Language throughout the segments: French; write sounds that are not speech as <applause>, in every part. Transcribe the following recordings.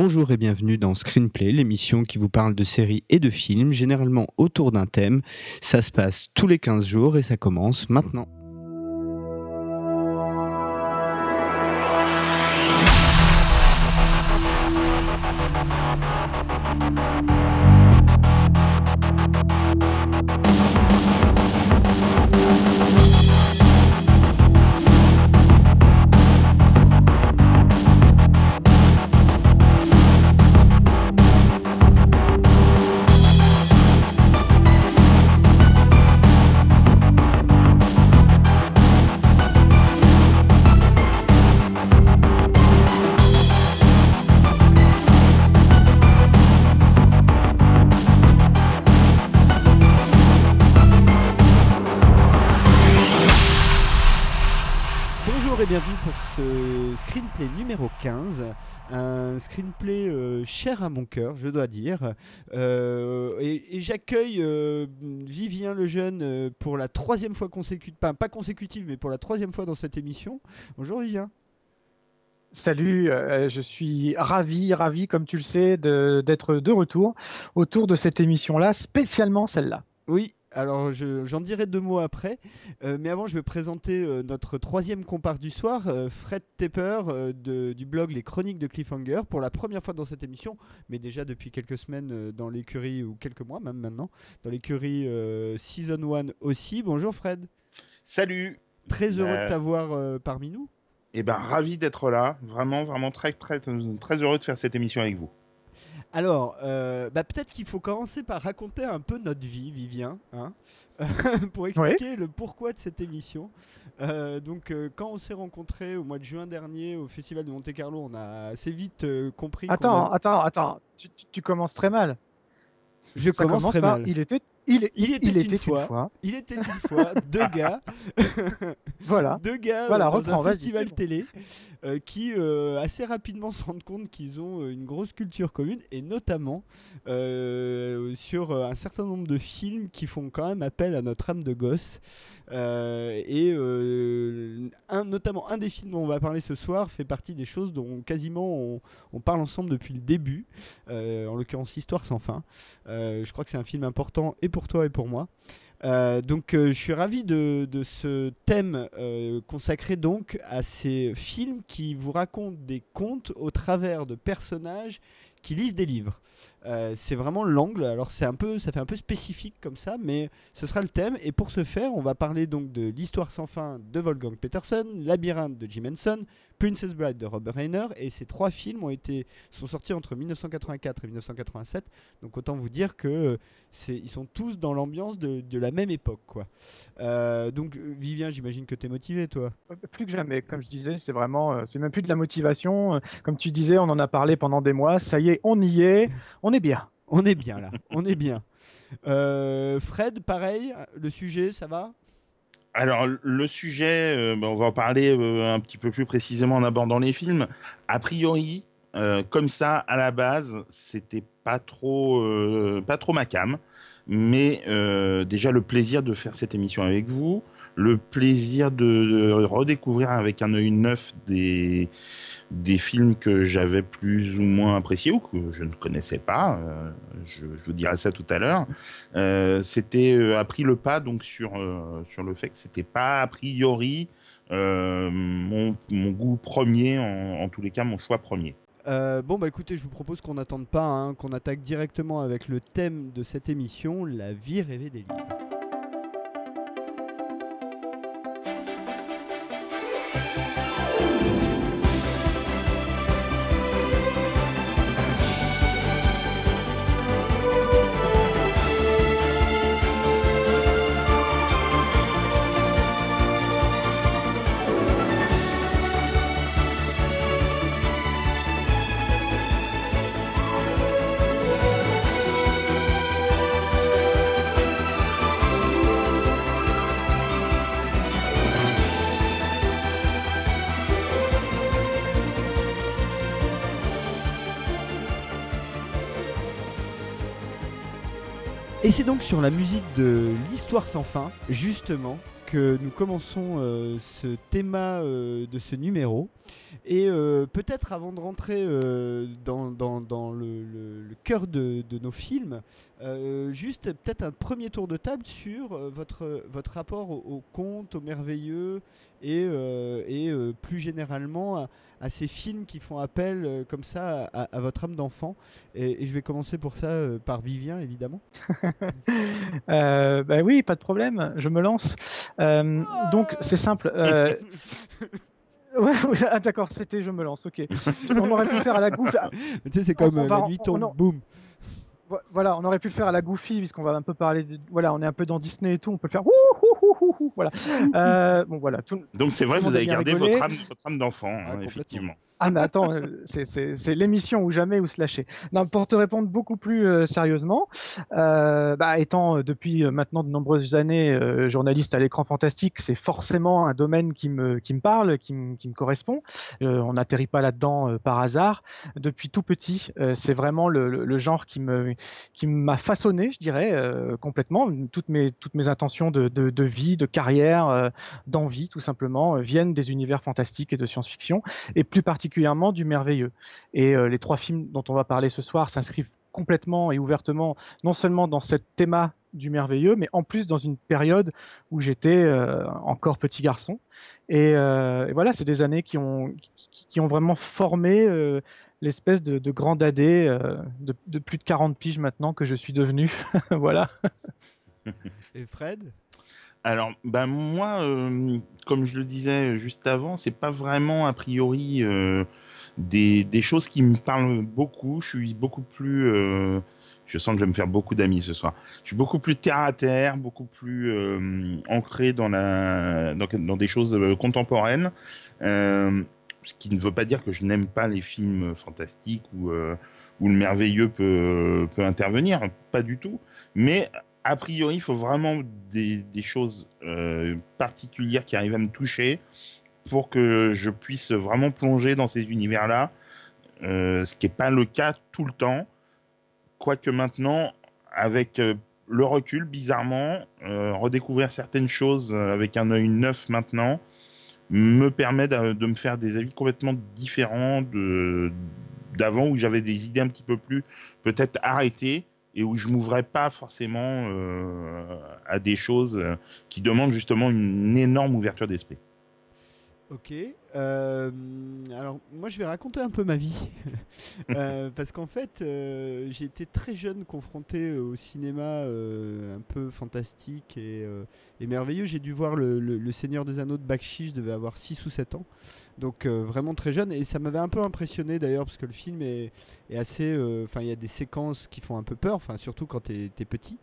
Bonjour et bienvenue dans Screenplay, l'émission qui vous parle de séries et de films, généralement autour d'un thème. Ça se passe tous les 15 jours et ça commence maintenant. À mon cœur, je dois dire. Euh, et et j'accueille euh, Vivien Lejeune euh, pour la troisième fois consécutive, pas, pas consécutive, mais pour la troisième fois dans cette émission. Bonjour Vivien. Salut, euh, je suis ravi, ravi, comme tu le sais, de- d'être de retour autour de cette émission-là, spécialement celle-là. Oui, alors je- j'en dirai deux mots après, Euh, mais avant je vais présenter euh, notre troisième compare du soir, euh, Fred Tepper de- du blog Les Chroniques de Cliffhanger, pour la première fois dans cette émission, mais déjà depuis quelques semaines dans l'écurie, ou quelques mois même maintenant, dans l'écurie Season 1 aussi. Bonjour Fred, Salut très heureux de Euh, t'avoir parmi nous. Et ben ravi d'être là, vraiment vraiment très très très heureux de faire cette émission avec vous. Alors, euh, bah, peut-être qu'il faut commencer par raconter un peu notre vie, Vivien, hein, <laughs> pour expliquer le pourquoi de cette émission. Euh, donc, euh, quand on s'est rencontrés au mois de juin dernier au Festival de Monte Carlo, on a assez vite compris. Attends, attends, attends, tu, tu- tu commences très mal. je Ça commence commence très mal. il était, il, Il était une une fois. fois. Il était une fois deux <laughs> gars, Voilà. <laughs> deux gars Voilà, dans reprends, un festival télé euh, qui euh, assez rapidement <laughs> se rendent compte qu'ils ont euh, une grosse culture commune et notamment sur un certain nombre de films qui font quand même appel à notre âme de gosse. Et notamment un des films dont on va parler ce soir fait partie des choses dont quasiment on, parle ensemble depuis le début, en l'occurrence Histoire sans fin. Je crois que c'est un film important et pour toi et pour moi. Euh, donc euh, je suis ravi de, ce thème euh, consacré donc à ces films qui vous racontent des contes au travers de personnages qui lisent des livres. Euh, c'est vraiment l'angle. Alors c'est un peu, ça fait un peu spécifique comme ça, mais ce sera le thème. Et pour ce faire, on va parler donc de l'histoire sans fin de Wolfgang Peterson, Labyrinthe de Jim Henson, Princess Bride de Robert Reiner. Et ces trois films ont été sont sortis entre 1984 et 1987. Donc autant vous dire que euh, c'est, ils sont tous dans l'ambiance de, de la même époque, quoi. Euh, donc Vivien, j'imagine que t'es motivé, toi. Plus que jamais, comme je disais, c'est vraiment, c'est même plus de la motivation. Comme tu disais, on en a parlé pendant des mois. Ça y est, on y est bien. On est bien là, on est bien. Euh, Fred, pareil, le sujet, ça va? Alors le sujet, euh, ben, on va en parler euh, un petit peu plus précisément en abordant les films. A priori, comme ça à la base, c'était pas trop pas trop ma mais déjà le plaisir de faire cette émission avec vous, le plaisir de, de redécouvrir avec un œil neuf des des films que j'avais plus ou moins appréciés ou que je ne connaissais pas. euh, je, vous dirai ça tout à l'heure. Euh, c'était euh, a pris le pas donc sur sur le fait que c'était pas a priori mon, goût premier en, tous les cas mon choix premier. Bon, bah écoutez, je vous propose qu'on n'attende pas, hein, qu'on attaque directement avec le thème de cette émission, la vie rêvée des livres. C'est donc sur la musique de l'histoire sans fin, justement, que nous commençons euh, ce thème euh, de ce numéro. Et euh, peut-être avant de rentrer dans, dans cœur de, nos films. Juste peut-être un premier tour de table sur votre, rapport au, conte, au merveilleux et, plus généralement à ces films qui font appel euh, comme ça à, à votre âme d'enfant. Et, et je vais commencer pour ça euh, par Vivien, évidemment. <laughs> Euh, bah oui, pas de problème, je me lance. Euh, donc c'est simple. <laughs> Ouais, ah, d'accord, c'était je me lance, ok. On aurait pu faire à la <laughs> gouffe. tu sais, c'est comme On va- la nuit on- tombe, on- boum. Vo- Voilà, on aurait pu le faire à la Goofy, puisqu'on va un peu parler. De... Voilà, on est un peu dans Disney et tout, on peut le faire. Ouh, Voilà. Euh, bon, voilà. Tout... Donc c'est vrai, vous avez gardé votre âme, votre âme d'enfant, hein, effectivement. Ah, mais attends, euh, c'est- l'émission où jamais où se lâcher. Pour te répondre beaucoup plus euh, sérieusement, euh, bah, étant depuis maintenant de nombreuses années journaliste à l'écran fantastique, c'est forcément un domaine qui me, qui me parle, qui me, qui me correspond. On n'atterrit pas là-dedans par hasard. Depuis tout petit, c'est vraiment le, genre qui me, qui m'a façonné, je dirais, complètement. Toutes mes, toutes mes intentions de, de, de vie, de carrière, d'envie, tout simplement, viennent des univers fantastiques et de science-fiction, et plus particulièrement du merveilleux. Et euh, les trois films dont on va parler ce soir s'inscrivent complètement et ouvertement, non seulement dans cette théma du merveilleux, mais en plus dans une période où j'étais euh, encore petit garçon. Et, euh, et voilà, c'est des années qui ont, qui, ont vraiment formé l'espèce de, grand dadé de, de plus de 40 piges maintenant que je suis devenu. <laughs> voilà. Et Fred? Alors, ben moi, euh, comme je le disais juste avant, c'est pas vraiment a priori euh, des, des choses qui me parlent beaucoup. Je suis beaucoup plus, euh, je sens que je vais me faire beaucoup d'amis ce soir. Je suis beaucoup plus terre à terre, beaucoup plus ancré dans la, dans, des choses contemporaines. Ce qui ne veut pas dire que je n'aime pas les films fantastiques ou où le merveilleux peut, peut intervenir, pas du tout. Mais a priori, il faut vraiment des, choses euh, particulières qui arrivent à me toucher pour que je puisse vraiment plonger dans ces univers-là, euh, ce qui n'est pas le cas tout le temps. Quoique maintenant, avec euh, le recul, bizarrement, redécouvrir certaines choses avec un œil neuf maintenant me permet de, de me faire des avis complètement différents d'avant où j'avais des idées un petit peu plus peut-être arrêtées et où je m'ouvrais pas forcément euh, à des choses euh, qui demandent justement une énorme ouverture d'esprit. Ok. euh, alors moi je vais raconter un peu ma vie <laughs> Euh, parce qu'en fait euh, j'ai été très jeune confronté au cinéma euh, un peu fantastique et, et merveilleux. J'ai dû voir le, Seigneur des Anneaux de Bakshi, je devais avoir 6 ou 7 ans. Donc vraiment très jeune et ça m'avait un peu impressionné d'ailleurs parce que le film est, assez... Enfin il y a des séquences qui font un peu peur, enfin surtout quand t'es es petit.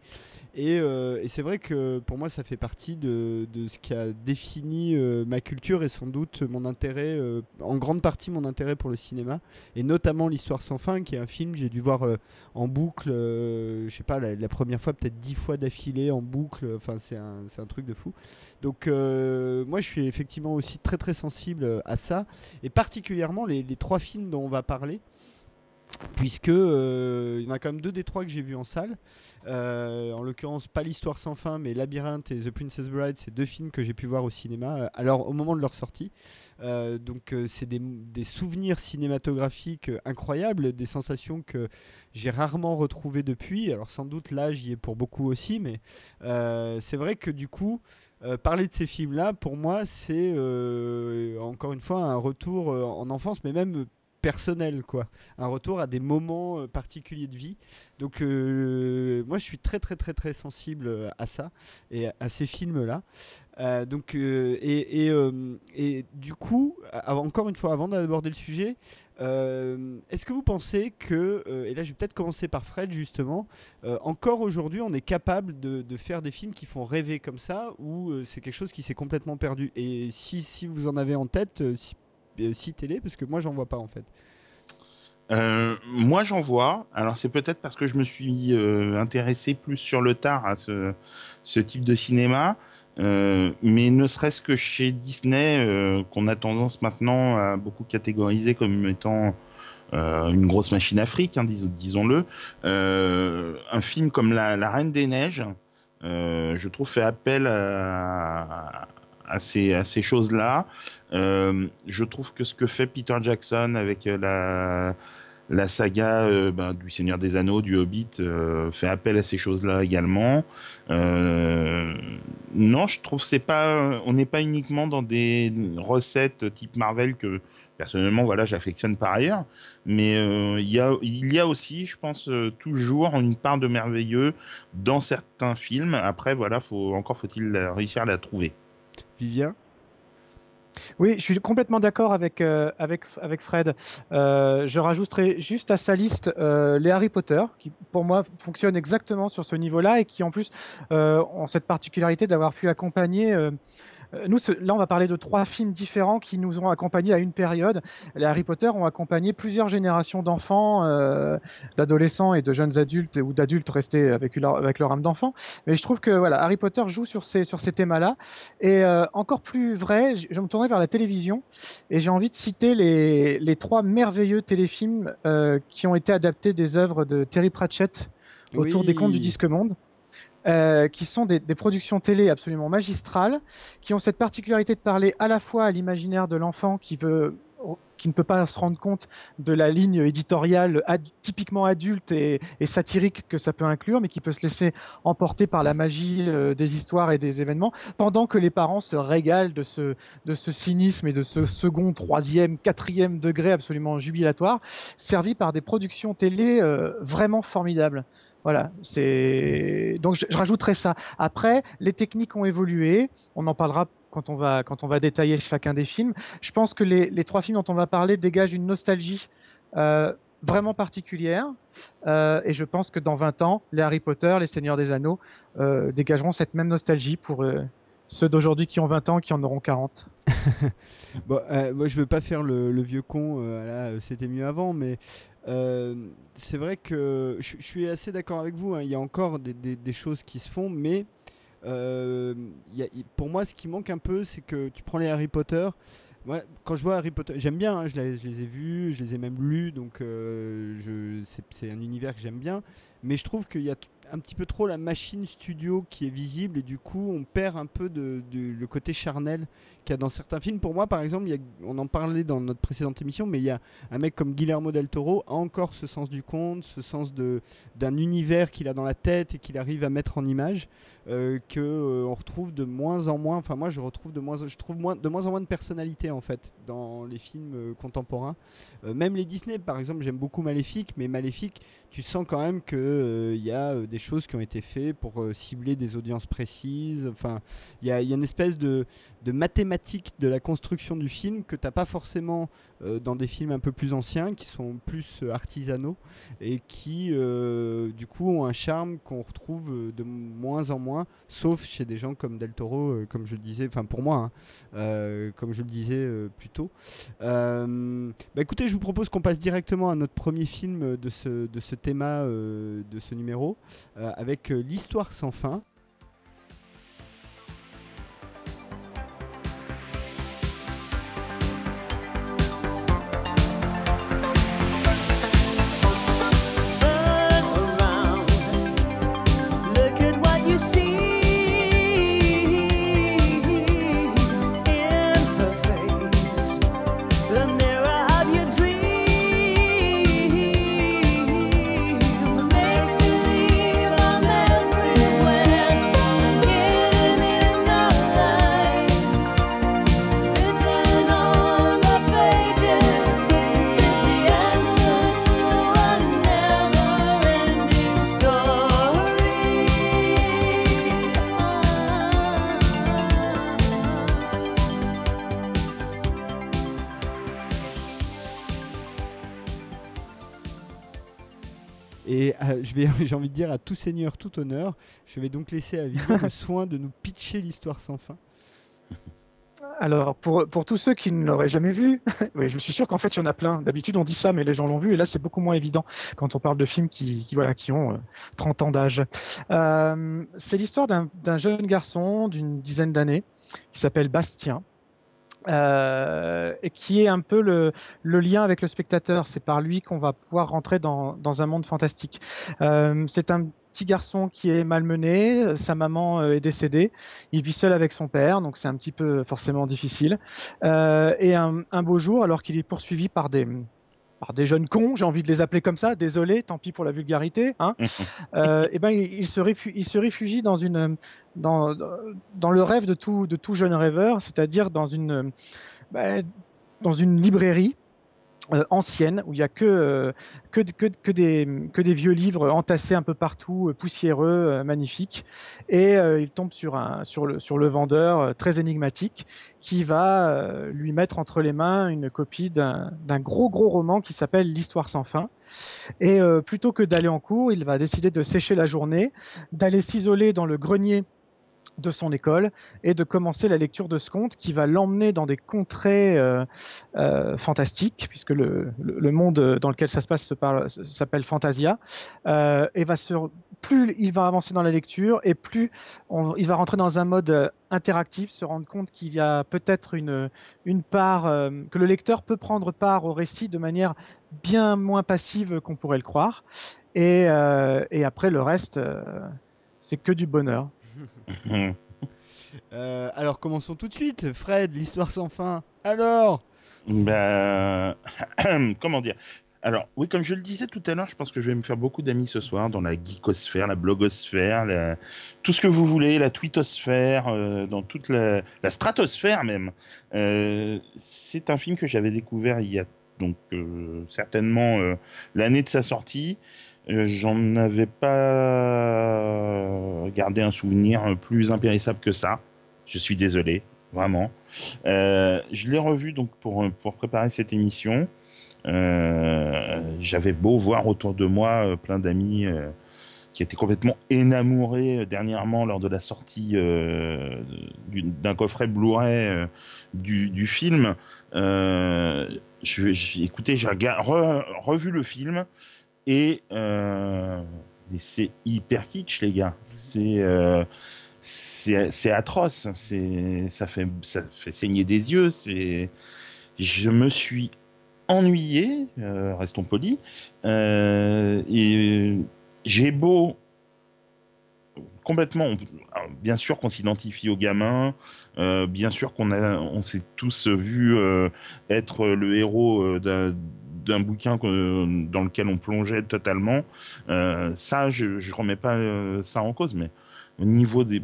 Et, euh, et c'est vrai que pour moi, ça fait partie de, ce qui a défini euh, ma culture et sans doute mon intérêt, euh, en grande partie mon intérêt pour le cinéma, et notamment l'Histoire sans fin, qui est un film que j'ai dû voir en boucle, je sais pas, la, première fois peut-être dix fois d'affilée en boucle, enfin c'est un, truc de fou. Donc moi, je suis effectivement aussi très très sensible à ça, et particulièrement les trois films dont on va parler puisque euh, il y en a quand même deux des trois que j'ai vus en salle. Euh, en l'occurrence, pas l'histoire sans fin, mais Labyrinthe et The Princess Bride, c'est deux films que j'ai pu voir au cinéma. euh, Alors au moment de leur sortie, donc c'est des, souvenirs cinématographiques incroyables, des sensations que j'ai rarement retrouvées depuis. Alors sans doute l'âge y est pour beaucoup aussi, mais c'est vrai que du coup. parler de ces films-là, pour moi, c'est encore une fois un retour en enfance, mais même personnel, quoi un retour à des moments euh, particuliers de vie. Donc euh, moi je suis très très très très sensible euh, à ça et à, ces films-là. Donc et, et, et du coup, encore une fois, avant d'aborder le sujet, est-ce que vous pensez que, et là je vais peut-être commencer par Fred justement, encore aujourd'hui on est capable de, faire des films qui font rêver comme ça ou c'est quelque chose qui s'est complètement perdu? Et si, si vous en avez en tête, si, citez-les parce que moi j'en vois pas en fait. Euh, moi, j'en vois. Alors, c'est peut-être parce que je me suis euh, intéressé plus sur le tard à ce, type de cinéma. Euh, mais ne serait-ce que chez Disney, euh, qu'on a tendance maintenant à beaucoup catégoriser comme étant euh, une grosse machine afrique, hein, dis- disons-le. Euh, un film comme La, Reine des Neiges, euh, je trouve, fait appel à à ces choses-là. Euh, je trouve que ce que fait Peter Jackson avec euh, la, saga ben, du Seigneur des Anneaux, du Hobbit, fait appel à ces choses-là également. non, je trouve c'est pas, on n'est pas uniquement dans des recettes type Marvel que personnellement, voilà, j'affectionne par ailleurs. Mais euh, il, y a, aussi, je pense, euh, toujours une part de merveilleux dans certains films. Après, voilà, encore faut-il réussir à la trouver. Vivien? Oui, je suis complètement d'accord avec, euh, Fred. je rajouterai juste à sa liste les Harry Potter, qui pour moi fonctionnent exactement sur ce niveau-là et qui en plus ont cette particularité d'avoir pu accompagner euh, nous, là, on va parler de trois films différents qui nous ont accompagnés à une période. Les Harry Potter ont accompagné plusieurs générations d'enfants, euh, d'adolescents et de jeunes adultes ou d'adultes restés avec leur, avec leur âme d'enfant. Mais je trouve que voilà, Harry Potter joue sur ces, sur ces thèmes-là. Et euh, encore plus vrai, je, me tournerai vers la télévision et j'ai envie de citer les, les trois merveilleux téléfilms qui ont été adaptés des œuvres de Terry Pratchett autour des contes du disque monde. Euh, qui sont des, productions télé absolument magistrales, qui ont cette particularité de parler à la fois à l'imaginaire de l'enfant qui ne peut pas se rendre compte de la ligne éditoriale typiquement adulte et, satirique que ça peut inclure, mais qui peut se laisser emporter par la magie euh, des histoires et des événements, pendant que les parents se régalent de ce, de ce cynisme et de ce second, troisième, quatrième degré absolument jubilatoire, servi par des productions télé euh, vraiment formidables. Voilà, c'est donc je, rajouterai ça. Après, les techniques ont évolué. On en parlera quand on va quand on va détailler chacun des films. Je pense que les, les trois films dont on va parler dégagent une nostalgie. Euh, vraiment particulière euh, et je pense que dans 20 ans, les Harry Potter, les Seigneurs des Anneaux euh, dégageront cette même nostalgie pour ceux d'aujourd'hui qui ont 20 ans qui en auront 40. <laughs> bon, moi je veux pas faire le, vieux con, c'était mieux avant, mais c'est vrai que je, suis assez d'accord avec vous. Hein. Il y a encore des, choses qui se font, mais euh, pour moi, ce qui manque un peu, c'est que tu prends les Harry Potter. quand je vois Harry Potter, j'aime bien, hein, je, les, ai vus, je les ai même lus, donc euh, c'est un univers que j'aime bien. Mais je trouve qu'il y a un petit peu trop la machine studio qui est visible et du coup on perd un peu de, le côté charnel qu'il y a dans certains films. Pour moi par exemple, on en parlait dans notre précédente émission, mais il y a un mec comme Guillermo del Toro a encore ce sens du conte, ce sens d'un univers qu'il a dans la tête et qu'il arrive à mettre en image euh, que euh, retrouve de moins en moins. Enfin moi je retrouve de moins, je trouve moins, de moins en moins de personnalité en fait dans les films euh, contemporains. même les Disney par exemple, j'aime beaucoup Maléfique, mais Maléfique tu sens quand même qu'il il y a des choses qui ont été faites pour euh, cibler des audiences précises. Enfin, il y, a, une espèce de, de, mathématique de la construction du film que tu n'as pas forcément euh, dans des films un peu plus anciens, qui sont plus euh, artisanaux et qui, du coup, ont un charme qu'on retrouve de moins en moins, sauf chez des gens comme Del Toro, comme je le disais, enfin pour moi, hein, comme je le disais plus tôt. bah écoutez, je vous propose qu'on passe directement à notre premier film de ce, de ce thème, de ce numéro. Euh, avec euh, l'histoire sans fin. <laughs> j'ai envie de dire à tout seigneur, tout honneur, je vais donc laisser à Vivien le <laughs> soin de nous pitcher l'histoire sans fin. Alors, pour, pour tous ceux qui ne l'auraient jamais vu, <laughs> oui, je suis sûr qu'en fait, il y en a plein. D'habitude, on dit ça, mais les gens l'ont vu, et là, c'est beaucoup moins évident quand on parle de films qui, qui voilà, qui ont 30 euh, ans d'âge. Euh, c'est l'histoire d'un jeune garçon d'une dizaine d'années qui s'appelle Bastien, euh, qui est un peu le, le, lien avec le spectateur. C'est par lui qu'on va pouvoir rentrer dans, dans un monde fantastique. Euh, c'est un petit garçon qui est malmené, sa maman euh, est décédée, il vit seul avec son père, donc c'est un petit peu forcément difficile. Euh, et un, un, beau jour, alors qu'il est poursuivi par des par des jeunes cons, j'ai envie de les appeler comme ça, désolé, tant pis pour la vulgarité, hein, <laughs> euh, et ben il, se réfugie, il, se réfugie dans une dans, dans le rêve de tout de tout jeune rêveur, c'est-à-dire dans une bah, dans une librairie euh, ancienne où il y a que, euh, que, que, que, des, que des vieux livres entassés un peu partout, euh, poussiéreux, magnifiques. Et il tombe sur, un, sur, le, sur le vendeur très énigmatique qui va lui mettre entre les mains une copie d'un gros gros roman qui s'appelle L'Histoire sans fin. Et plutôt que d'aller en cours, il va décider de sécher la journée, d'aller s'isoler dans le grenier de son école et de commencer la lecture de ce conte qui va l'emmener dans des contrées euh, euh, fantastiques puisque le, monde dans lequel ça se passe s'appelle Fantasia. Euh, et va se plus il va avancer dans la lecture et plus il va rentrer dans un mode interactif se rendre compte qu'il y a peut-être une, une part que le lecteur peut prendre part au récit de manière bien moins passive qu'on pourrait le croire. Et après le reste c'est que du bonheur <laughs> Euh, alors commençons tout de suite. Fred, l'histoire sans fin. Alors Ben. <clears throat> comment dire? Alors, oui, comme je le disais tout à l'heure, je pense que je vais me faire beaucoup d'amis ce soir dans la geekosphère, la blogosphère, tout ce que vous voulez, la twittosphère, euh, dans toute la... stratosphère même. Euh, c'est un film que j'avais découvert il y a donc certainement l'année de sa sortie. Euh, j'en avais pas gardé un souvenir plus impérissable que ça. Je suis désolé, vraiment. Euh, je l'ai revu donc pour, pour préparer cette émission. Euh, j'avais beau voir autour de moi plein d'amis qui étaient complètement énamourés dernièrement lors de la sortie d'un coffret Blu-ray du, film. j'ai écouté, j'ai revu le film et, euh, c'est hyper kitsch, les gars. C'est euh, c'est atroce. C'est ça fait ça fait saigner des yeux. C'est je me suis ennuyé, euh, restons polis. et j'ai beau complètement. bien sûr qu'on s'identifie aux gamins, bien sûr qu'on a, on s'est tous vu être le héros d'un d'un bouquin dans lequel on plongeait totalement. Euh, ça, je ne remets pas euh, ça en cause, mais au niveau des...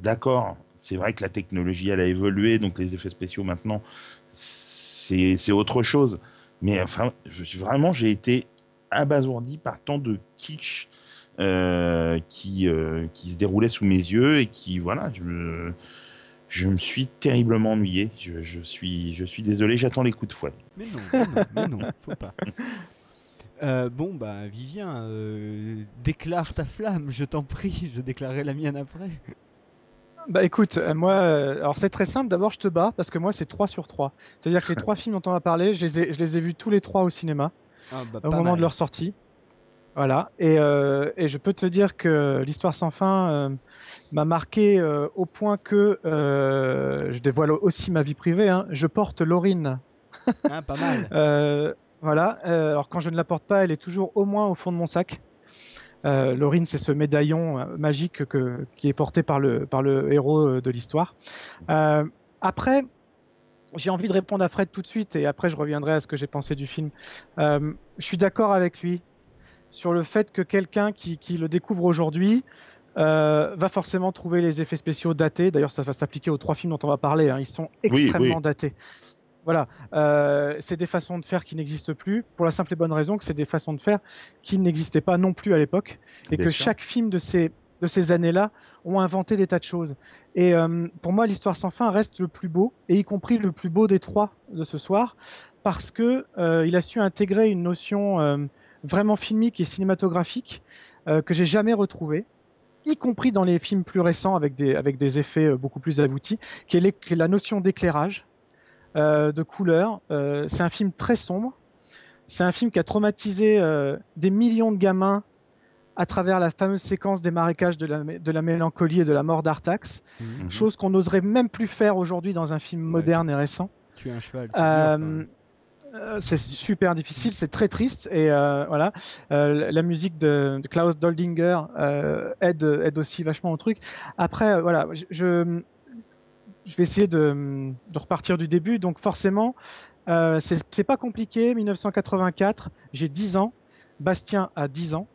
D'accord, c'est vrai que la technologie, elle a évolué, donc les effets spéciaux maintenant, c'est autre chose. Mais enfin, vraiment, j'ai été abasourdi par tant de kitsch euh, qui, qui se déroulait sous mes yeux et qui, voilà, je je me suis terriblement ennuyé. Je, suis, je suis désolé, j'attends les coups de fouet. Mais non, mais non, faut pas. <laughs> Euh, bon, bah, Vivien, euh, déclare ta flamme, je t'en prie, je déclarerai la mienne après. Bah écoute, euh, moi, alors c'est très simple, d'abord je te bats parce que moi c'est 3 sur 3. C'est-à-dire que les <laughs> trois films dont on va parler, je les ai, je les ai vus tous les trois au cinéma ah, bah, au moment de leur sortie. Voilà, et, et, je peux te dire que l'histoire sans fin m'a marqué euh, au point que euh, je dévoile aussi ma vie privée. Hein, je porte Laurine. Ah, pas mal. <laughs> Euh, voilà. alors quand je ne la porte pas, elle est toujours au moins au fond de mon sac. Laurine, c'est ce médaillon magique que, qui est porté par le, par le héros de l'histoire. après, j'ai envie de répondre à Fred tout de suite et après je reviendrai à ce que j'ai pensé du film. je suis d'accord avec lui sur le fait que quelqu'un qui, qui le découvre aujourd'hui euh, va forcément trouver les effets spéciaux datés. D'ailleurs, ça va s'appliquer aux trois films dont on va parler. Hein. Ils sont extrêmement datés. Voilà, euh, c'est des façons de faire qui n'existent plus, pour la simple et bonne raison que c'est des façons de faire qui n'existaient pas non plus à l'époque, et que chaque film de ces, de ces années-là ont inventé des tas de choses. Et euh, pour moi, l'histoire sans fin reste le plus beau, et y compris le plus beau des trois de ce soir, parce que il a su intégrer une notion vraiment filmique et cinématographique que j'ai jamais retrouvée y compris dans les films plus récents avec des, avec des effets euh, beaucoup plus aboutis, qui est, la notion d'éclairage, euh, de couleur. Euh, c'est un film très sombre. C'est un film qui a traumatisé des millions de gamins à travers la fameuse séquence des marécages de la, de la mélancolie et de la mort d'Artax, mhm. chose qu'on n'oserait même plus faire aujourd'hui dans un film moderne et récent. Tu es un cheval. Euh, c'est super difficile, c'est très triste et euh, voilà. Euh, la musique de, Klaus Doldinger aide, aide aussi vachement au truc. Après, voilà, je, je vais essayer de, de, repartir du début. Donc forcément, Euh, c'est pas compliqué, 1984, j'ai 10 ans, Bastien a 10 ans,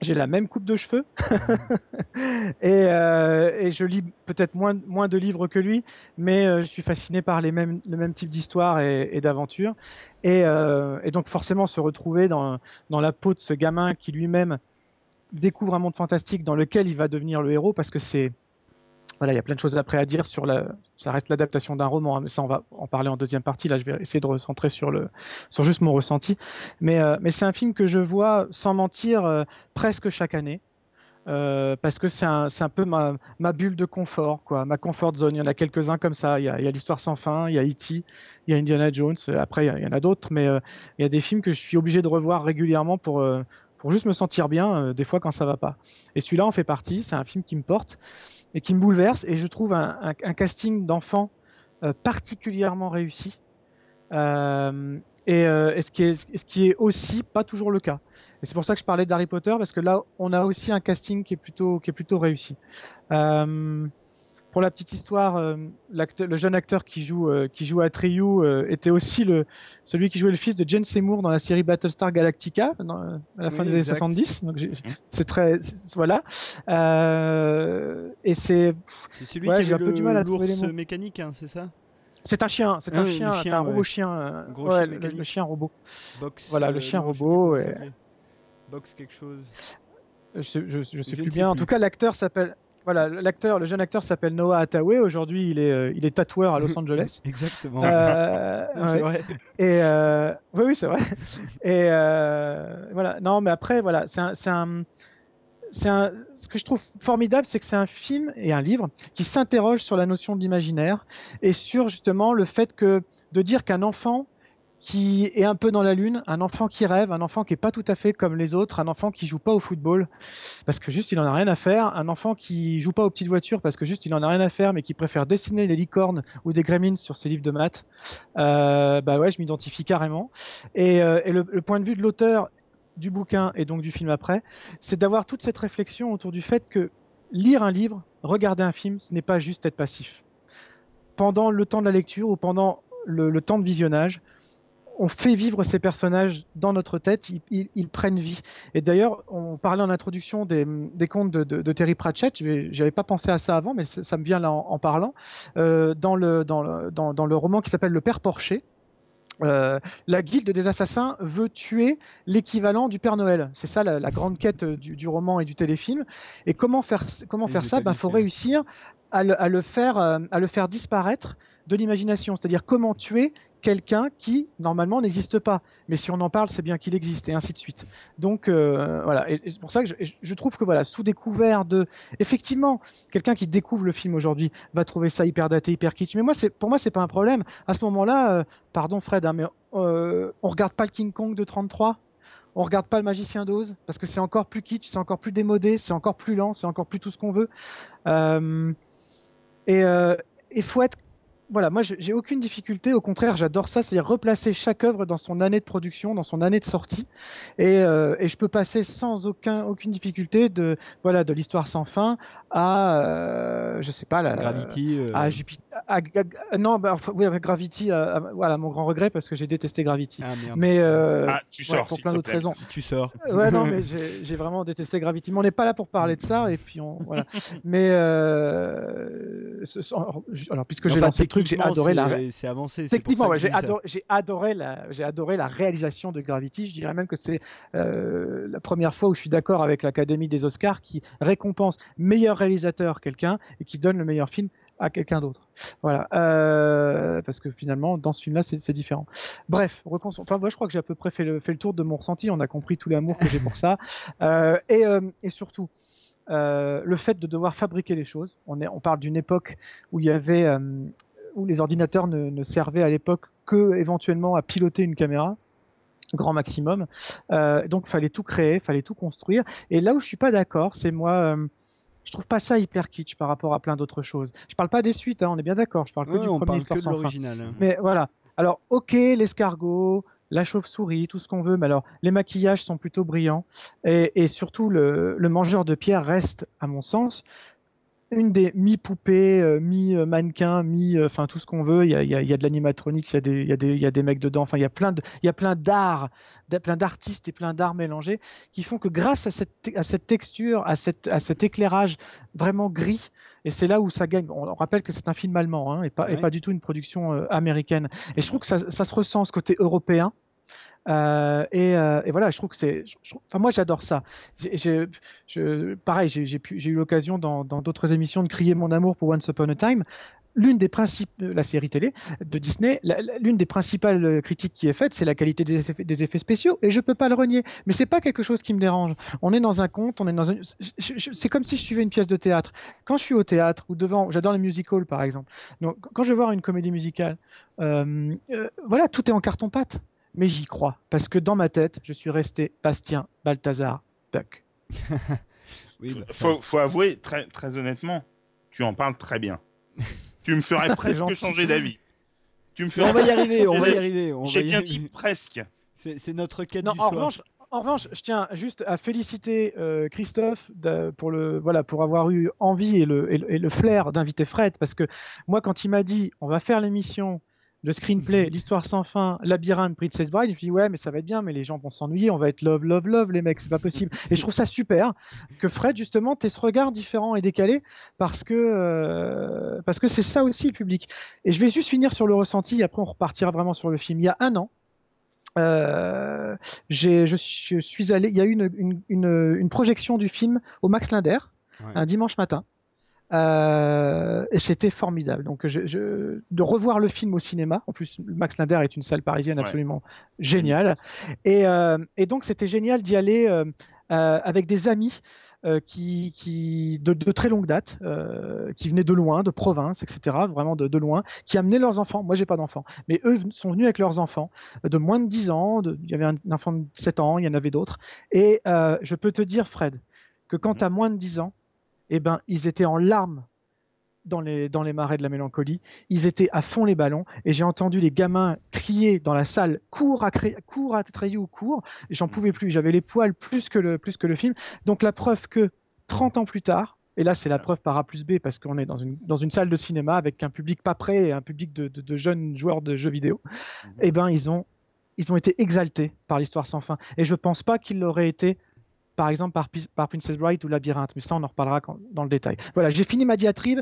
j'ai la même coupe de cheveux <laughs> et, euh, et, je lis peut-être moins, moins de livres que lui, mais euh, je suis fasciné par les mêmes, le même type d'histoire et, et d'aventures. Et, euh, et, donc forcément se retrouver dans, dans la peau de ce gamin qui lui-même découvre un monde fantastique dans lequel il va devenir le héros parce que c'est voilà, il y a plein de choses après à dire sur la. Ça reste l'adaptation d'un roman, hein, mais ça on va en parler en deuxième partie. Là, je vais essayer de recentrer sur le, sur juste mon ressenti. Mais, euh, mais c'est un film que je vois, sans mentir, euh, presque chaque année. Euh, parce que c'est un, un, peu ma, bulle de confort, quoi, ma comfort zone. Il y en a quelques-uns comme ça. Il y a, a l'histoire sans fin, il y a E.T., il y a Indiana Jones. Après, il y, en a d'autres, mais il y a des films que je suis obligé de revoir régulièrement pour, pour juste me sentir bien, des fois quand ça va pas. Et celui-là en fait partie. C'est un film qui me porte et qui me bouleverse. Et je trouve un, casting d'enfants euh, particulièrement réussi. Euh, et, euh, ce, qui est, aussi pas toujours le cas. Et c'est pour ça que je parlais d'Harry Potter parce que là, on a aussi un casting qui est plutôt, réussi. Pour la petite histoire, euh, le jeune acteur qui joue, euh, qui joue à Triou euh, était aussi le, celui qui jouait le fils de Jane Seymour dans la série Battlestar Galactica dans, à la fin des années 70. Donc mmh. c'est très, voilà. et c'est. C'est celui ouais, qui a un peu du mal à trouver les mots. mécanique, hein, c'est ça? C'est un chien, c'est un, chien, chien, un robot chien, ouais, le, le, chien robot. Box, voilà, le chien robot. Et... Box quelque chose. Je, je, je sais plus bien. Plus. En tout cas, l'acteur s'appelle voilà, l'acteur, le jeune acteur s'appelle Noah Hathaway. Aujourd'hui, il est, euh, il est tatoueur à Los <laughs> Angeles. Exactement. Euh, <laughs> c'est vrai. Et euh, oui, oui, c'est vrai. Et euh, voilà. Non, mais après, voilà, c'est un, c'est un, c'est un, ce que je trouve formidable, c'est que c'est un film et un livre qui s'interroge sur la notion d'imaginaire et sur justement le fait que de dire qu'un enfant qui est un peu dans la lune, un enfant qui rêve, un enfant qui est pas tout à fait comme les autres, un enfant qui joue pas au football parce que juste il en a rien à faire, un enfant qui joue pas aux petites voitures parce que juste il en a rien à faire mais qui préfère dessiner des licornes ou des gremlins sur ses livres de maths. Euh, bah ouais, je m'identifie carrément. Et, euh, le, point de vue de l'auteur du bouquin et donc du film après, c'est d'avoir toute cette réflexion autour du fait que lire un livre, regarder un film, ce n'est pas juste être passif. Pendant le temps de la lecture ou pendant le temps de visionnage, on fait vivre ces personnages dans notre tête, ils, ils, ils prennent vie. Et d'ailleurs, on parlait en introduction des, des contes de, de, de, Terry Pratchett, j'avais pas pensé à ça avant, mais ça, ça me vient là en, en parlant, euh, dans, le, dans, le, dans, dans le roman qui s'appelle Le Père Porcher, euh, la guilde des assassins veut tuer l'équivalent du Père Noël. C'est ça la, la grande quête du, du, roman et du téléfilm. Et comment faire, comment faire ça? Il ben, faut réussir à le, à le, faire, euh, à le faire disparaître de l'imagination. C'est-à-dire comment tuer quelqu'un qui normalement n'existe pas. Mais si on en parle, c'est bien qu'il existe et ainsi de suite. Donc euh, voilà, et, c'est pour ça que je, trouve que voilà, sous découvert de, effectivement, quelqu'un qui découvre le film aujourd'hui va trouver ça hyper daté, hyper kitsch. Mais moi, c'est pour moi, c'est pas un problème. À ce moment-là, euh, pardon Fred, hein, mais euh, on regarde pas le King Kong de 33 on regarde pas le magicien d'Oz parce que c'est encore plus kitsch, c'est encore plus démodé, c'est encore plus lent, c'est encore plus tout ce qu'on veut. Euh, et il faut être voilà, moi j'ai aucune difficulté, au contraire j'adore ça, c'est-à-dire replacer chaque œuvre dans son année de production, dans son année de sortie, et, euh, et je peux passer sans aucun, aucune difficulté de voilà de l'histoire sans fin à euh, je sais pas la, Gravity, euh... à Jupiter, à, à, non bah, oui avec Gravity, à, voilà mon grand regret parce que j'ai détesté Gravity, ah, mais euh, ah, tu sors, ouais, pour plein d'autres raisons. Tu sors. Ouais non mais <laughs> j'ai vraiment détesté Gravity, mais on n'est pas là pour parler de ça et puis on voilà, mais euh, alors puisque j'ai lancé le truc, j'ai adoré la. C'est avancé. Techniquement, ouais, j'ai adoré, j'ai adoré la, j'ai adoré la réalisation de Gravity. Je dirais même que c'est euh, la première fois où je suis d'accord avec l'Académie des Oscars qui récompense meilleur réalisateur quelqu'un et qui donne le meilleur film à quelqu'un d'autre. Voilà, euh, parce que finalement, dans ce film-là, c'est différent. Bref, enfin, je crois que j'ai à peu près fait le, fait le tour de mon ressenti. On a compris tout l'amour que j'ai pour ça, <laughs> euh, et, euh, et surtout. Le fait de devoir fabriquer les choses. On, est, on parle d'une époque où il y avait où les ordinateurs ne, ne servaient à l'époque que éventuellement à piloter une caméra grand maximum. Donc fallait tout créer, fallait tout construire. Et là où je suis pas d'accord, c'est moi, je trouve pas ça hyper kitsch par rapport à plein d'autres choses. Je parle pas des suites, hein, on est bien d'accord. Je parle que du on premier parle que de l'original. Hein. Mais voilà. Alors ok, l'escargot. La chauve-souris, tout ce qu'on veut, mais alors les maquillages sont plutôt brillants et, et surtout le, le mangeur de pierre reste, à mon sens, une des mi-poupées, euh, mi-mannequins, mi, enfin tout ce qu'on veut. Il y a, y a, y a de l'animatronique, il y a des, il y a des, il y a des mecs dedans. Enfin, il y a plein de, il y a plein d'art, plein d'artistes et plein d'arts mélangés qui font que grâce à cette, à cette texture, à, cette, à cet éclairage vraiment gris, et c'est là où ça gagne. On, rappelle que c'est un film allemand hein, et, pas, et pas du tout une production euh, américaine. Et je trouve que ça, ça se ressent ce côté européen. Euh, et, euh, et, voilà, je trouve que c'est. Enfin, moi, j'adore ça. pareil, j'ai eu l'occasion dans d'autres émissions de crier mon amour pour Once Upon a Time. L'une des principes, la série télé de Disney, l'une des principales critiques qui est faite, c'est la qualité des effets, spéciaux, et je peux pas le renier. Mais c'est pas quelque chose qui me dérange. On est dans un conte, on est dans une. C'est comme si je suivais une pièce de théâtre. Quand je suis au théâtre ou devant, j'adore les musicals par exemple. Donc, quand je vais voir une comédie musicale, euh, euh, voilà, tout est en carton pâte mais j'y crois, parce que dans ma tête, je suis resté Bastien, Balthazar, Buck. <laughs> oui, bah, faut, avouer, très, très honnêtement, tu en parles très bien. <laughs> tu me ferais presque changer d'avis. Tu me ferais... On va y arriver, on va y arriver. J'ai bien dit presque. C'est notre quête non, du en Revanche, en revanche, je tiens juste à féliciter euh, Christophe pour le voilà pour avoir eu envie et le, et le flair d'inviter Fred parce que moi quand il m'a dit on va faire l'émission le screenplay, l'histoire sans fin, labyrinthe, Princess Bride, je me dis ouais mais ça va être bien, mais les gens vont s'ennuyer, on va être love, love, love les mecs, c'est pas possible. <laughs> Et je trouve ça super que Fred justement ait ce regard différent et décalé parce que euh, parce que c'est ça aussi le public. Et je vais juste finir sur le ressenti, après on repartira vraiment sur le film. Il y a un an, euh, je, je, suis allé, il y a eu une, une, une, projection du film au Max Linder un dimanche matin. Euh, et c'était formidable. Donc, je, je, de revoir le film au cinéma. En plus, Max Linder est une salle parisienne absolument géniale. Et, euh, et, donc, c'était génial d'y aller euh, avec des amis. Qui, qui de, de, très longue date, qui venaient de loin, de province, etc., vraiment de, de loin, qui amenaient leurs enfants. Moi, j'ai pas d'enfants, mais eux sont venus avec leurs enfants de moins de 10 ans. De, il y avait un, enfant de 7 ans, il y en avait d'autres. Et je peux te dire, Fred, que quand tu as moins de 10 ans, eh ben, ils étaient en larmes dans les, dans les marais de la mélancolie. Ils étaient à fond les ballons et j'ai entendu les gamins crier dans la salle cours à, cours à Treilloux, cours. J'en mm. pouvais plus. J'avais les poils plus que, le, plus que le film. Donc la preuve que 30 ans plus tard, et là c'est la preuve par A plus B parce qu'on est dans une, dans une salle de cinéma avec un public pas prêt et un public de, de, jeunes joueurs de jeux vidéo, mm-hmm. eh ben ils ont, ils ont été exaltés par l'histoire sans fin. Et je pense pas qu'ils l'auraient été par exemple par, Princess Bride ou Labyrinthe, mais ça on en reparlera dans le détail. Voilà, j'ai fini ma diatribe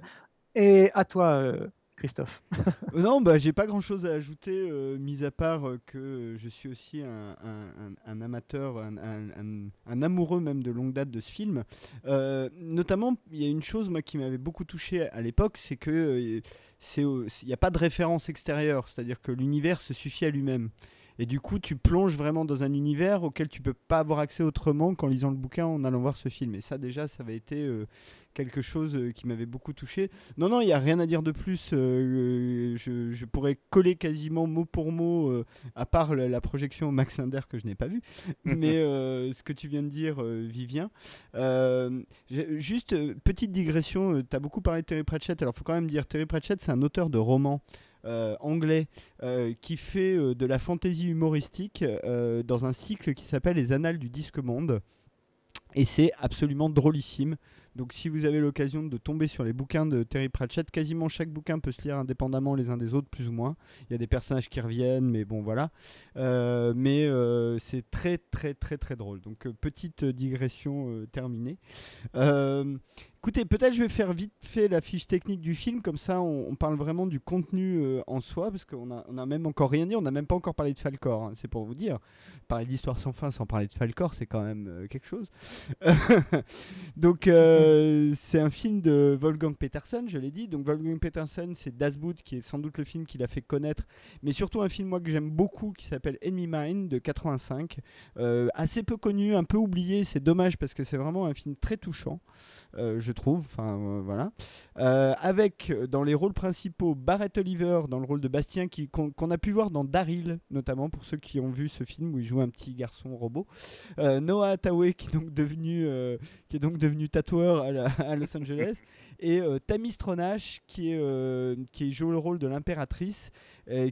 et à toi. Euh, Christophe. <laughs> Euh, non, bah, j'ai pas grand chose à ajouter, euh, mis à part que je suis aussi un, amateur, un, amoureux même de longue date de ce film. notamment, il y a une chose moi, qui m'avait beaucoup touché à l'époque, c'est que il n'y a pas de référence extérieure, c'est-à-dire que l'univers se suffit à lui-même. Et du coup, tu plonges vraiment dans un univers auquel tu peux pas avoir accès autrement qu'en lisant le bouquin, en allant voir ce film. Et ça, déjà, ça avait été euh, quelque chose euh, qui m'avait beaucoup touché. Non, non, il n'y a rien à dire de plus. Euh, je, pourrais coller quasiment mot pour mot, à part la, projection Max Linder que je n'ai pas vue. <laughs> Mais ce que tu viens de dire, Vivien. juste, petite digression, tu as beaucoup parlé de Terry Pratchett. Alors, il faut quand même dire, Terry Pratchett, c'est un auteur de romans. Euh, anglais euh, qui fait euh, de la fantaisie humoristique dans un cycle qui s'appelle Les Annales du Disque Monde. Et c'est absolument drôlissime. Donc si vous avez l'occasion de tomber sur les bouquins de Terry Pratchett, quasiment chaque bouquin peut se lire indépendamment les uns des autres, plus ou moins. Il y a des personnages qui reviennent, mais bon voilà. mais c'est très très très très drôle. Donc petite digression terminée. Écoutez, peut-être je vais faire vite fait la fiche technique du film, comme ça on, parle vraiment du contenu euh, en soi, parce qu'on a, on a même encore rien dit, on n'a même pas encore parlé de Falcor, hein, c'est pour vous dire. Parler d'histoire sans fin sans parler de Falcor, c'est quand même euh, quelque chose. <laughs> donc euh, c'est un film de Wolfgang Petersen, je l'ai dit. Donc Wolfgang Petersen, c'est Das Boot qui est sans doute le film qui l'a fait connaître, mais surtout un film moi que j'aime beaucoup qui s'appelle Enemy Mine de 85, assez peu connu, un peu oublié, c'est dommage parce que c'est vraiment un film très touchant. Euh, je trouve. Enfin, euh, voilà. Euh, avec dans les rôles principaux Barrett Oliver dans le rôle de Bastien, qu'on a pu voir dans Daryl, notamment pour ceux qui ont vu ce film où il joue un petit garçon robot. Noah Hathaway qui donc devenu, qui est donc devenu tatoueur à, Los Angeles. et Tammy Stronach qui, est, qui joue le rôle de l'impératrice.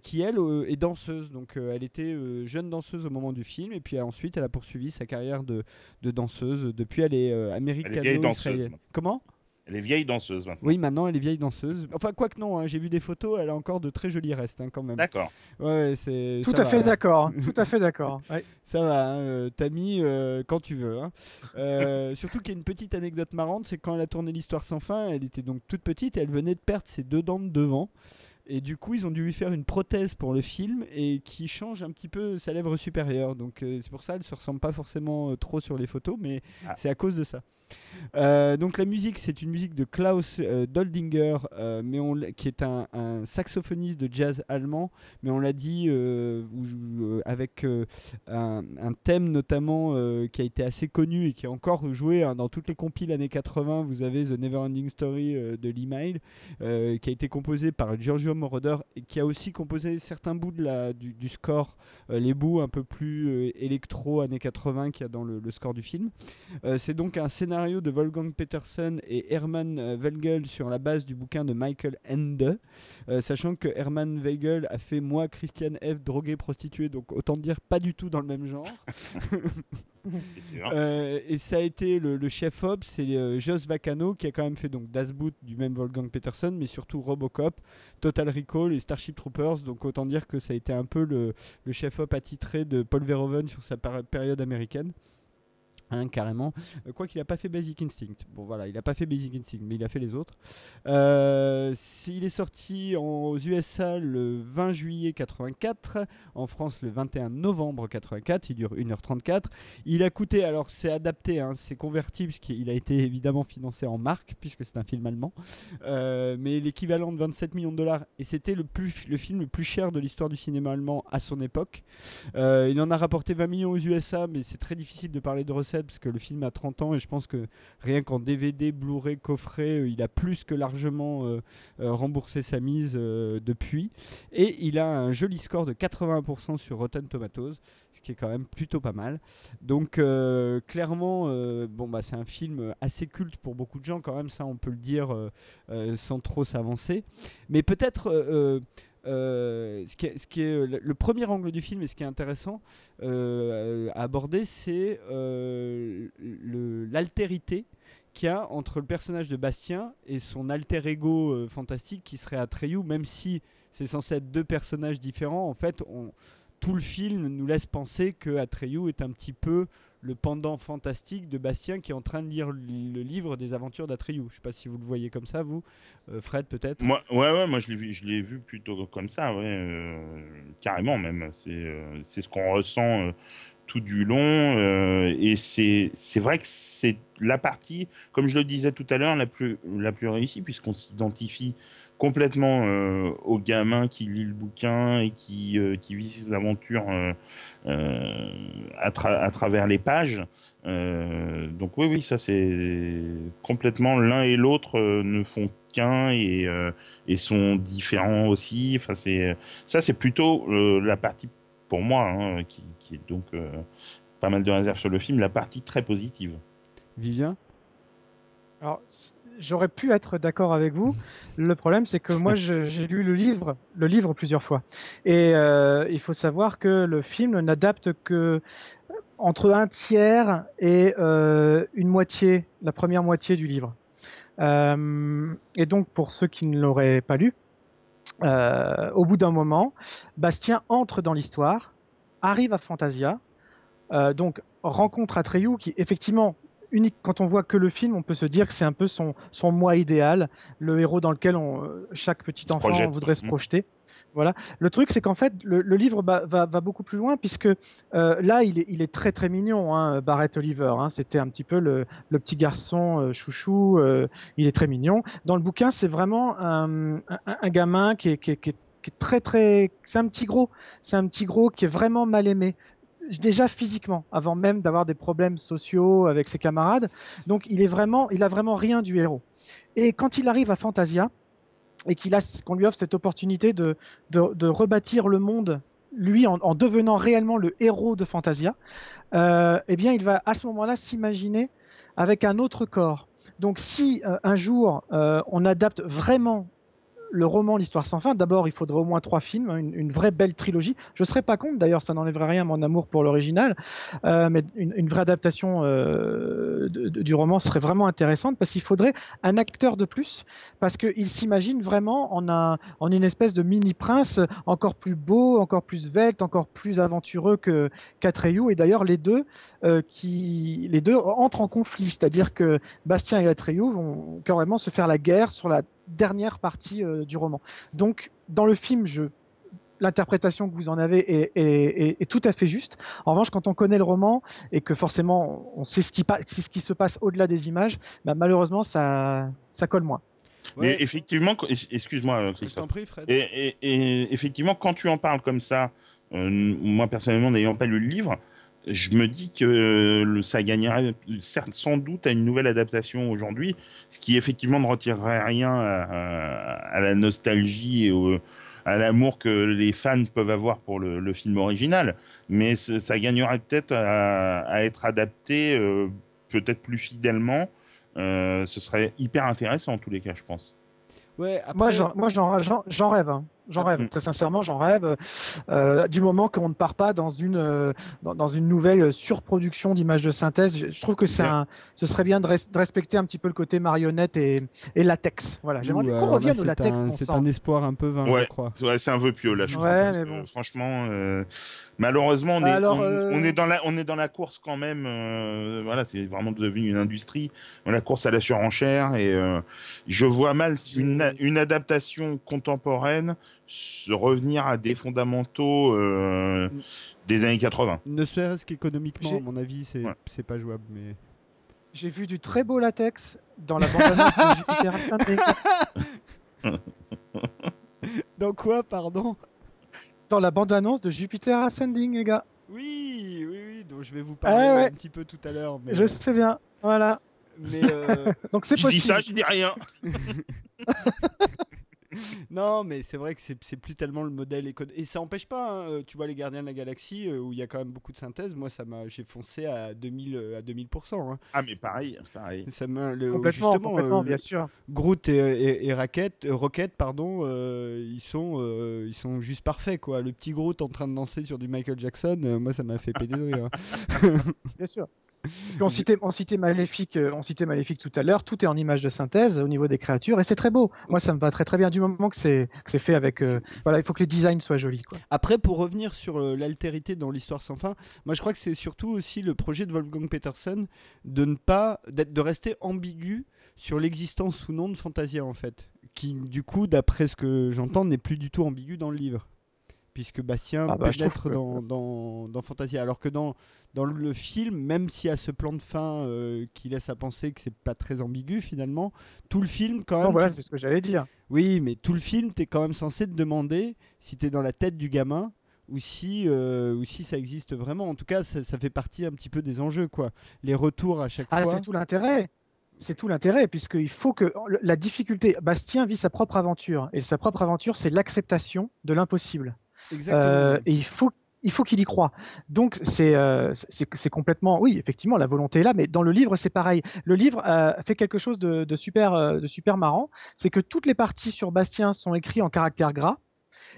qui elle est danseuse. Donc elle était jeune danseuse au moment du film et puis ensuite elle a poursuivi sa carrière de, de danseuse. Depuis elle est américano-israélienne. Comment? Elle est vieille danseuse maintenant. Oui, maintenant elle est vieille danseuse. Enfin, quoi que non, hein, j'ai vu des photos, elle a encore de très jolis restes hein, quand même. D'accord. Ouais, c'est. Tout ça à fait hein. d'accord. Tout à fait <laughs> d'accord. Ça va, hein, euh, t'as mis euh, quand tu veux. hein. Euh, surtout qu'il y a une petite anecdote marrante, c'est quand elle a tourné l'histoire sans fin, elle était donc toute petite et elle venait de perdre ses deux dents de devant. Et du coup, ils ont dû lui faire une prothèse pour le film et qui change un petit peu sa lèvre supérieure. Donc euh, c'est pour ça, elle se ressemble pas forcément euh, trop sur les photos, mais Ah. c'est à cause de ça. Euh, donc la musique, c'est une musique de Klaus euh, Doldinger, euh, mais qui est un, saxophoniste de jazz allemand, mais on l'a dit euh, avec un, thème notamment qui a été assez connu et qui est encore joué hein, dans toutes les compiles années 80. Vous avez The Neverending Story de Lee Mail, euh, qui a été composé par Giorgio Moroder et qui a aussi composé certains bouts de la, du, score, les bouts un peu plus électro années 80 qu'il y a dans le, le score du film. C'est donc un scénario de Wolfgang Petersen et Hermann euh, Weigel sur la base du bouquin de Michael Ende, euh, sachant que Hermann Weigel a fait Moi, Christiane F, droguée, prostituée, donc autant dire pas du tout dans le même genre. <laughs> Euh, et ça a été le, le chef op, c'est euh, Jos Vacano qui a quand même fait donc Das Boot du même Wolfgang Petersen, mais surtout Robocop, Total Recall et Starship Troopers. Donc autant dire que ça a été un peu le, le chef op attitré de Paul Verhoeven sur sa période américaine. Hein, carrément. Euh, quoi qu'il n'a pas fait Basic Instinct. Bon voilà, il n'a pas fait Basic Instinct, mais il a fait les autres. Euh, il est sorti aux USA le 20 juillet 84, en France le 21 novembre 84. Il dure 1h34. Il a coûté, alors c'est adapté, hein, c'est converti puisqu'il a été évidemment financé en marque puisque c'est un film allemand, Euh, mais l'équivalent de 27 millions de dollars et c'était le, le film le plus cher de l'histoire du cinéma allemand à son époque. Il en a rapporté 20 millions aux USA, mais c'est très difficile de parler de recettes parce que le film a 30 ans et je pense que rien qu'en DVD, Blu-ray, coffret, euh, il a plus que largement euh, euh, remboursé sa mise depuis. Et il a un joli score de 81% sur Rotten Tomatoes, ce qui est quand même plutôt pas mal. Donc clairement, bon bah c'est un film assez culte pour beaucoup de gens quand même, ça on peut le dire sans trop s'avancer. Mais peut-être euh, ce, qui est, euh, le premier angle du film et ce qui est intéressant euh, à aborder, c'est l'altérité qu'il y a entre le personnage de Bastien et son alter ego fantastique qui serait Atreyu, même si c'est censé être deux personnages différents, en fait, tout le film nous laisse penser que Atreyu est un petit peu le pendant fantastique de Bastien qui est en train de lire le livre des aventures d'Atreyu. Je sais pas si vous le voyez comme ça, vous, Euh, Fred peut-être. Moi, ouais, ouais, moi je l'ai vu, je l'ai vu plutôt comme ça, euh, carrément même. C'est, euh, c'est ce qu'on ressent tout du long, et c'est, c'est vrai que c'est la partie, comme je le disais tout à l'heure, la plus, la plus réussie puisqu'on s'identifie complètement euh, au gamin qui lit le bouquin et qui, euh, qui vit ses aventures euh, euh, à, tra- à travers les pages. Euh, donc oui, oui, ça c'est complètement l'un et l'autre euh, ne font qu'un et, euh, et sont différents aussi. Enfin, c'est ça, c'est plutôt euh, la partie pour moi hein, qui, qui est donc euh, pas mal de réserves sur le film, la partie très positive. Vivien? Alors, j'aurais pu être d'accord avec vous. Le problème, c'est que moi, <laughs> j'ai lu le livre, le livre plusieurs fois, et euh, il faut savoir que le film n'adapte que entre un tiers et euh, une moitié, la première moitié du livre. Euh, et donc, pour ceux qui ne l'auraient pas lu, au bout d'un moment, Bastien entre dans l'histoire, arrive à Fantasia, donc rencontre Atreyu qui effectivement unique quand on voit que le film, on peut se dire que c'est un peu son son moi idéal, le héros dans lequel on, euh, chaque petit enfant projette, voudrait se quoi. projeter. Voilà. Le truc, c'est qu'en fait, le, le livre va, va, va beaucoup plus loin puisque euh, là, il est, il est très très mignon, hein, Barrett Oliver. Hein, C'était un petit peu le, le petit garçon euh, chouchou. euh, il est très mignon. Dans le bouquin, c'est vraiment un, un, un gamin qui est, qui est, qui est qui est très très c'est un petit gros c'est un petit gros qui est vraiment mal aimé déjà physiquement avant même d'avoir des problèmes sociaux avec ses camarades. Donc il est vraiment il a vraiment rien du héros. Et quand il arrive à Fantasia et qu'il a qu'on lui offre cette opportunité de de, rebâtir le monde lui en, en devenant réellement le héros de Fantasia euh, eh bien il va à ce moment-là s'imaginer avec un autre corps. Donc si euh, un jour euh, on adapte vraiment le roman L'Histoire sans fin, d'abord, il faudrait au moins trois films, hein, une, vraie belle trilogie. Je ne serais pas contre, d'ailleurs, ça n'enlèverait rien à mon amour pour l'original, euh, mais une, vraie adaptation euh, du roman serait vraiment intéressante parce qu'il faudrait un acteur de plus, parce qu'il s'imagine vraiment en, un, en une espèce de mini-prince encore plus beau, encore plus svelte, encore plus aventureux que qu'Atreyu. Et d'ailleurs, les deux, euh, les deux entrent en conflit, c'est-à-dire que Bastien et Atreyu vont carrément se faire la guerre sur la dernière partie euh, du roman. Donc, dans le film, je l'interprétation que vous en avez est, tout à fait juste. En revanche, quand on connaît le roman et que forcément on sait ce qui, ce qui se passe au-delà des images, bah, malheureusement ça, ça colle moins. Mais effectivement, excuse-moi euh, Christophe. Et, effectivement, quand tu en parles comme ça, euh, moi personnellement n'ayant pas lu le livre, je me dis que ça gagnerait sans doute à une nouvelle adaptation aujourd'hui, ce qui effectivement ne retirerait rien à, la nostalgie et à l'amour que les fans peuvent avoir pour le, film original. Mais ça gagnerait peut-être à, être adapté euh, peut-être plus fidèlement. Euh, ce serait hyper intéressant en tous les cas, je pense. Ouais, Moi, j'en rêve. Hein. J'en rêve, mm. très sincèrement, j'en rêve. Euh, du moment qu'on ne part pas dans une, euh, dans, une nouvelle surproduction d'images de synthèse, je, trouve que c'est un, ce serait bien de, respecter un petit peu le côté marionnette et, et latex. Voilà, j'aimerais qu'on revienne au latex. C'est un espoir un peu vain, je crois. Ouais, c'est un vœu pieux là, je crois. franchement, euh, malheureusement, on est, on, est dans la, on est dans la course quand même. voilà, c'est vraiment devenu une industrie. La course à la surenchère et je vois mal une, une adaptation contemporaine revenir à des fondamentaux euh, des années 80. Ne serait-ce qu'économiquement, à mon avis, c'est pas jouable. Mais... J'ai vu du très beau latex dans la bande-annonce de Jupiter Ascending. <laughs> dans quoi, pardon? Dans la bande-annonce de Jupiter Ascending, les gars. Oui, oui, oui, donc je vais vous parler un petit peu tout à l'heure. Mais... Je sais bien, voilà. Mais euh... <laughs> donc c'est possible. Je dis ça, je dis rien. <laughs> non, mais c'est vrai que c'est plus tellement le modèle Et ça n'empêche pas, hein, euh, tu vois, les Gardiens de la Galaxie, euh, où il y a quand même beaucoup de synthèse, moi, ça m'a, j'ai foncé à 2000, euh, à 2000%. Hein. Ah, mais pareil, pareil. Ça le, complètement, justement, complètement bien sûr. Groot et, et, Rocket, pardon, ils, sont, ils sont juste parfaits, quoi. Le petit Groot en train de danser sur du Michael Jackson, moi, ça m'a fait péter de rire. <laughs> Bien sûr on citait, on citait Maléfique, euh, on citait Maléfique tout à l'heure. Tout est en image de synthèse au niveau des créatures et c'est très beau. Moi, ça me va très très bien du moment que c'est c'est fait avec. Euh, voilà, il faut que les designs soient jolis. Quoi. Après, pour revenir sur euh, l'altérité dans l'histoire sans fin, moi je crois que c'est surtout aussi le projet de Wolfgang Petersen de ne pas de rester ambigu sur l'existence ou non de Fantasia en fait, qui du coup, d'après ce que j'entends, n'est plus du tout ambigu dans le livre puisque Bastien ah bah, peut dans, dans, dans, Fantasia. Alors que dans, dans le film, même s'il y a ce plan de fin euh, qui laisse à penser que c'est pas très ambigu finalement, tout le film quand même. Non, voilà, c'est ce que j'allais dire. Oui, mais tout le film, tu es quand même censé te demander si tu es dans la tête du gamin ou si, euh, ou si ça existe vraiment. En tout cas, ça, ça, fait partie un petit peu des enjeux, quoi. Les retours à chaque ah, fois. C'est tout l'intérêt. C'est tout l'intérêt, puisqu'il faut que la difficulté. Bastien vit sa propre aventure, et sa propre aventure, c'est l'acceptation de l'impossible. Euh, et il faut il faut qu'il y croit. Donc euh, c'est complètement, oui, effectivement, la volonté est là, mais dans le livre c'est pareil. Le livre euh, fait quelque chose de, super de super marrant, c'est que toutes les parties sur Bastien sont écrites en caractère gras.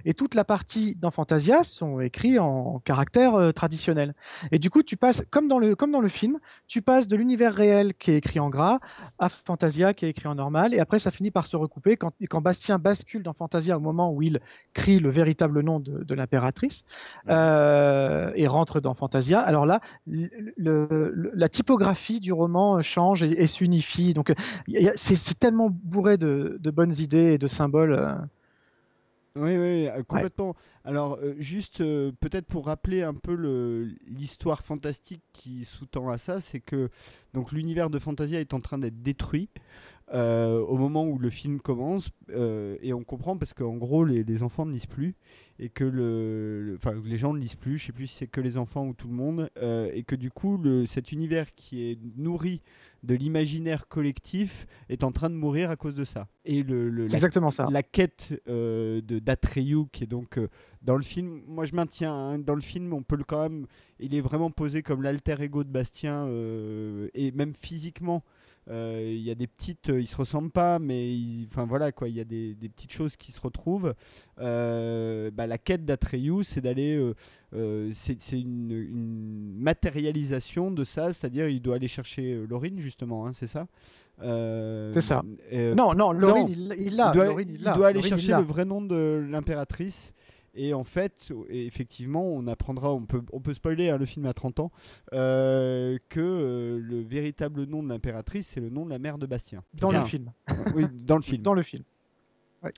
Et toute la partie dans Fantasia sont écrits en caractère euh, traditionnel. Et du coup, tu passes, comme dans le, comme dans le film, tu passes de l'univers réel qui est écrit en gras à Fantasia qui est écrit en normal. Et après, ça finit par se recouper. Quand, quand Bastien bascule dans Fantasia au moment où il crie le véritable nom de, de l'impératrice euh, et rentre dans Fantasia, alors là, le, la typographie du roman change et, s'unifie. Donc, c'est tellement bourré de, de, bonnes idées et de symboles. Oui, oui, euh, complètement. Alors, euh, juste euh, peut-être pour rappeler un peu l'histoire fantastique qui sous-tend à ça, c'est que donc l'univers de Fantasia est en train d'être détruit au moment où le film commence, et on comprend parce qu'en gros les, les, enfants ne lisent plus, et que le, les gens ne lisent plus, je sais plus si c'est que les enfants ou tout le monde, euh, et que du coup le, cet univers qui est nourri de l'imaginaire collectif est en train de mourir à cause de ça. Et le, la, exactement ça. La quête euh, de d'Atreyu qui est donc euh, dans le film, moi je maintiens hein, dans le film, on peut le quand même, il est vraiment posé comme l'alter ego de Bastien et même physiquement. Il y a des petites, ils se ressemblent pas, mais enfin voilà quoi, il y a des, des, petites choses qui se retrouvent. Bah, la quête d'Atreyu, c'est d'aller euh, c'est une, matérialisation de ça, c'est-à-dire il doit aller chercher euh, Laurine justement, hein, c'est ça? Euh, C'est ça. non, non, Laurine, il, il, doit, il, doit aller chercher le vrai nom de l'impératrice. Et en fait, effectivement, on apprendra, on peut, on peut spoiler hein, le film à 30 ans, que le véritable nom de l'impératrice, c'est le nom de la mère de Bastien. Dans le film. oui, dans le film. Dans le film.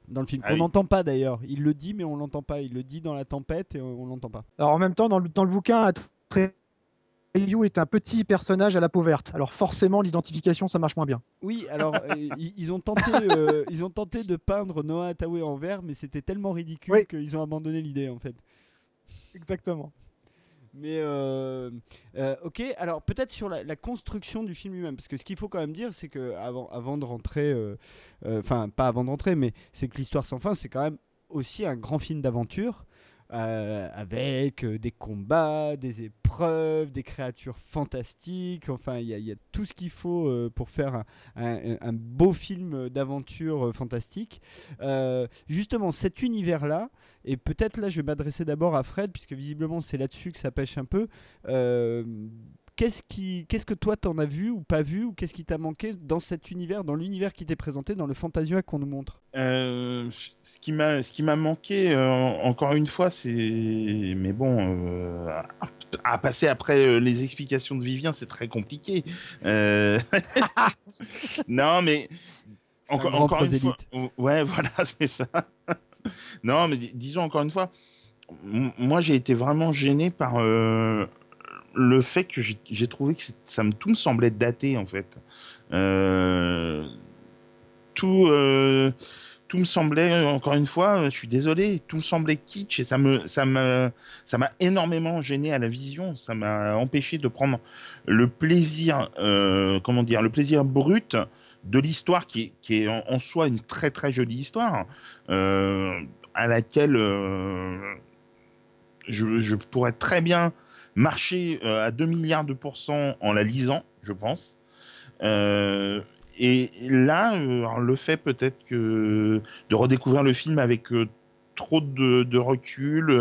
Dans le film, ah on n'entend pas d'ailleurs. Il le dit, mais on l'entend pas. Il le dit dans la tempête et on l'entend pas. Alors en même temps, dans le, dans le bouquin, Ryu est un petit personnage à la peau verte. Alors forcément, l'identification, ça marche moins bien. Oui, alors <laughs> euh, ils, ont tenté, euh, ils ont tenté de peindre Noah Attaway en vert, mais c'était tellement ridicule qu'ils ont abandonné l'idée en fait. Exactement. Mais euh, euh, ok, alors peut-être sur la, construction du film lui-même, parce que ce qu'il faut quand même dire, c'est que avant, avant de rentrer, euh, enfin pas avant de rentrer, mais c'est que l'histoire sans fin, c'est quand même aussi un grand film d'aventure. Euh, avec euh, des combats, des épreuves, des créatures fantastiques. Enfin, il y, a tout ce qu'il faut euh, pour faire un, beau film d'aventure fantastique. justement, cet univers-là, et peut-être là, je vais m'adresser d'abord à Fred, puisque visiblement c'est là-dessus que ça pêche un peu qu'est-ce qui, qu'est-ce que toi t'en as vu ou pas vu ou qu'est-ce qui t'a manqué dans cet univers, dans l'univers qui t'est présenté, dans le Fantasia qu'on nous montre? Euh, Ce qui m'a, ce qui m'a manqué euh, encore une fois, c'est, mais bon, euh, à, passer après les explications de Vivien, c'est très compliqué. <laughs> non, mais encore, encore une fois, ouais, <laughs> voilà, c'est ça. non, mais disons encore une fois, moi j'ai été vraiment gêné par le fait que j'ai trouvé que ça me, tout me semblait daté en fait. Euh, tout, euh, tout me semblait, encore une fois, je suis désolé, tout me semblait kitsch et ça me, ça me, ça m'a énormément gêné à la vision. Ça m'a empêché de prendre le plaisir, euh, comment dire, le plaisir brut de l'histoire qui est, qui est en, soi une très très jolie histoire à laquelle je, je pourrais très bien marcher euh, à 2 milliards de pourcents en la lisant, je pense. Euh, et là, euh, le fait peut-être de redécouvrir le film avec trop de, recul,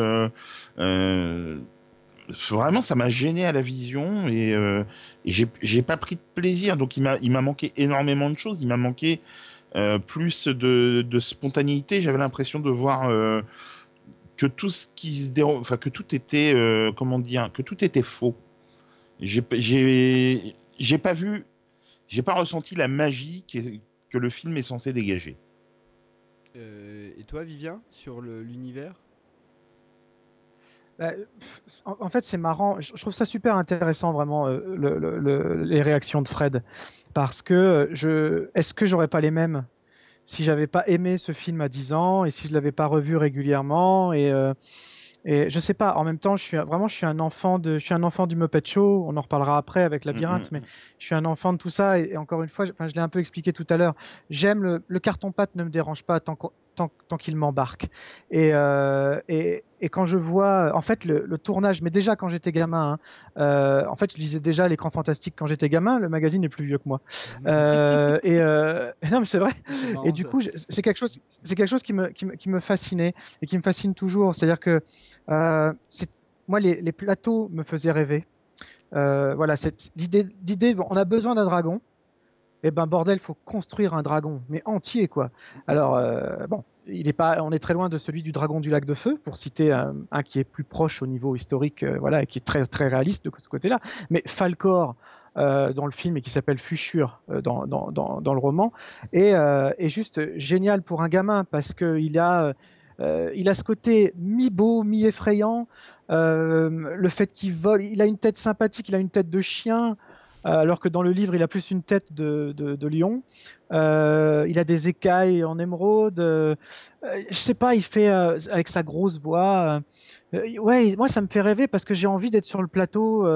vraiment, ça m'a gêné à la vision et, j'ai pas pris de plaisir. Donc il m'a manqué énormément de choses. Il m'a manqué plus de spontanéité. J'avais l'impression de voir que tout ce qui se déroule, enfin que tout était, euh, comment dire, que tout était faux. J'ai, j'ai, j'ai pas vu, j'ai pas ressenti la magie que le film est censé dégager. Euh, et toi, Vivien, sur l'univers? Bah, en, fait, c'est marrant. Je, trouve ça super intéressant, vraiment, euh, le, les réactions de Fred. Parce que je, est-ce que j'aurais pas les mêmes? Si j'avais pas aimé ce film à 10 ans et si je l'avais pas revu régulièrement et euh, et je sais pas en même temps je suis vraiment je suis un enfant de je suis un enfant du Muppet Show. On en reparlera après avec Labyrinthe mm, mm, mais je suis un enfant de tout ça et, encore une fois je, je l'ai un peu expliqué tout à l'heure j'aime le, le carton pâte ne me dérange pas tant tant, tant qu'il m'embarque et, euh, et et quand je vois, en fait, le, le tournage, mais déjà quand j'étais gamin, hein, euh, en fait, je lisais déjà l'écran fantastique quand j'étais gamin. Le magazine est plus vieux que moi. <laughs> Euh, et <laughs> non, mais c'est vrai. Et du coup, c'est quelque chose, c'est quelque chose qui me, qui me, qui me fascinait et qui me fascine toujours. C'est-à-dire que moi, les, les, plateaux me faisaient rêver. Voilà, l'idée, on a besoin d'un dragon. Eh ben bordel, faut construire un dragon, mais entier quoi. Alors euh, bon, il est pas, on est très loin de celui du dragon du lac de feu, pour citer un, qui est plus proche au niveau historique, euh, voilà, et qui est très très réaliste de ce côté-là. Mais Falcor euh, dans le film et qui s'appelle Fuchur dans, dans, dans, dans, le roman est, est juste génial pour un gamin parce que il a il a ce côté mi beau, mi effrayant. le fait qu'il vole, il a une tête sympathique, il a une tête de chien. Alors que dans le livre, il a plus une tête de, lion. Euh, il a des écailles en émeraude. Euh, je sais pas, il fait avec sa grosse voix. ouais, moi ça me fait rêver parce que j'ai envie d'être sur le plateau.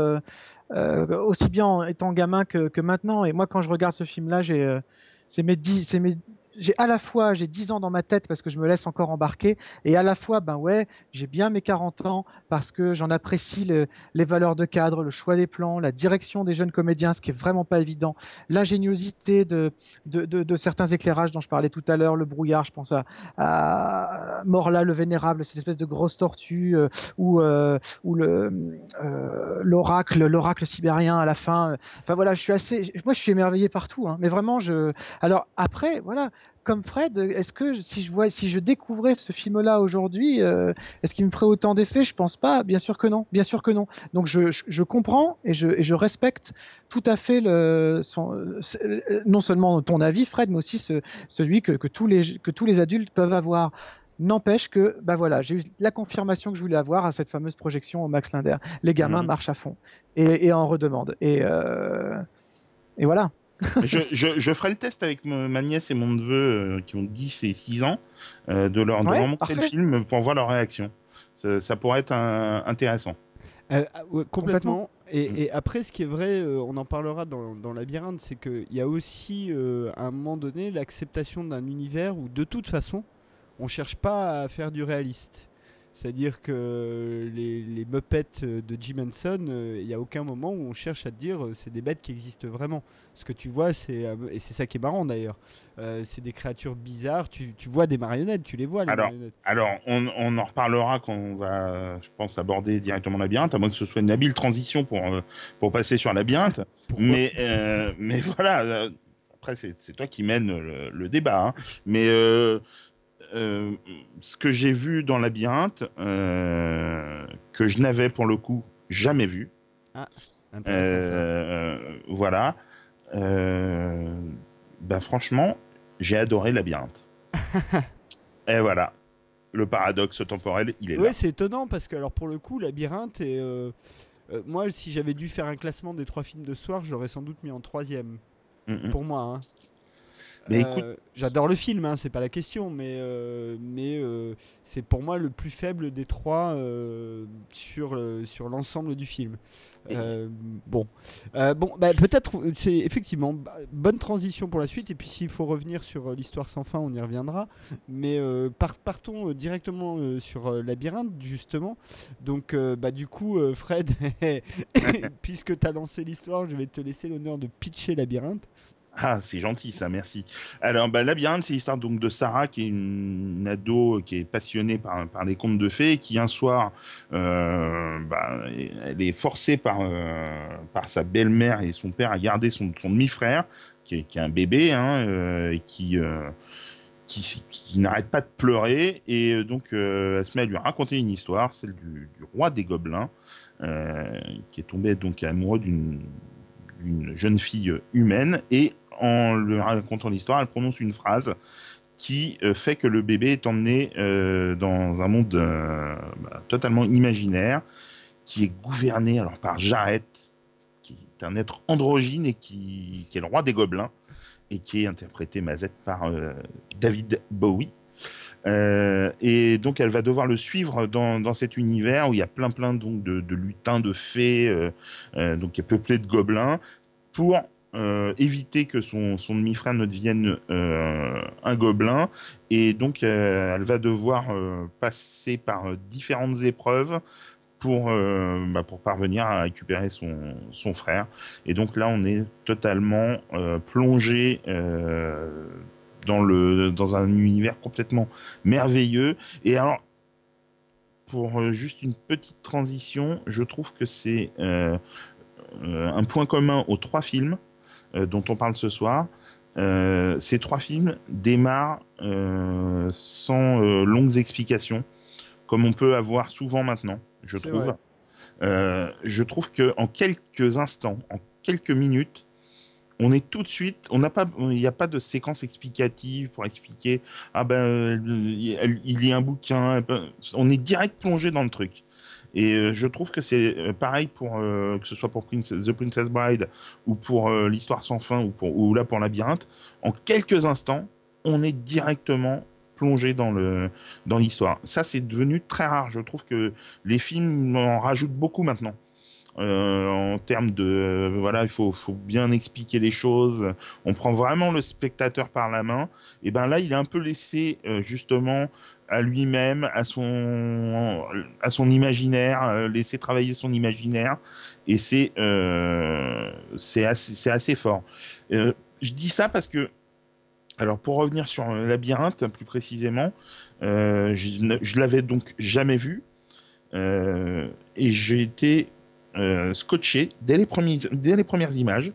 aussi bien étant gamin que, que, maintenant. Et moi, quand je regarde ce film-là, j'ai, c'est mes, c'est mes j'ai à la fois j'ai 10 ans dans ma tête parce que je me laisse encore embarquer et à la fois ben ouais j'ai bien mes 40 ans parce que j'en apprécie les valeurs de cadre le choix des plans la direction des jeunes comédiens ce qui est vraiment pas évident. L'ingéniosité de de, certains éclairages dont je parlais tout à l'heure le brouillard je pense à, à Morla le vénérable cette espèce de grosse tortue euh, ou euh, ou le euh, l'oracle l'oracle sibérien à la fin. Enfin voilà je suis assez moi je suis émerveillé partout hein, mais vraiment je alors après voilà comme Fred, est-ce que si je vois, si je découvrais ce film-là aujourd'hui, euh, est-ce qu'il me ferait autant d'effet Je pense pas. Bien sûr que non. Bien sûr que non. Donc je, je, comprends et je, et je, respecte tout à fait le, son, non seulement ton avis, Fred, mais aussi ce, celui que, que, tous les, que tous les adultes peuvent avoir. N'empêche que, bah voilà, j'ai eu la confirmation que je voulais avoir à cette fameuse projection au Max Linder. Les gamins mmh. marchent à fond et, et en redemandent. Et, euh, et voilà <laughs> je, je, je, ferai le test avec ma nièce et mon neveu euh, qui ont 10 et 6 ans, euh, de, leur, montrer le film pour voir leur réaction. Ça, pourrait être intéressant. Euh, ah, complètement. Et, et, après, ce qui est vrai, on en parlera dans, dans Labyrinthe, c'est qu'il y a aussi, à un moment donné, l'acceptation d'un univers où, de toute façon, on cherche pas à faire du réaliste. C'est-à-dire que les, les Muppets de Jim Henson, euh, il n'y a aucun moment où on cherche à te dire euh, c'est des bêtes qui existent vraiment. Ce que tu vois, c'est euh, et c'est ça qui est marrant d'ailleurs. c'est des créatures bizarres. Tu, tu, vois des marionnettes, tu les vois. Les alors, marionnettes. alors on, on, en reparlera quand on va, je pense, aborder directement labyrinthe, à moins que ce soit une habile transition pour pour passer sur labyrinthe. <laughs> mais mais voilà. Après, c'est toi qui mène le, le débat. Hein. Mais euh, ce que j'ai vu dans Labyrinthe, euh, que je n'avais pour le coup jamais vu. Ah. Euh, voilà. ben franchement, j'ai adoré Labyrinthe. <laughs> Et voilà. Le paradoxe temporel, il est là. Oui, c'est étonnant parce que, alors pour le coup, Labyrinthe est. moi, si j'avais dû faire un classement des trois films de soir, je l'aurais sans doute mis en troisième. Pour moi. Hein. Euh, j'adore le film, hein, c'est pas la question, mais, euh, mais euh, c'est pour moi le plus faible des trois sur, sur l'ensemble du film. bon, bon bah, peut-être, c'est effectivement bonne transition pour la suite, et puis s'il faut revenir sur l'histoire sans fin, on y reviendra. Mais partons directement sur Labyrinthe, justement. Donc, bah, du coup, Fred, <laughs> <laughs> puisque tu as lancé l'histoire, je vais te laisser l'honneur de pitcher Labyrinthe. Ah, c'est gentil ça, merci. Alors, bah, Labyrinthe, c'est l'histoire donc de Sarah, qui est une, ado qui est passionnée par, par les contes de fées, qui un soir, euh, bah, elle est forcée par, euh, par sa belle-mère et son père à garder son, demi-frère, qui est, qui est un bébé, hein, euh, qui, qui n'arrête pas de pleurer, et donc elle se met à lui raconter une histoire, celle du, du roi des gobelins, qui est tombé donc amoureux d'une une jeune fille humaine et en lui racontant l'histoire, elle prononce une phrase qui euh, fait que le bébé est emmené euh, dans un monde euh, bah, totalement imaginaire, qui est gouverné alors par Jareth, qui est un être androgyne et qui, est le roi des gobelins, et qui est interprété Mazette par David Bowie. Et donc elle va devoir le suivre dans, cet univers où il y a plein plein donc de, lutins, de fées, donc qui est peuplé de gobelins, pour euh, éviter que son, son demi-frère ne devienne euh, un gobelin. Et donc, euh, elle va devoir passer par différentes épreuves pour, bah, pour parvenir à récupérer son, son frère. Et donc là, on est totalement plongé dans, le, dans un univers complètement merveilleux. Et alors, pour juste une petite transition, je trouve que c'est un point commun aux trois films euh, dont on parle ce soir, euh, ces trois films démarrent euh, sans longues explications, comme on peut avoir souvent maintenant, je trouve. je trouve que en quelques instants, en quelques minutes, on est tout de suite, on n'a pas, il n'y a pas de séquence explicative pour expliquer. Ah ben, il y a un bouquin. On est direct plongé dans le truc. Et je trouve que c'est pareil pour que ce soit pour The Princess Bride ou pour l'histoire sans fin ou, pour, ou là pour Labyrinthe. En quelques instants, on est directement plongé dans le dans l'histoire. Ça, c'est devenu très rare. Je trouve que les films en rajoutent beaucoup maintenant. Euh, en termes de euh, voilà, il faut, bien expliquer les choses. On prend vraiment le spectateur par la main. Et ben là, il est un peu laissé euh, justement à lui-même, à son à son imaginaire, laisser travailler son imaginaire. Et c'est c'est assez c'est assez fort. je dis ça parce que alors pour revenir sur Labyrinthe plus précisément, je, je l'avais donc jamais vu. et j'ai été euh, scotché dès les, premiers, dès les premières images.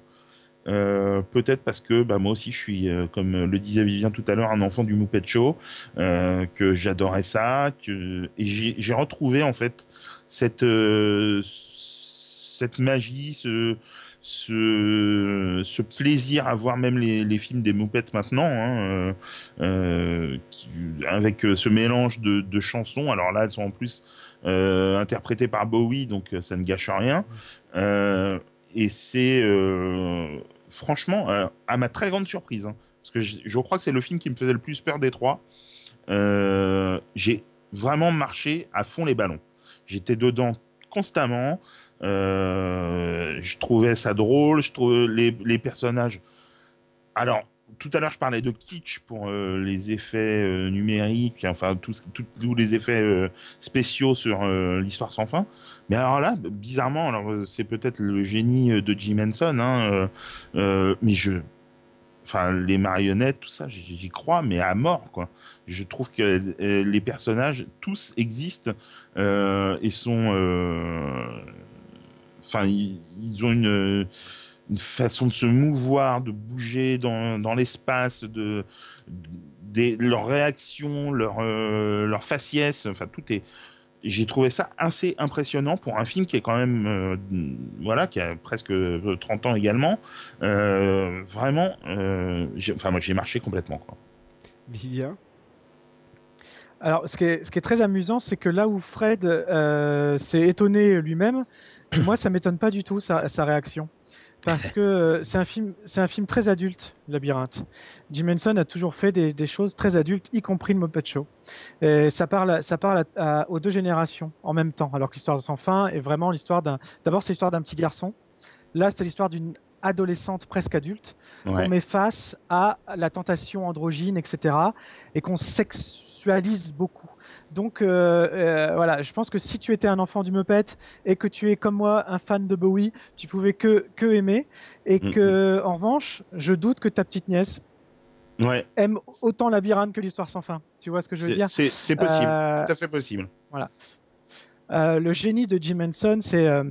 Euh, peut-être parce que bah, moi aussi je suis, euh, comme le disait Vivien tout à l'heure, un enfant du Muppet Show, que j'adorais ça, que... et j'ai retrouvé en fait cette, cette magie, ce, ce, plaisir à voir même les, films des Muppets maintenant, hein, avec ce mélange de, de, chansons. Alors là, elles sont en plus interprété par Bowie, donc euh, ça ne gâche rien. Euh, et c'est franchement, à ma très grande surprise, hein, parce que je, crois que c'est le film qui me faisait le plus peur des trois. j'ai vraiment marché à fond les ballons. J'étais dedans constamment. je trouvais ça drôle. Je trouvais les, les personnages. Alors, tout à l'heure, je parlais de kitsch pour euh, les effets euh, numériques, enfin tous les effets euh, spéciaux sur l'histoire sans fin. Mais alors là, bizarrement, alors c'est peut-être le génie de Jim Henson, hein, mais je, enfin les marionnettes, tout ça, j'y crois, mais à mort quoi. Je trouve que les personnages tous existent et sont, enfin ils, ont une une façon de se mouvoir, de bouger dans, dans l'espace, de, leurs réactions, leur, euh, leur faciès, enfin tout est. J'ai trouvé ça assez impressionnant pour un film qui est quand même, euh, voilà, qui a presque 30 ans également. Euh, vraiment, enfin moi j'ai marché complètement quoi. Vivien. Alors, ce qui est, ce qui est très amusant, c'est que là où Fred s'est étonné lui-même, moi, ça m'étonne pas du tout sa, sa réaction parce que euh, c'est un film, c'est un film très adulte, Labyrinthe. Jim Henson a toujours fait des, choses très adultes, y compris le Muppet Show. Et ça parle, ça parle aux deux générations en même temps, alors que l'histoire sans fin est vraiment l'histoire d'un. D'abord, c'est l'histoire d'un petit garçon. Là, c'est l'histoire d'une adolescente presque adulte qu'on met face à la tentation androgyne, etc. et qu'on beaucoup. Donc euh, euh, voilà, je pense que si tu étais un enfant du Muppet et que tu es comme moi un fan de Bowie, tu pouvais que, que aimer. Et mm, que, mm. en revanche, je doute que ta petite nièce aime autant Labyrinthe que l'histoire sans fin. Tu vois ce que je veux dire? C'est possible, euh, tout à fait possible. Voilà. Euh, le génie de Jim Henson, c'est euh,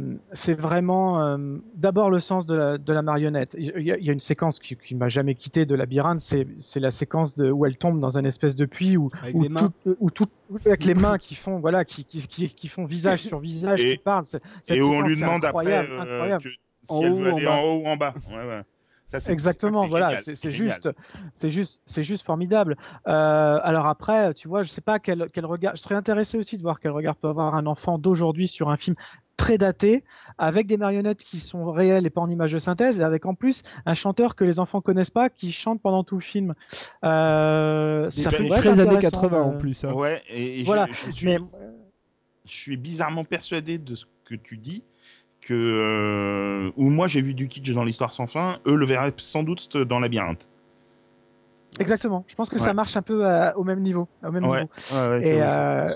vraiment euh, d'abord le sens de la, de la marionnette. Il y, a, il y, a, une séquence qui, qui m'a jamais quitté de labyrinthe, c'est la séquence de, où elle tombe dans un espèce de puits où, avec, où tout, où tout, avec les mains qui font voilà qui, qui, qui, font visage sur visage et, qui parlent. Et où on lui demande après incroyable. Que, si en elle haut, veut aller en, en haut ou en bas. Ouais, ouais. Exactement, voilà, c'est juste, c'est juste, c'est juste formidable. Euh, alors après, tu vois, je sais pas quel, quel regard. Je serais intéressé aussi de voir quel regard peut avoir un enfant d'aujourd'hui sur un film très daté, avec des marionnettes qui sont réelles et pas en images de synthèse, et avec en plus un chanteur que les enfants connaissent pas, qui chante pendant tout le film. Euh, ça fait très années 80 en plus. Hein. Ouais, et, voilà. je, suis, Mais... je suis bizarrement persuadé de ce que tu dis que euh, où moi j'ai vu du kitsch dans l'histoire sans fin, eux le verraient sans doute dans Labyrinthe. Exactement. Je pense que ça marche un peu euh, au même niveau. Au même ouais. niveau. et euh,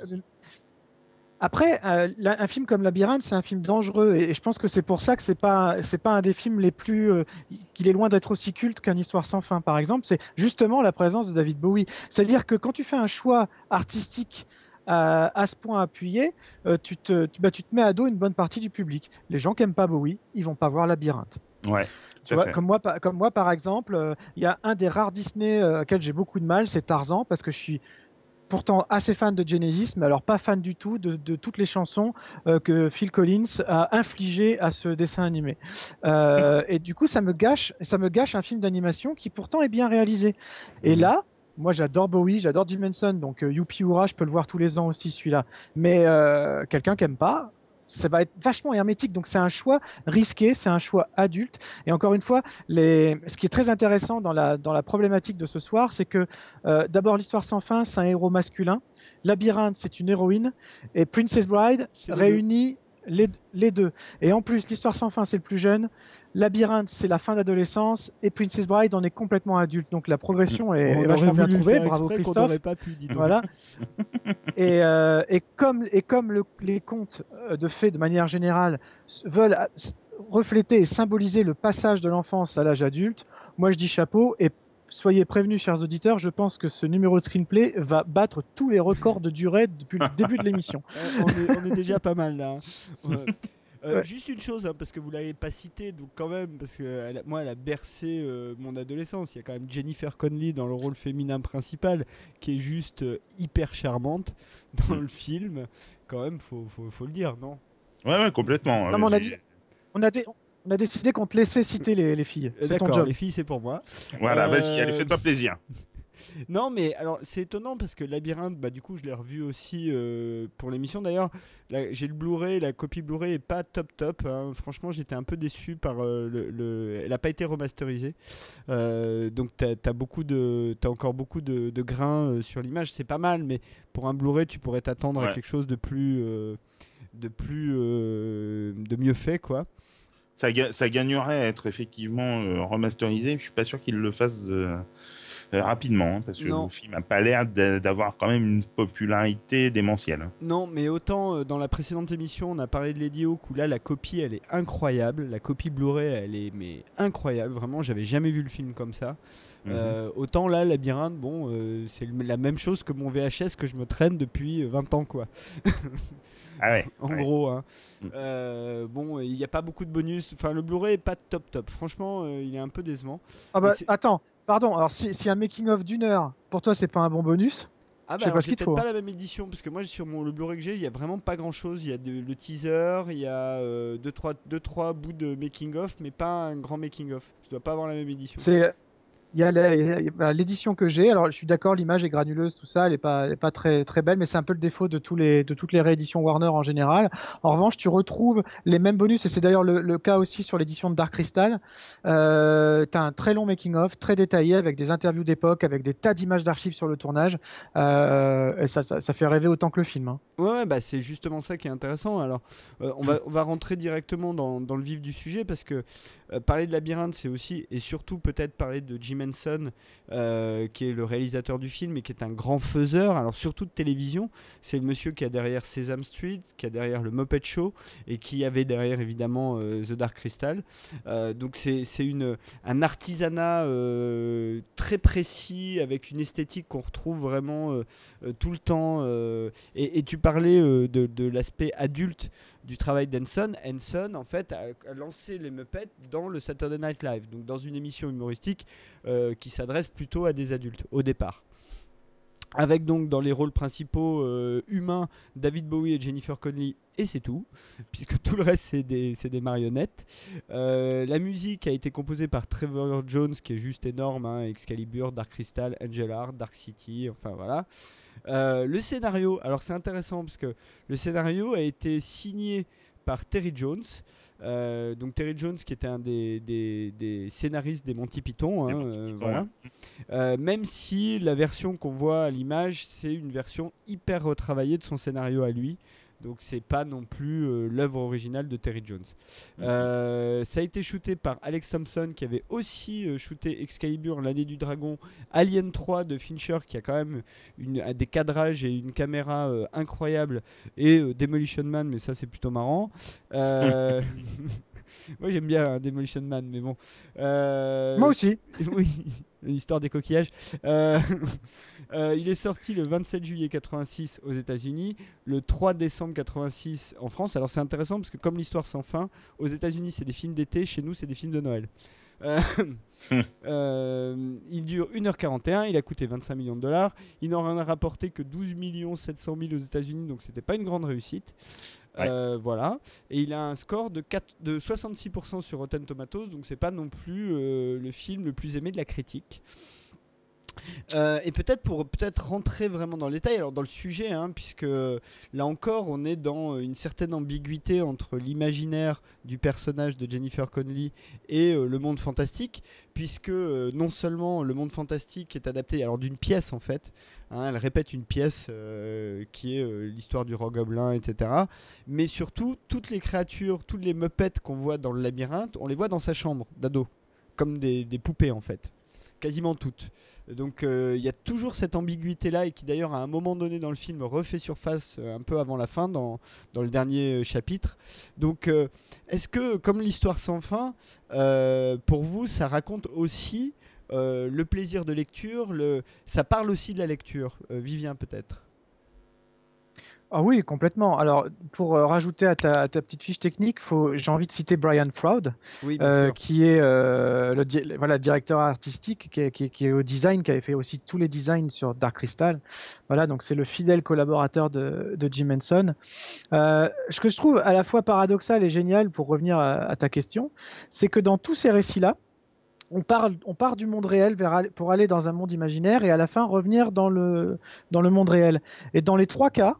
après, un film comme Labyrinthe, c'est un film dangereux et, je pense que c'est pour ça que c'est pas c'est pas un des films les plus qu'il est loin d'être aussi culte qu'un Histoire sans fin, par exemple. C'est justement la présence de David Bowie. C'est-à-dire que quand tu fais un choix artistique à, ce point appuyé, euh, tu, te, bah, tu te mets à dos une bonne partie du public. Les gens qui n'aiment pas Bowie, ils vont pas voir Labyrinthe. Ouais. Tu vois, comme moi, comme moi, par exemple, euh, il y a un des rares Disney euh, auxquels j'ai beaucoup de mal, c'est Tarzan, parce que je suis pourtant assez fan de Genesis, mais alors pas fan du tout de, de toutes les chansons que Phil Collins a infligées à ce dessin animé. et du coup, ça me gâche, ça me gâche un film d'animation qui pourtant est bien réalisé. Et mhm. là, moi, j'adore Bowie, j'adore Jim Henson, donc euh, Youpi Hurrah, je peux le voir tous les ans aussi, celui-là. Mais euh, quelqu'un qui aime pas, ça va être vachement hermétique. Donc c'est un choix risqué, c'est un choix adulte. Et encore une fois, les... ce qui est très intéressant dans la, dans la problématique de ce soir, c'est que euh, d'abord l'histoire sans fin, c'est un héros masculin. Labyrinthe, c'est une héroïne. Et Princess Bride réunit les, les, deux. Et en plus, l'histoire sans fin, c'est le plus jeune. Labyrinthe, c'est la fin d'adolescence. Et Princess Bride, on est complètement adulte. Donc la progression est, vachement bien trouvée. Bravo Christophe. Pas pu, voilà. <laughs> et, euh, et, comme, et comme le, les contes euh, de fait, de manière générale, veulent refléter et symboliser le passage de l'enfance à l'âge adulte, moi je dis chapeau. Et soyez prévenus, chers auditeurs, je pense que ce numéro de screenplay va battre tous les records de durée depuis le début de l'émission. <laughs> on, est, déjà pas mal là. Hein. <laughs> Euh, juste une chose, hein, parce que vous l'avez pas cité, donc quand même, parce que moi, elle a bercé euh, mon adolescence. Il y a quand même Jennifer Connelly dans le rôle féminin principal, qui est juste euh, hyper charmante <laughs> dans le film. Quand même, faut, faut, faut le dire, non? Ouais, ouais, complètement. on, a dit, on, a on a décidé qu'on te laissait citer les, les filles. D'accord, les filles, c'est pour moi. Voilà, vas-y, allez, fais-toi plaisir. <laughs> non, mais alors c'est étonnant parce que Labyrinthe, bah, du coup, je l'ai revu aussi euh, pour l'émission. D'ailleurs, j'ai le Blu-ray, la copie Blu-ray est pas top top. Hein. Franchement, j'étais un peu déçu par euh, le, Elle n'a pas été remasterisée. Euh, donc, tu as, beaucoup de, as encore beaucoup de, grains sur l'image. C'est pas mal, mais pour un Blu-ray, tu pourrais t'attendre à quelque chose de plus. de plus. de mieux fait, quoi. Ça, ça, gagnerait à être effectivement remasterisé. Je suis pas sûr qu'il le fasse de euh, rapidement, hein, parce que le film n'a pas l'air d'avoir quand même une popularité démentielle. Non, mais autant euh, dans la précédente émission, on a parlé de Lady Hawk, où là, la copie, elle est incroyable. La copie Blu-ray, elle est mais incroyable. Vraiment, j'avais jamais vu le film comme ça. Mhm. Euh, autant là, Labyrinthe, bon, c'est la même chose que mon VHS que je me traîne depuis 20 ans, quoi. ah ouais. <laughs> en gros, hein. Mm. bon, il n'y a pas beaucoup de bonus. Enfin, le Blu-ray est pas top top. Franchement, il est un peu décevant. Ah bah, attends, Pardon, alors si, un making-of d'une heure, pour toi, c'est pas un bon bonus? Ah bah peut-être pas la même édition parce que moi sur mon le Blu-ray que j'ai, il y a vraiment pas grand-chose. Il y a le teaser, il y a 2-3 euh, deux, trois, deux, trois bouts de making-of, mais pas un grand making-of. Je dois pas avoir la même édition. C'est il y a l'édition que j'ai. Alors, je suis d'accord, l'image est granuleuse, tout ça, elle est pas, très très belle, mais c'est un peu le défaut de tous les de toutes les rééditions Warner en général. En revanche, tu retrouves les mêmes bonus, et c'est d'ailleurs le, cas aussi sur l'édition de Dark Crystal. Euh, tu as un très long making of, très détaillé, avec des interviews d'époque, avec des tas d'images d'archives sur le tournage. Euh, et ça, fait rêver autant que le film. Hein. Ouais, bah c'est justement ça qui est intéressant. Alors, euh, on va rentrer directement dans le vif du sujet parce que euh, parler de Labyrinthe, c'est aussi et surtout peut-être parler de Jim Henson, euh, qui est le réalisateur du film et qui est un grand faiseur, alors surtout de télévision. C'est le monsieur qui a derrière Sesame Street, qui a derrière le Muppet Show et qui avait derrière évidemment euh, The Dark Crystal. donc c'est un artisanat très précis avec une esthétique qu'on retrouve vraiment tout le temps. Et, tu parlais de l'aspect adulte du travail d'Henson. Henson, en fait, a, lancé les Muppets dans le Saturday Night Live, donc dans une émission humoristique euh, qui s'adresse plutôt à des adultes au départ. Avec donc dans les rôles principaux euh, humains David Bowie et Jennifer Connelly, et c'est tout, <laughs> puisque tout le reste c'est des, des, marionnettes. Euh, la musique a été composée par Trevor Jones, qui est juste énorme, hein, Excalibur, Dark Crystal, Angel Heart, Dark City, enfin voilà. Euh, le scénario, alors c'est intéressant parce que le scénario a été signé par Terry Jones. Euh, donc Terry Jones qui était un des, des, scénaristes des Monty Python, hein, euh, voilà. même si la version qu'on voit à l'image c'est une version hyper retravaillée de son scénario à lui. Donc c'est pas non plus euh, l'œuvre originale de Terry Jones. Euh, ça a été shooté par Alex Thompson qui avait aussi euh, shooté Excalibur, l'année du dragon, Alien 3 de Fincher qui a quand même une, des cadrages et une caméra incroyable et Demolition Man mais ça c'est plutôt marrant. <laughs> <laughs> <laughs> Moi j'aime bien hein, Demolition Man mais bon. Moi aussi. <laughs> oui, l'histoire des coquillages. Euh, <laughs> il est sorti le 27 juillet 86 aux États-Unis, le 3 décembre 86 en France. Alors c'est intéressant parce que comme l'histoire sans fin, aux États-Unis c'est des films d'été, chez nous c'est des films de Noël. Euh, euh, il dure 1h41, il a coûté 25 millions de dollars. Il n'en a rapporté que 12 700 000 aux États-Unis, donc c'était pas une grande réussite. Voilà. Et il a un score de, 4, de 66% sur Rotten Tomatoes, donc c'est pas non plus le film le plus aimé de la critique. Euh, et peut-être pour peut-être rentrer vraiment dans le détail, alors dans le sujet, hein, puisque là encore on est dans une certaine ambiguïté entre l'imaginaire du personnage de Jennifer Connelly et euh, le monde fantastique, puisque euh, non seulement le monde fantastique est adapté alors d'une pièce en fait, hein, elle répète une pièce qui est l'histoire du Gobelin, etc. Mais surtout toutes les créatures, toutes les meupettes qu'on voit dans le labyrinthe, on les voit dans sa chambre d'ado, comme des poupées en fait quasiment toutes. Donc euh, il y a toujours cette ambiguïté-là et qui d'ailleurs à un moment donné dans le film refait surface euh, un peu avant la fin, dans, dans le dernier euh, chapitre. Donc est-ce que comme l'histoire sans fin, pour vous ça raconte aussi le plaisir de lecture, le... ça parle aussi de la lecture Vivien peut-être? Ah oui, complètement. Alors, pour euh, rajouter à ta, petite fiche technique, j'ai envie de citer Brian Froud, euh, qui est euh, le voilà, directeur artistique, qui est, au design, qui avait fait aussi tous les designs sur Dark Crystal. Voilà, donc c'est le fidèle collaborateur de, Jim Henson. ce que je trouve à la fois paradoxal et génial, pour revenir à, ta question, c'est que dans tous ces récits-là, on, parle, on part du monde réel vers, pour aller dans un monde imaginaire et à la fin revenir dans le, dans le monde réel. Et dans les trois cas,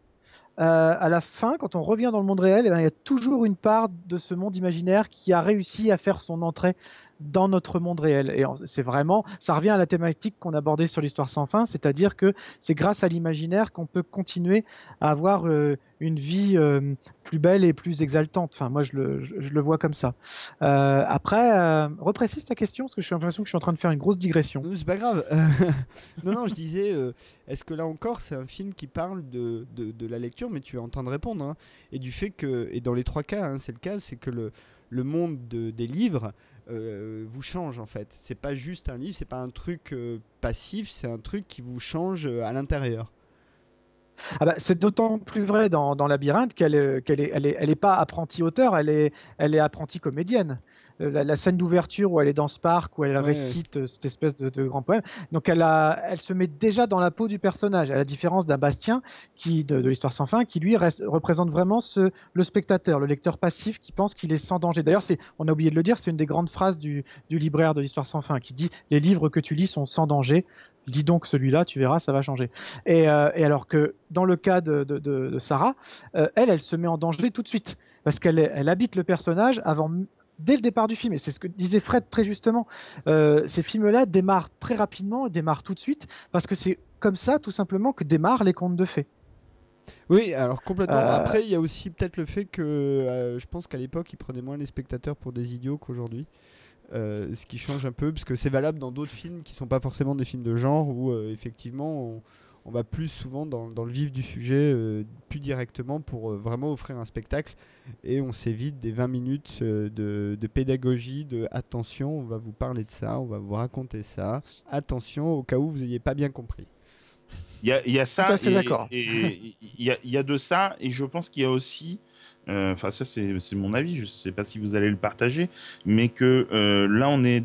euh, à la fin, quand on revient dans le monde réel, eh ben, il y a toujours une part de ce monde imaginaire qui a réussi à faire son entrée dans notre monde réel. Et c'est vraiment, ça revient à la thématique qu'on abordait sur l'histoire sans fin, c'est-à-dire que c'est grâce à l'imaginaire qu'on peut continuer à avoir euh, une vie euh, plus belle et plus exaltante. Enfin, moi, je le, je, le vois comme ça. Euh, après, reprécise ta question, parce que j'ai l'impression que je suis en train de faire une grosse digression. C'est pas grave. <laughs> non, non, je disais, est-ce que là encore, c'est un film qui parle de, de, la lecture, mais tu es en train de répondre, hein, et du fait que, et dans les trois cas, hein, c'est le cas, c'est que le, le monde de, des livres euh, vous change en fait. C'est pas juste un livre, c'est pas un truc euh, passif, c'est un truc qui vous change euh, à l'intérieur. Ah bah, c'est d'autant plus vrai dans, dans Labyrinthe qu'elle n'est elle est, elle est, pas apprentie auteur, elle est, elle est apprentie comédienne. Euh, la, scène d'ouverture où elle est dans ce parc, où elle récite euh, cette espèce de, grand poème. Donc elle, a, elle se met déjà dans la peau du personnage, à la différence d'un Bastien qui, de, l'histoire sans fin, qui lui représente vraiment ce, le spectateur, le lecteur passif qui pense qu'il est sans danger. D'ailleurs, on a oublié de le dire, c'est une des grandes phrases du, du libraire de l'histoire sans fin qui dit les livres que tu lis sont sans danger. Dis donc celui-là, tu verras, ça va changer. Et, euh, et, alors que dans le cas de, de, de Sarah, elle, elle se met en danger tout de suite parce qu'elle elle habite le personnage avant, dès le départ du film. Et c'est ce que disait Fred très justement. Euh, ces films-là démarrent très rapidement, démarrent tout de suite, parce que c'est comme ça, tout simplement, que démarrent les contes de fées. Oui, alors complètement. Euh, Après, il y a aussi peut-être le fait que euh, je pense qu'à l'époque, ils prenaient moins les spectateurs pour des idiots qu'aujourd'hui. ce qui change un peu, parce que c'est valable dans d'autres films qui sont pas forcément des films de genre, où effectivement on, on va plus souvent dans, le vif du sujet, euh, plus directement pour euh, vraiment offrir un spectacle. Et on s'évite des 20 minutes euh, de, pédagogie, de attention, on va vous parler de ça, on va vous raconter ça. Attention au cas où vous n'ayez pas bien compris. Il y a, ça, et il y, a, de ça, et je pense qu'il y a aussi, enfin ça c'est mon avis, je ne sais pas si vous allez le partager, mais que là on est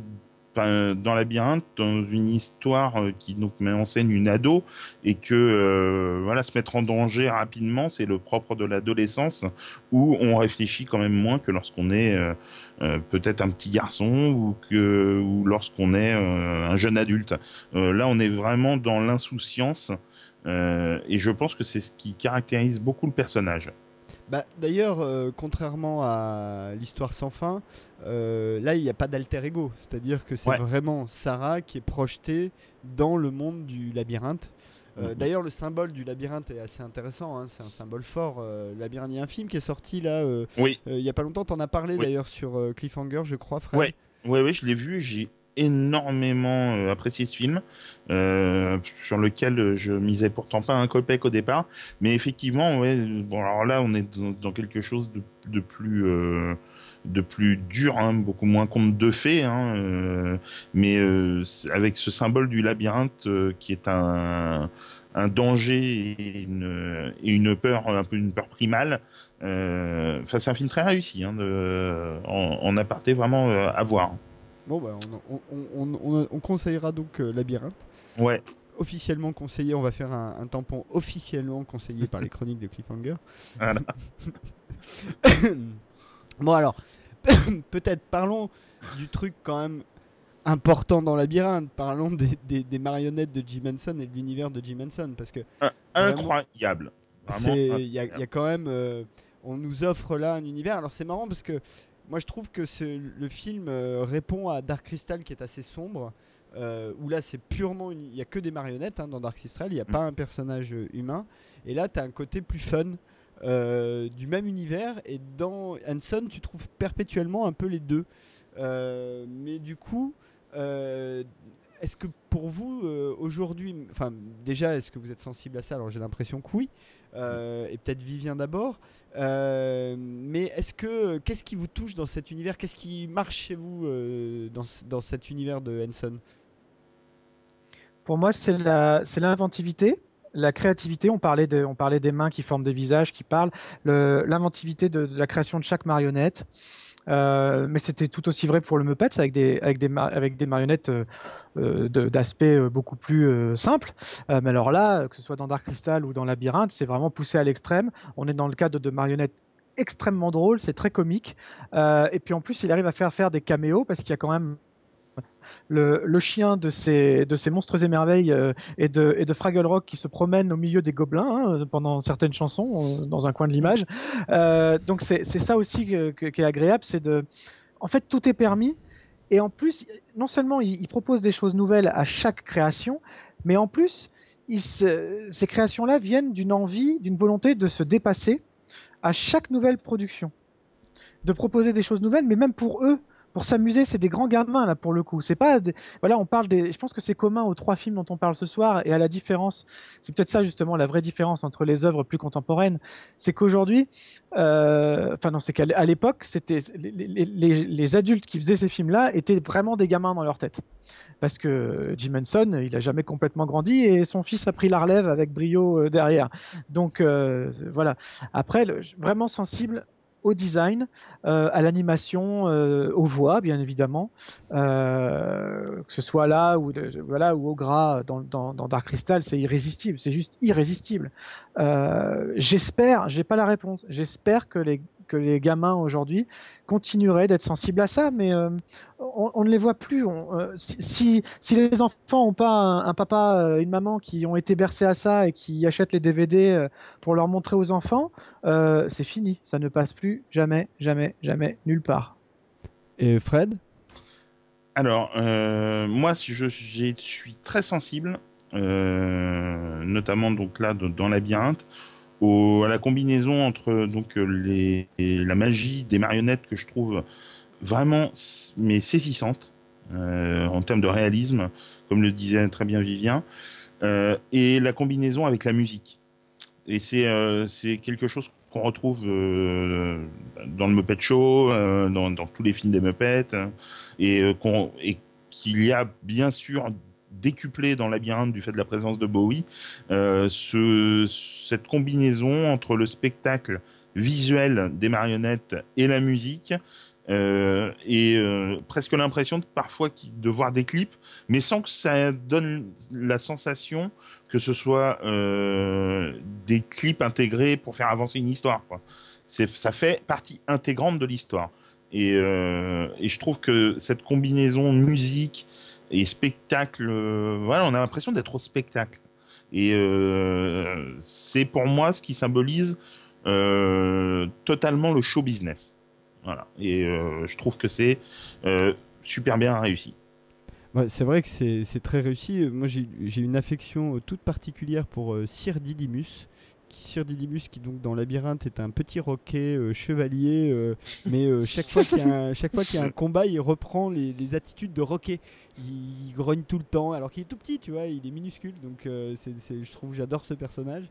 dans Labyrinthe, dans une histoire euh, qui donc met en scène une ado et que euh, voilà se mettre en danger rapidement, c'est le propre de l'adolescence où on réfléchit quand même moins que lorsqu'on est euh, peut-être un petit garçon ou ou lorsqu'on est un jeune adulte. là, on est vraiment dans l'insouciance et je pense que c'est ce qui caractérise beaucoup le personnage. Bah, D'ailleurs, euh, contrairement à l'histoire sans fin, euh, là, il n'y a pas d'alter ego. C'est-à-dire que c'est vraiment Sarah qui est projetée dans le monde du labyrinthe. Euh, mhm. D'ailleurs, le symbole du labyrinthe est assez intéressant. Hein. C'est un symbole fort. le labyrinthe, il y a un film qui est sorti là. oui. il n'y a pas longtemps. Tu en as parlé d'ailleurs sur Cliffhanger, je crois, Fred. Oui, ouais, je l'ai vu. J'ai énormément euh, apprécié ce film, euh, sur lequel je misais pourtant pas un copec au départ, mais effectivement, bon alors là on est dans, quelque chose de, plus euh, de plus dur, hein, beaucoup moins conte de fées, hein, mais avec ce symbole du labyrinthe qui est un, un danger et une, et une, peur, un peu une peur primale. Enfin, c'est un film très réussi, hein, de, en, en aparté vraiment à voir. Bon, bah, on, conseillera donc euh, Labyrinthe. Ouais. Officiellement conseillé, on va faire un, tampon officiellement conseillé par les <laughs> chroniques de Cliffhanger. Voilà. <laughs> bon, alors, <coughs> peut-être parlons du truc quand même important dans Labyrinthe. Parlons des, des, des, marionnettes de Jim Henson et de l'univers de Jim Henson. Parce que, incroyable. Il y, y, a quand même. on nous offre là un univers. Alors c'est marrant parce que moi je trouve que le film répond à Dark Crystal qui est assez sombre. Euh, où là c'est purement il n'y a que des marionnettes hein, dans Dark Crystal, il n'y a mm. pas un personnage euh, humain. Et là tu as un côté plus fun euh, du même univers. Et dans Hanson, tu trouves perpétuellement un peu les deux. mais du coup, est-ce que pour vous aujourd'hui, enfin déjà, est-ce que vous êtes sensible à ça? Alors j'ai l'impression que oui. Et peut-être Vivien d'abord. mais est-ce que qu'est-ce qui vous touche dans cet univers? Qu'est-ce qui marche chez vous dans, dans, cet univers de Hanson? Pour moi, c'est l'inventivité. La créativité, on parlait, de, on parlait des mains qui forment des visages, qui parlent, l'inventivité de, la création de chaque marionnette. Euh, mais c'était tout aussi vrai pour le Muppets avec des, avec des, avec des marionnettes euh, euh d'aspect beaucoup plus simple. mais alors là, que ce soit dans Dark Crystal ou dans Labyrinthe, c'est vraiment poussé à l'extrême. On est dans le cadre de marionnettes extrêmement drôles, c'est très comique. et puis en plus, il arrive à faire faire des caméos parce qu'il y a quand même le, chien de ces, de ces monstres et merveilles euh, et, de, et de Fraggle Rock qui se promène au milieu des gobelins hein, pendant certaines chansons euh, dans un coin de l'image. Euh, donc c'est ça aussi qui est agréable, c'est de, en fait tout est permis et en plus non seulement il, propose des choses nouvelles à chaque création, mais en plus ces créations-là viennent d'une envie, d'une volonté de se dépasser à chaque nouvelle production, de proposer des choses nouvelles, mais même pour eux pour s'amuser, c'est des grands gamins là pour le coup. C'est pas voilà, on parle des. Je pense que c'est commun aux trois films dont on parle ce soir et à la différence. C'est peut-être ça justement la vraie différence entre les œuvres plus contemporaines, c'est qu'aujourd'hui, euh... enfin non, c'est qu'à l'époque, c'était les, adultes qui faisaient ces films-là étaient vraiment des gamins dans leur tête. Parce que Jim Henson, il a jamais complètement grandi et son fils a pris la relève avec brio euh, derrière. Donc euh, voilà. Après, vraiment sensible au design, euh, à l'animation, euh, aux voix, bien évidemment, euh, que ce soit là ou voilà ou au gras dans, dans, dans Dark Crystal, c'est irrésistible, c'est juste irrésistible. j'espère, j'ai pas la réponse, j'espère que les que les gamins aujourd'hui continueraient d'être sensibles à ça, mais euh, on, ne les voit plus. Euh, si, si, les enfants n'ont pas un, papa, euh, une maman qui ont été bercés à ça et qui achètent les DVD pour leur montrer aux enfants, c'est fini. Ça ne passe plus jamais, jamais, jamais, nulle part. Et Fred? Alors, moi, je, je, suis très sensible, notamment donc là dans Labyrinthe à la combinaison entre donc les, la magie des marionnettes que je trouve vraiment mais saisissante euh, en termes de réalisme, comme le disait très bien Vivien, euh, et la combinaison avec la musique. Et c'est euh, c'est quelque chose qu'on retrouve dans le Muppet Show, dans, dans, tous les films des Muppets, et qu'il y a bien sûr décuplé dans Labyrinthe du fait de la présence de Bowie, euh, ce, cette combinaison entre le spectacle visuel des marionnettes et la musique, euh, et euh, presque l'impression parfois de voir des clips, mais sans que ça donne la sensation que ce soit des clips intégrés pour faire avancer une histoire. Ça fait partie intégrante de l'histoire. Et, je trouve que cette combinaison musique et spectacle. Euh, voilà, on a l'impression d'être au spectacle. Et euh, c'est pour moi ce qui symbolise euh, totalement le show business. Voilà. Et je trouve que c'est super bien réussi. c'est vrai que c'est très réussi. Moi, j'ai une affection toute particulière pour Sir Didymus, Sir Didymus qui donc dans Labyrinthe est un petit roquet euh, chevalier, euh, mais euh, chaque fois qu'il y, a un combat, il reprend les, attitudes de roquet. Il, grogne tout le temps, alors qu'il est tout petit, tu vois, il est minuscule, donc je trouve j'adore ce personnage.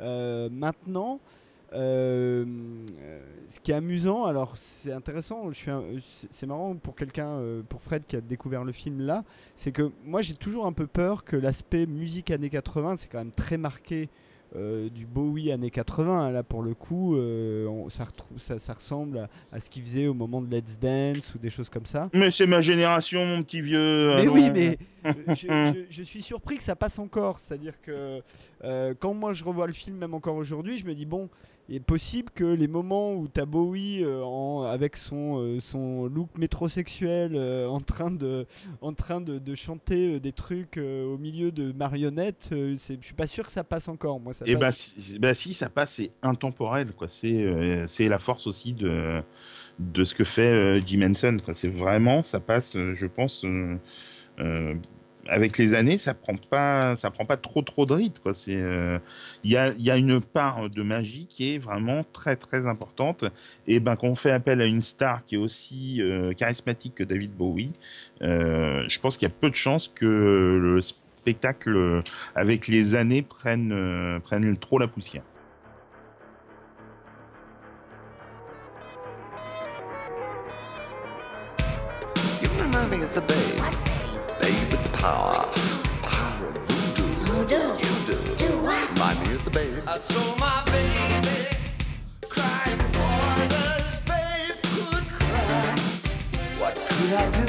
maintenant, ce qui est amusant, alors c'est intéressant, c'est marrant pour quelqu'un, pour Fred qui a découvert le film là, c'est que moi j'ai toujours un peu peur que l'aspect musique années 80, c'est quand même très marqué euh, du Bowie années 80. Hein, là, pour le coup, euh, ça, ça, ça, ressemble à, ce qu'il faisait au moment de Let's Dance ou des choses comme ça. Mais c'est ma génération, mon petit vieux. Mais oui, mais <laughs> je, suis surpris que ça passe encore. C'est-à-dire que euh, quand moi je revois le film, même encore aujourd'hui, je me dis bon, il est possible que les moments où tu as Bowie euh, en, avec son, euh, son look métrosexuel euh, en train de, en train de, de chanter des trucs au milieu de marionnettes, c'est- je suis pas sûr que ça passe encore. Moi, ça Et bah passe. si, bah si, ça passe, c'est intemporel, quoi. C'est c'est la force aussi de de ce que fait Jim Henson, quoi. C'est vraiment, ça passe, je pense, avec les années, ça prend pas, ça prend pas trop trop de. C'est, euh, il y a y a une part de magie qui est vraiment très très importante. Et ben quand on fait appel à une star qui est aussi euh, charismatique que David Bowie, euh, je pense qu'il y a peu de chances que le spectacle avec les années prennent, euh, prennent trop la poussière. Power. Power of voodoo. You do. Remind me of the babe. I saw my baby crying for this babe could cry. What could I do?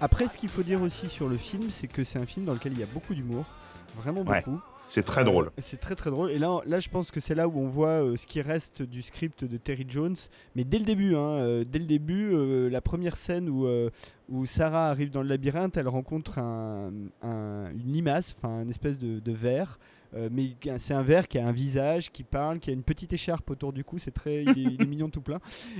Après, ce qu'il faut dire aussi sur le film, c'est que c'est un film dans lequel il y a beaucoup d'humour, vraiment Ouais. beaucoup. C'est très Euh, drôle. C'est très très drôle. Et là, là, je pense que c'est là où on voit euh, ce qui reste du script de Terry Jones. Mais dès le début, hein, euh, dès le début, euh, la première scène où, euh, où Sarah arrive dans le labyrinthe, elle rencontre un, un- une limace, enfin une espèce de, de verre. euh, mais c'est un verre qui a un visage, qui parle, qui a une petite écharpe autour du cou. C'est très, il est, il est <laughs> mignon tout plein.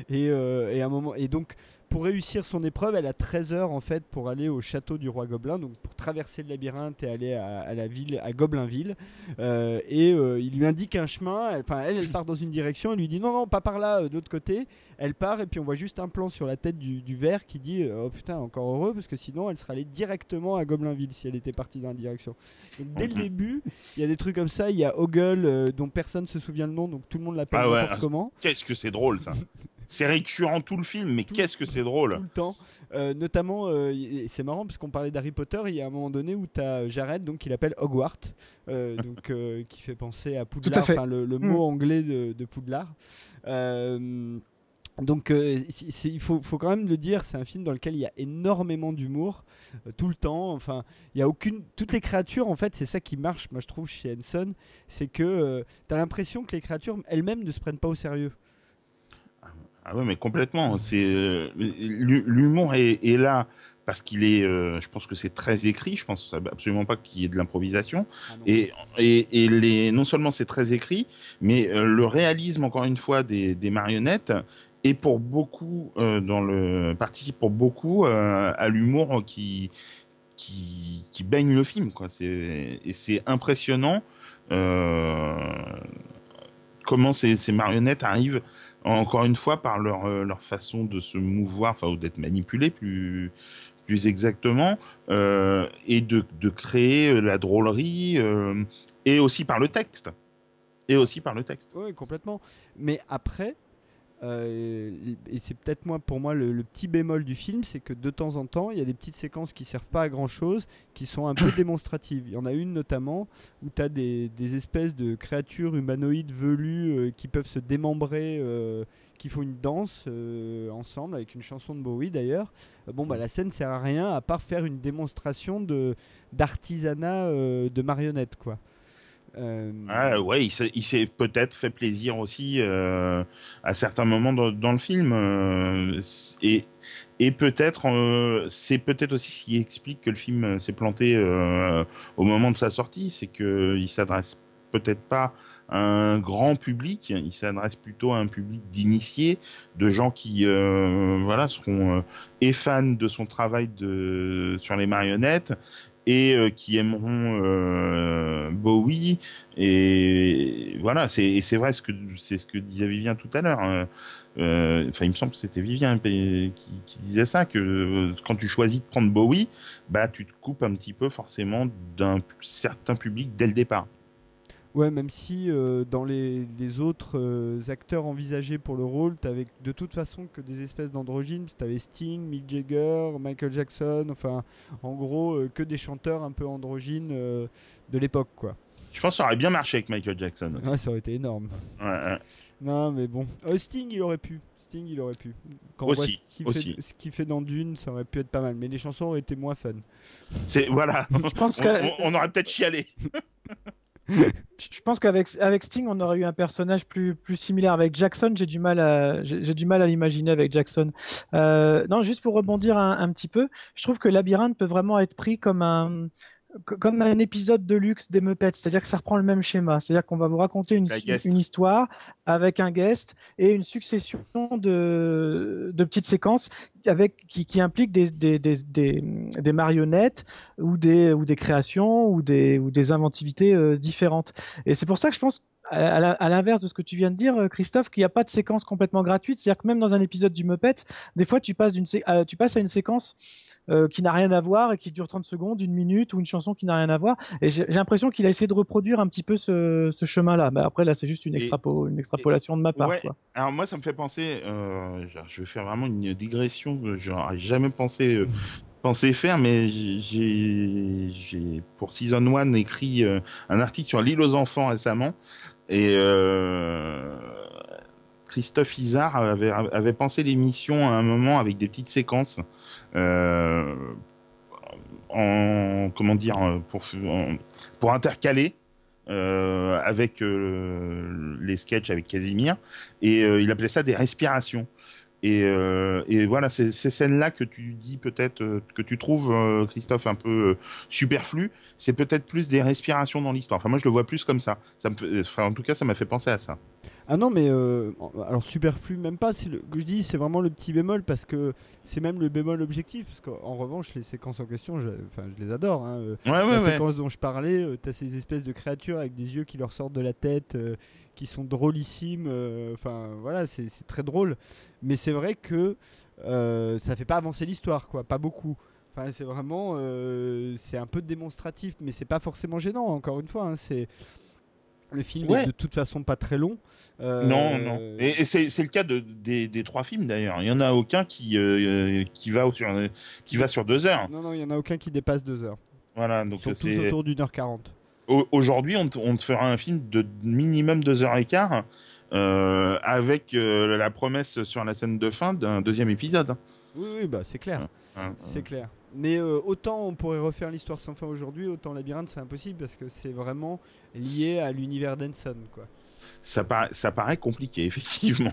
Et, euh, et à un moment, et donc pour réussir son épreuve, elle a 13 heures en fait pour aller au château du roi Gobelin, donc pour traverser le labyrinthe et aller à, à la ville, à Goblinville. Euh, et euh, il lui indique un chemin. elle- Enfin, elle, elle part dans une direction. Il lui dit non, non, pas par là, euh, de l'autre côté. Elle part et puis on voit juste un plan sur la tête du, du verre qui dit oh putain, encore heureux parce que sinon elle serait allée directement à Goblinville si elle était partie dans la direction. Donc dès le Mhm. début, il y a des trucs comme ça. Il y a Ogle dont personne se souvient le nom, donc tout le monde l'appelle Ah ouais, comment. Qu'est-ce que c'est drôle ça <laughs> C'est récurrent tout le film, mais qu'est-ce que c'est drôle tout le temps. Euh, notamment, euh, c'est marrant parce qu'on parlait d'Harry Potter, il y a un moment donné où tu as Jared donc, qui l'appelle Hogwarts, euh, <laughs> donc, euh, qui fait penser à Poudlard, enfin, le, le Mm. mot anglais de, de Poudlard. Euh, donc euh, il faut, faut quand même le dire, c'est un film dans lequel il y a énormément d'humour euh, tout le temps. Enfin, il y a aucune, toutes les créatures en fait, c'est ça qui marche, moi je trouve chez Henson, c'est que tu as l'impression que les créatures elles-mêmes ne se prennent pas au sérieux. Ah ouais, mais complètement. C'est euh, l'hu- l'humour est, est là parce qu'il est. euh, je pense que c'est très écrit. Je pense absolument pas qu'il y ait de l'improvisation. Ah. Et, et, et les, non seulement c'est très écrit, mais euh, le réalisme encore une fois des, des marionnettes est pour beaucoup dans le participe pour beaucoup à l'humour qui qui, qui baigne le film quoi. C'est et c'est impressionnant comment ces, ces marionnettes arrivent encore une fois par leur euh, leur façon de se mouvoir, enfin ou d'être manipulées plus plus exactement, euh, et de, de créer euh, la drôlerie, et aussi par le texte. Et aussi par le texte. Oui, complètement. Mais après, euh, et c'est peut-être moi pour moi le, le petit bémol du film, c'est que de temps en temps, il y a des petites séquences qui servent pas à grand chose, qui sont un peu <coughs> démonstratives. Il y en a une notamment où tu as des, des espèces de créatures humanoïdes velues euh, qui peuvent se démembrer, euh, qui font une danse ensemble avec une chanson de Bowie d'ailleurs. Bon, bah la scène sert à rien à part faire une démonstration de d'artisanat de marionnettes, quoi. Euh, Ah, ouais, il s'est peut-être fait plaisir aussi euh, à certains moments dans, le film. euh, et et peut-être, euh, c'est peut-être aussi ce qui explique que le film s'est planté au moment de sa sortie. C'est qu'il s'adresse peut-être pas un grand public. Il s'adresse plutôt à un public d'initiés, de gens qui voilà seront et fans de son travail de sur les marionnettes et euh, qui aimeront euh, Bowie et voilà c'est vrai ce que c'est ce que disait Vivien tout à l'heure hein. Euh, enfin il me semble que c'était Vivien qui, qui disait ça que quand tu choisis de prendre Bowie bah tu te coupes un petit peu forcément d'un certain public dès le départ Ouais, même si euh, dans les, les autres euh, acteurs envisagés pour le rôle, t'avais de toute façon que des espèces d'androgynes. T'avais Sting, Mick Jagger, Michael Jackson, enfin, en gros, euh, que des chanteurs un peu androgynes euh, de l'époque, quoi. je pense que ça aurait bien marché avec Michael Jackson aussi. Ouais, ça aurait été énorme. Ouais, ouais. Non, mais bon. Euh, Sting, il aurait pu. Sting, il aurait pu. Quand on voit Aussi, ce qu'il aussi. fait, ce qu'il fait dans Dune, ça aurait pu être pas mal. Mais les chansons auraient été moins fun. c'est voilà Je pense on, que- on- on aurait peut-être chialé <laughs> Je pense qu'avec avec Sting, on aurait eu un personnage plus plus similaire. Avec Jackson, j'ai du mal à j'ai du mal à l'imaginer avec Jackson. Euh, non, juste pour rebondir un, petit peu, je trouve que Labyrinthe peut vraiment être pris comme un comme un épisode de luxe des Muppets, c'est-à-dire que ça reprend le même schéma, c'est-à-dire qu'on va vous raconter une, histoire avec un guest et une succession de, de petites séquences avec qui, qui impliquent des, des, des, des, des marionnettes ou des, ou des créations ou des, ou des inventivités euh, différentes. Et c'est pour ça que je pense, à, l'inverse de ce que tu viens de dire, euh, Christophe, qu'il n'y a pas de séquence complètement gratuite. C'est-à-dire que même dans un épisode du Muppet, des fois tu passes, d'une sé- à- tu passes à une séquence euh, qui n'a rien à voir et qui dure 30 secondes, une minute ou une chanson qui n'a rien à voir. Et j'ai l'impression qu'il a essayé de reproduire un petit peu ce, ce chemin-là. Mais après, là, c'est juste une, Et- extrapo, une extrapolation de ma part. Ouais. Quoi. Alors moi, ça me fait penser, euh, je vais faire vraiment une digression que j'aurais jamais pensé euh, pensé faire, mais j'ai- pour Season 1 écrit euh, un article sur l'île aux enfants récemment et euh, Christophe Isard avait, avait pensé l'émission à un moment avec des petites séquences euh, en comment dire pour pour intercaler euh, avec euh, les sketchs avec Casimir et euh, il appelait ça des respirations. Et, euh, et voilà, ces scènes-là que tu dis peut-être, euh, que tu trouves, euh, Christophe, un peu euh, superflu, c'est peut-être plus des respirations dans l'histoire. Enfin, moi, je le vois plus comme ça. en tout cas, ça m'a fait penser à ça. Ah non, mais euh, alors superflu, même pas. C'est le que je dis, c'est vraiment le petit bémol parce que c'est même le bémol objectif. Parce qu'en revanche, les séquences en question, je, enfin, je les adore. hein, euh, Ouais, la ouais, ouais. séquence dont je parlais, euh, t'as ces espèces de créatures avec des yeux qui leur sortent de la tête, euh, qui sont drôlissimes. euh, Enfin, voilà, c'est très drôle. Mais c'est vrai que ça fait pas avancer l'histoire, quoi. Pas beaucoup. Enfin, c'est vraiment, c'est un peu démonstratif, mais c'est pas forcément gênant. Encore une fois, hein, c'est le film Ouais. est de toute façon pas très long. Euh, Non, non. Et, et c'est le cas de, des, des trois films d'ailleurs. Il y en a aucun qui euh, qui va sur qui va sur deux heures. Non, non, il y en a aucun qui dépasse deux heures. Voilà. Ils Donc sont tous autour d'une heure quarante. Au- Aujourd'hui, on, te- on te fera un film de minimum deux heures et quart, euh, avec la promesse sur la scène de fin d'un deuxième épisode. Oui, oui, bah c'est clair. Hein. C'est clair. Mais euh, autant on pourrait refaire l'histoire sans fin aujourd'hui, autant Labyrinthe c'est impossible parce que c'est vraiment lié à l'univers d'Enson quoi. Ça, paraît, ça paraît compliqué, <laughs> effectivement.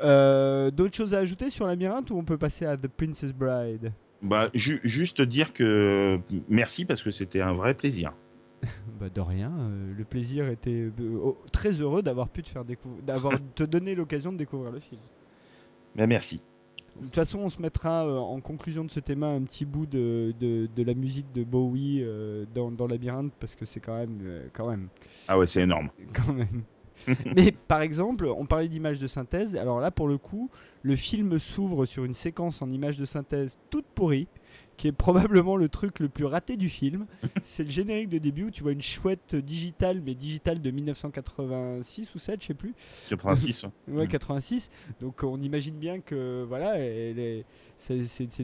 Euh, D'autres choses à ajouter sur Labyrinthe ou on peut passer à The Princess Bride? Bah, ju- juste dire que merci parce que c'était un vrai plaisir. <laughs> Bah de rien. euh, le plaisir était oh, très heureux d'avoir pu te faire découvrir, d'avoir <laughs> te donné l'occasion de découvrir le film. Bah, merci. De toute façon, on se mettra euh, en conclusion de ce thème un petit bout de, de, de la musique de Bowie euh, dans, dans Labyrinthe parce que c'est quand même, euh, quand même, Ah ouais, c'est énorme. <laughs> quand même. <laughs> Mais par exemple, on parlait d'images de synthèse. Alors là, pour le coup, le film s'ouvre sur une séquence en images de synthèse toute pourrie, qui est probablement le truc le plus raté du film. <laughs> C'est le générique de début où tu vois une chouette digitale, mais digitale de 1986 ou 7, je sais plus. 86. <laughs> Ouais, Mm. 86. Donc on imagine bien que voilà, il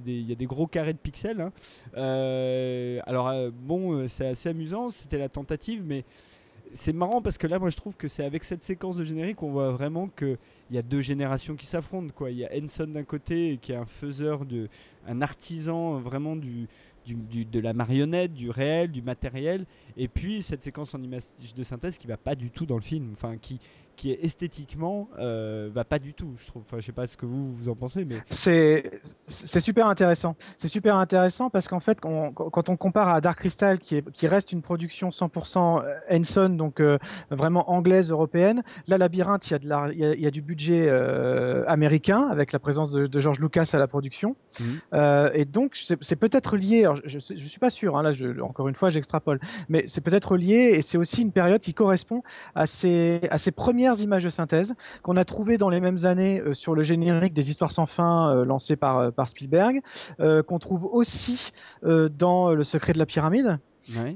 y a des gros carrés de pixels. hein. Euh, alors euh, bon, euh, c'est assez amusant. C'était la tentative, mais c'est marrant parce que là, moi, je trouve que c'est avec cette séquence de générique qu'on voit vraiment que il y a deux générations qui s'affrontent. Quoi, il y a Henson d'un côté qui est un faiseur de, un artisan euh, vraiment de la marionnette, du réel, du matériel, et puis cette séquence en image de synthèse qui va pas du tout dans le film, enfin qui, qui est esthétiquement euh, va pas du tout, je trouve. Enfin, je sais pas ce que vous vous en pensez, mais C'est c'est super intéressant. C'est super intéressant parce qu'en fait, on- quand on compare à Dark Crystal, qui, est, qui reste une production 100% Henson, donc euh, vraiment anglaise, européenne, là, Labyrinthe, il y a, de la, il y a, il y a du budget euh, américain avec la présence de, de George Lucas à la production. Mhm. Et donc, c'est peut-être lié, alors, je, je, je suis pas sûr, hein, là, je, encore une fois, j'extrapole, mais c'est peut-être lié et c'est aussi une période qui correspond à ces, à ces premières images de synthèse qu'on a trouvées dans les mêmes années euh, sur le générique des Histoires sans fin euh, lancé par, euh, par Spielberg, euh, qu'on trouve aussi dans Le secret de la pyramide. ouais.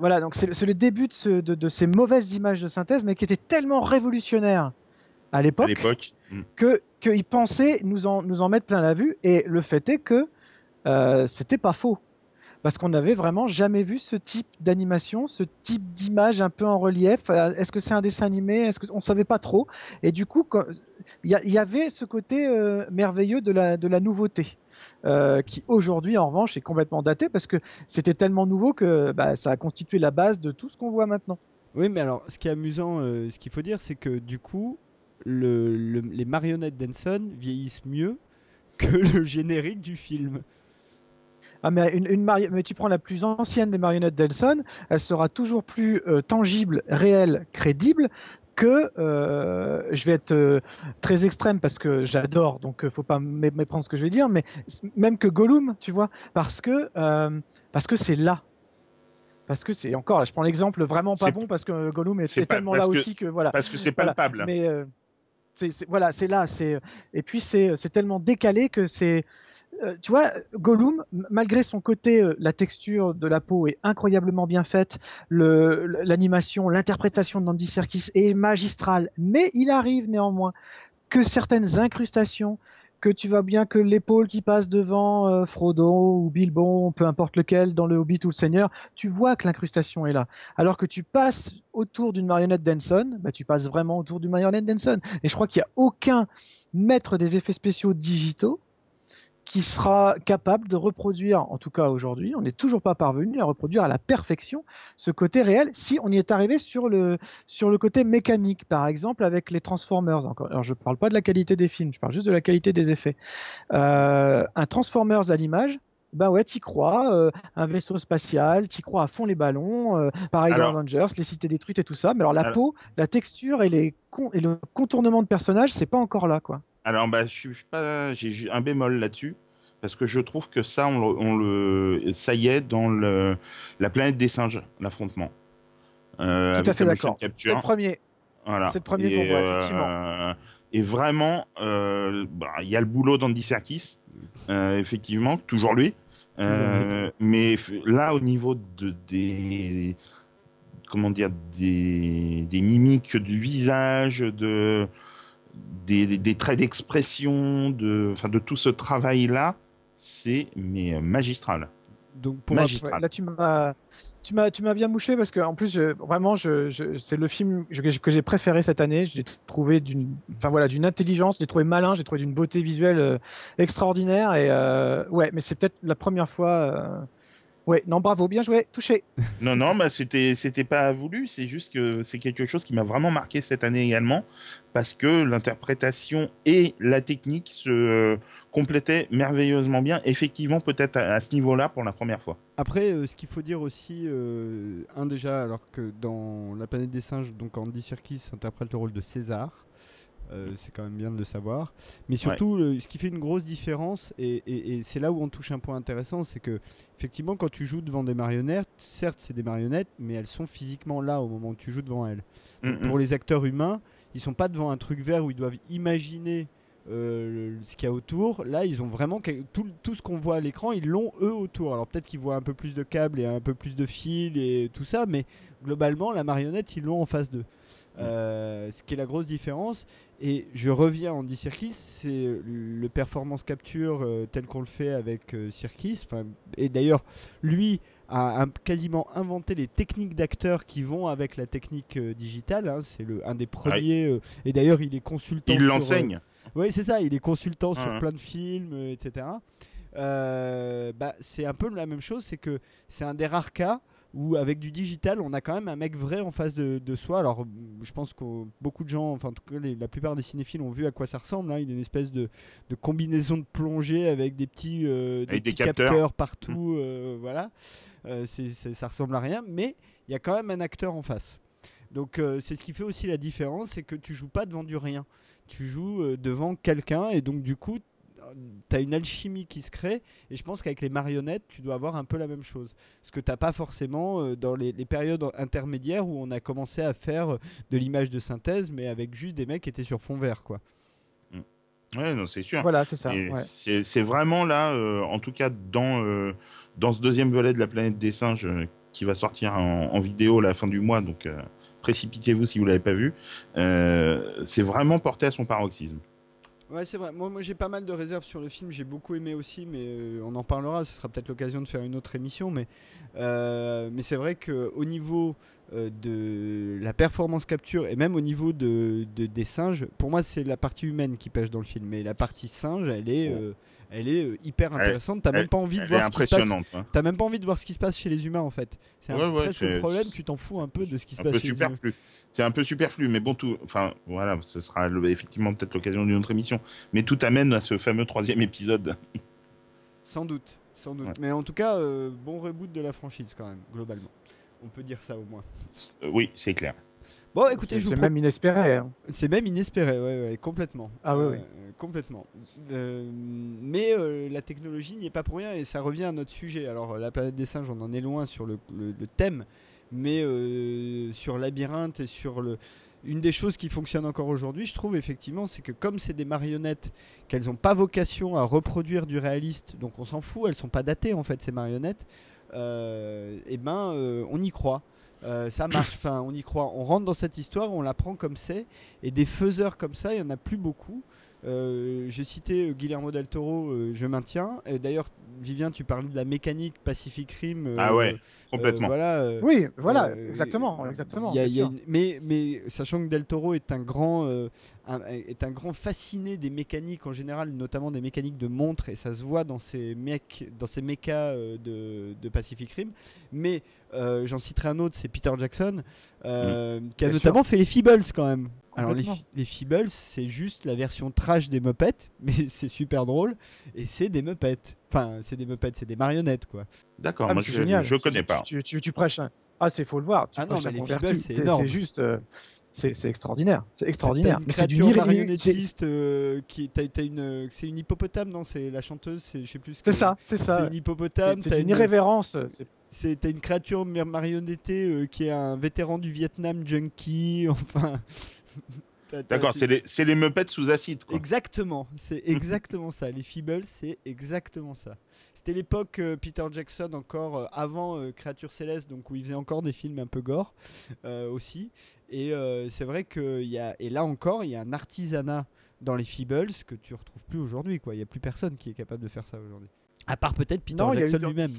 Voilà, donc c'est le début de, ce- de, de ces mauvaises images de synthèse, mais qui étaient tellement révolutionnaires à l'époque. Mm. que qu'ils pensaient nous en nous en mettre plein la vue et le fait est que c'était pas faux parce qu'on n'avait vraiment jamais vu ce type d'animation, ce type d'image un peu en relief. Euh, Est-ce que c'est un dessin animé? Est-ce savait pas trop Et du coup, il y, avait ce côté euh, merveilleux de la nouveauté. euh, qui aujourd'hui en revanche est complètement daté parce que c'était tellement nouveau que bah, ça a constitué la base de tout ce qu'on voit maintenant. Oui, mais alors, ce qui est amusant, ce qu'il faut dire, c'est que du coup, le, le- les marionnettes d'Henson vieillissent mieux que le générique du film. Ah mais, une, une mari- mais tu prends la plus ancienne des marionnettes d'Elson, elle sera toujours plus euh, tangible, réelle, crédible que euh, je vais être euh, très extrême parce que j'adore, donc euh, faut pas mé- méprendre ce que je vais dire, mais même que Gollum, tu vois, parce que parce que c'est là. Parce que c'est encore là, je prends l'exemple vraiment pas bon parce que Gollum est, tellement là que- aussi que voilà. Parce que c'est Voilà, palpable. Mais euh, c'est voilà, c'est là, c'est et puis c'est c'est tellement décalé que c'est euh, tu vois, Gollum, malgré son côté, euh, la texture de la peau est incroyablement bien faite, l'animation, l'interprétation de Serkis est magistrale, mais il arrive néanmoins que certaines incrustations, que tu vois bien que l'épaule qui passe devant euh, Frodo ou Bilbo, peu importe lequel, dans le Hobbit ou le Seigneur, tu vois que l'incrustation est là. Alors que tu passes autour d'une marionnette d'Henson, bah, tu passes vraiment autour d'une marionnette d'Henson. Et je crois qu'il n'y a aucun maître des effets spéciaux digitaux qui sera capable de reproduire, en tout cas aujourd'hui, on n'est toujours pas parvenu à reproduire à la perfection ce côté réel si on y est arrivé sur le, sur le côté mécanique, par exemple avec les Transformers. Encore. Alors je ne parle pas de la qualité des films, je parle juste de la qualité des effets. Euh, un Transformers à l'image, ben ouais, t'y crois, euh, un vaisseau spatial, t'y crois à fond les ballons, euh, pareil Alors- dans Avengers, les cités détruites et tout ça, mais alors la Alors- peau, la texture et, les con- et le contournement de personnages, c'est pas encore là, quoi. Alors, bah, je suis pas, j'ai un bémol là-dessus, parce que je trouve que ça, on le, on le- ça y est dans le, la planète des singes, l'affrontement. Euh, Tout à fait d'accord. C'est le premier. Voilà. C'est le premier et, voit, euh, effectivement. et vraiment, euh, bah, il y a le boulot d'Andy Serkis, euh, effectivement, toujours lui. Euh, mais là, au niveau de, des, comment dire, des, des mimiques du visage, de, des, des- des traits d'expression, de, enfin, de tout ce travail-là, c'est mais euh, magistral. Donc, pour Magistral. Là, tu m'as, tu m'as, tu m'as bien mouché parce que en plus, je- vraiment, je, je- c'est le film que, j'ai préféré cette année. Je l'ai trouvé d'une, enfin voilà, d'une intelligence, je l'ai trouvé malin, je l'ai trouvé d'une beauté visuelle euh, extraordinaire et euh, ouais, mais c'est peut-être la première fois. Ouais, non, bravo, bien joué, touché. <laughs> Non, non, bah c'était c'était pas voulu. C'est juste que c'est quelque chose qui m'a vraiment marqué cette année également, parce que l'interprétation et la technique se euh, complétaient merveilleusement bien. Effectivement, peut-être à, à ce niveau-là pour la première fois. Après, euh, ce qu'il faut dire aussi, euh, un déjà, alors que dans La planète des singes, donc Andy Serkis interprète le rôle de César. Euh, c'est quand même bien de le savoir. Mais surtout, le- ce qui fait une grosse différence, et, et- et c'est là où on touche un point intéressant, c'est que effectivement, quand tu joues devant des marionnettes, certes, c'est des marionnettes, mais elles sont physiquement là au moment où tu joues devant elles. Donc, Mm, mm. pour les acteurs humains, ils sont pas devant un truc vert où ils doivent imaginer euh, le- ce qu'il y a autour. Là, ils ont vraiment tout, tout ce qu'on voit à l'écran, ils l'ont eux autour. Alors peut-être qu'ils voient un peu plus de câbles et un peu plus de fils et tout ça, mais globalement, la marionnette, ils l'ont en face d'eux. Euh, ce qui est la grosse différence. Et je reviens en dit c'est le performance capture euh, tel qu'on le fait avec euh. Enfin, Et d'ailleurs, lui a quasiment inventé les techniques d'acteurs qui vont avec la technique euh, digitale. hein. C'est un des premiers. euh, et d'ailleurs, il est consultant. Il l'enseigne. oui, c'est ça, il est consultant sur Ouais. plein de films, etc. Bah, c'est un peu la même chose, c'est que c'est un des rares cas où avec du digital, on a quand même un mec vrai en face de, de soi. Alors, je pense que beaucoup de gens, enfin en tout cas les- la plupart des cinéphiles ont vu à quoi ça ressemble. Hein. Il y a une espèce de, de combinaison de plongée avec des petits, euh, des Avec des petits capteurs. partout. euh, voilà, Euh, c'est- c'est- ça ressemble à rien, mais il y a quand même un acteur en face. Donc c'est ce qui fait aussi la différence, c'est que tu joues pas devant du rien, tu joues devant quelqu'un et donc du coup tu as une alchimie qui se crée et je pense qu'avec les marionnettes tu dois avoir un peu la même chose. Ce que t'as pas forcément euh, dans les, les périodes intermédiaires où on a commencé à faire euh, de l'image de synthèse mais avec juste des mecs qui étaient sur fond vert quoi. Ouais, non, c'est sûr. Voilà, c'est ça. Ouais. C'est c'est vraiment là, euh, en tout cas dans, euh, dans ce deuxième volet de la planète des singes euh, qui va sortir en, en vidéo à la fin du mois, donc euh, précipitez-vous si vous l'avez pas vu. euh, c'est vraiment porté à son paroxysme. Ouais, c'est vrai. Moi, moi j'ai pas mal de réserves sur le film. J'ai beaucoup aimé aussi, mais euh, on en parlera. Ce sera peut-être l'occasion de faire une autre émission. Mais, euh, mais c'est vrai qu'au niveau de la performance capture et même au niveau de, de- des singes, pour moi, c'est la partie humaine qui pêche dans le film. Mais la partie singe, elle est, euh, elle est euh, hyper intéressante. T'as même pas envie de voir ce qui se passe. hein. T'as même pas envie de voir ce qui se passe chez les humains en fait. C'est un- Ouais, ouais, presque le problème. Tu t'en fous un peu de ce qui se passe chez les humains. superflu. C'est un peu superflu, mais bon, tout. Enfin, voilà, ce sera le- effectivement peut-être l'occasion d'une autre émission. Mais tout amène à ce fameux troisième épisode. Sans doute, sans doute. Ouais. Mais en tout cas, euh, bon reboot de la franchise quand même, globalement. On peut dire ça au moins. Euh, oui, c'est clair. Bon, écoutez, C'est je vous c'est pro- même inespéré. hein. C'est même inespéré, ouais, ouais, complètement. Ah Euh. Complètement. Euh, mais euh, la technologie n'y est pas pour rien et ça revient à notre sujet. Alors, la planète des singes, on en est loin sur le, le- le thème, mais euh, sur Labyrinthe et sur le. Une des choses qui fonctionne encore aujourd'hui, je trouve effectivement, c'est que comme c'est des marionnettes, qu'elles n'ont pas vocation à reproduire du réaliste, donc on s'en fout, elles sont pas datées en fait ces marionnettes, euh, et ben euh, on y croit. Euh, ça marche, enfin on y croit. On rentre dans cette histoire, on la prend comme c'est, et des faiseurs comme ça, il y en a plus beaucoup. Euh, je citais euh, Guillermo del Toro, euh, je maintiens. Et D'ailleurs, Vivien, tu parlais de la mécanique Pacific Rim. euh, Ah ouais, euh, complètement. voilà. euh, Oui, voilà, euh, exactement, exactement. il y a- bien il y a sûr. une- mais, mais sachant que Del Toro est un grand, euh, un- est un grand fasciné des mécaniques en général, notamment des mécaniques de montres, et ça se voit dans ces mecs, dans ces mechas euh, de, de Pacific Rim. Mais euh, j'en citerai un autre, c'est Peter Jackson, euh, qui a notamment fait les Feebles quand même. Alors les, les Feebles, c'est juste la version trash des Muppets, <laughs> mais c'est super drôle, et c'est des Muppets. Enfin, c'est des Muppets, c'est des marionnettes quoi. D'accord, Ah, moi c'est je, génial. je connais pas. Tu, tu, tu prêches. un- Ah, c'est faut le voir. Tu Ah non, mais les. Feebles, c'est C'est énorme. c'est juste. euh, c'est c'est extraordinaire. C'est extraordinaire. c'est du c'est- marionnettiste euh, qui t'as, une c'est une hippopotame non c'est la chanteuse c'est je sais plus ce C'est que- ça, c'est c'est ça. une hippopotame C'est c'est une irrévérence. c'est- c'est t'as une créature mar- marionnettée euh, qui est un vétéran du Vietnam junkie <laughs> enfin D'accord, c'est les, c'est les Muppets sous acide. Quoi. Exactement, c'est exactement ça. Les Feebles, c'est exactement ça. C'était l'époque euh, Peter Jackson encore euh, avant euh, Créature Céleste, donc où il faisait encore des films un peu gore euh, aussi. Et euh, c'est vrai que y a et là encore, il y a un artisanat dans les Feebles que tu retrouves plus aujourd'hui. Quoi, il y a plus personne qui est capable de faire ça aujourd'hui. À part peut-être Peter Non, Jackson lui-même.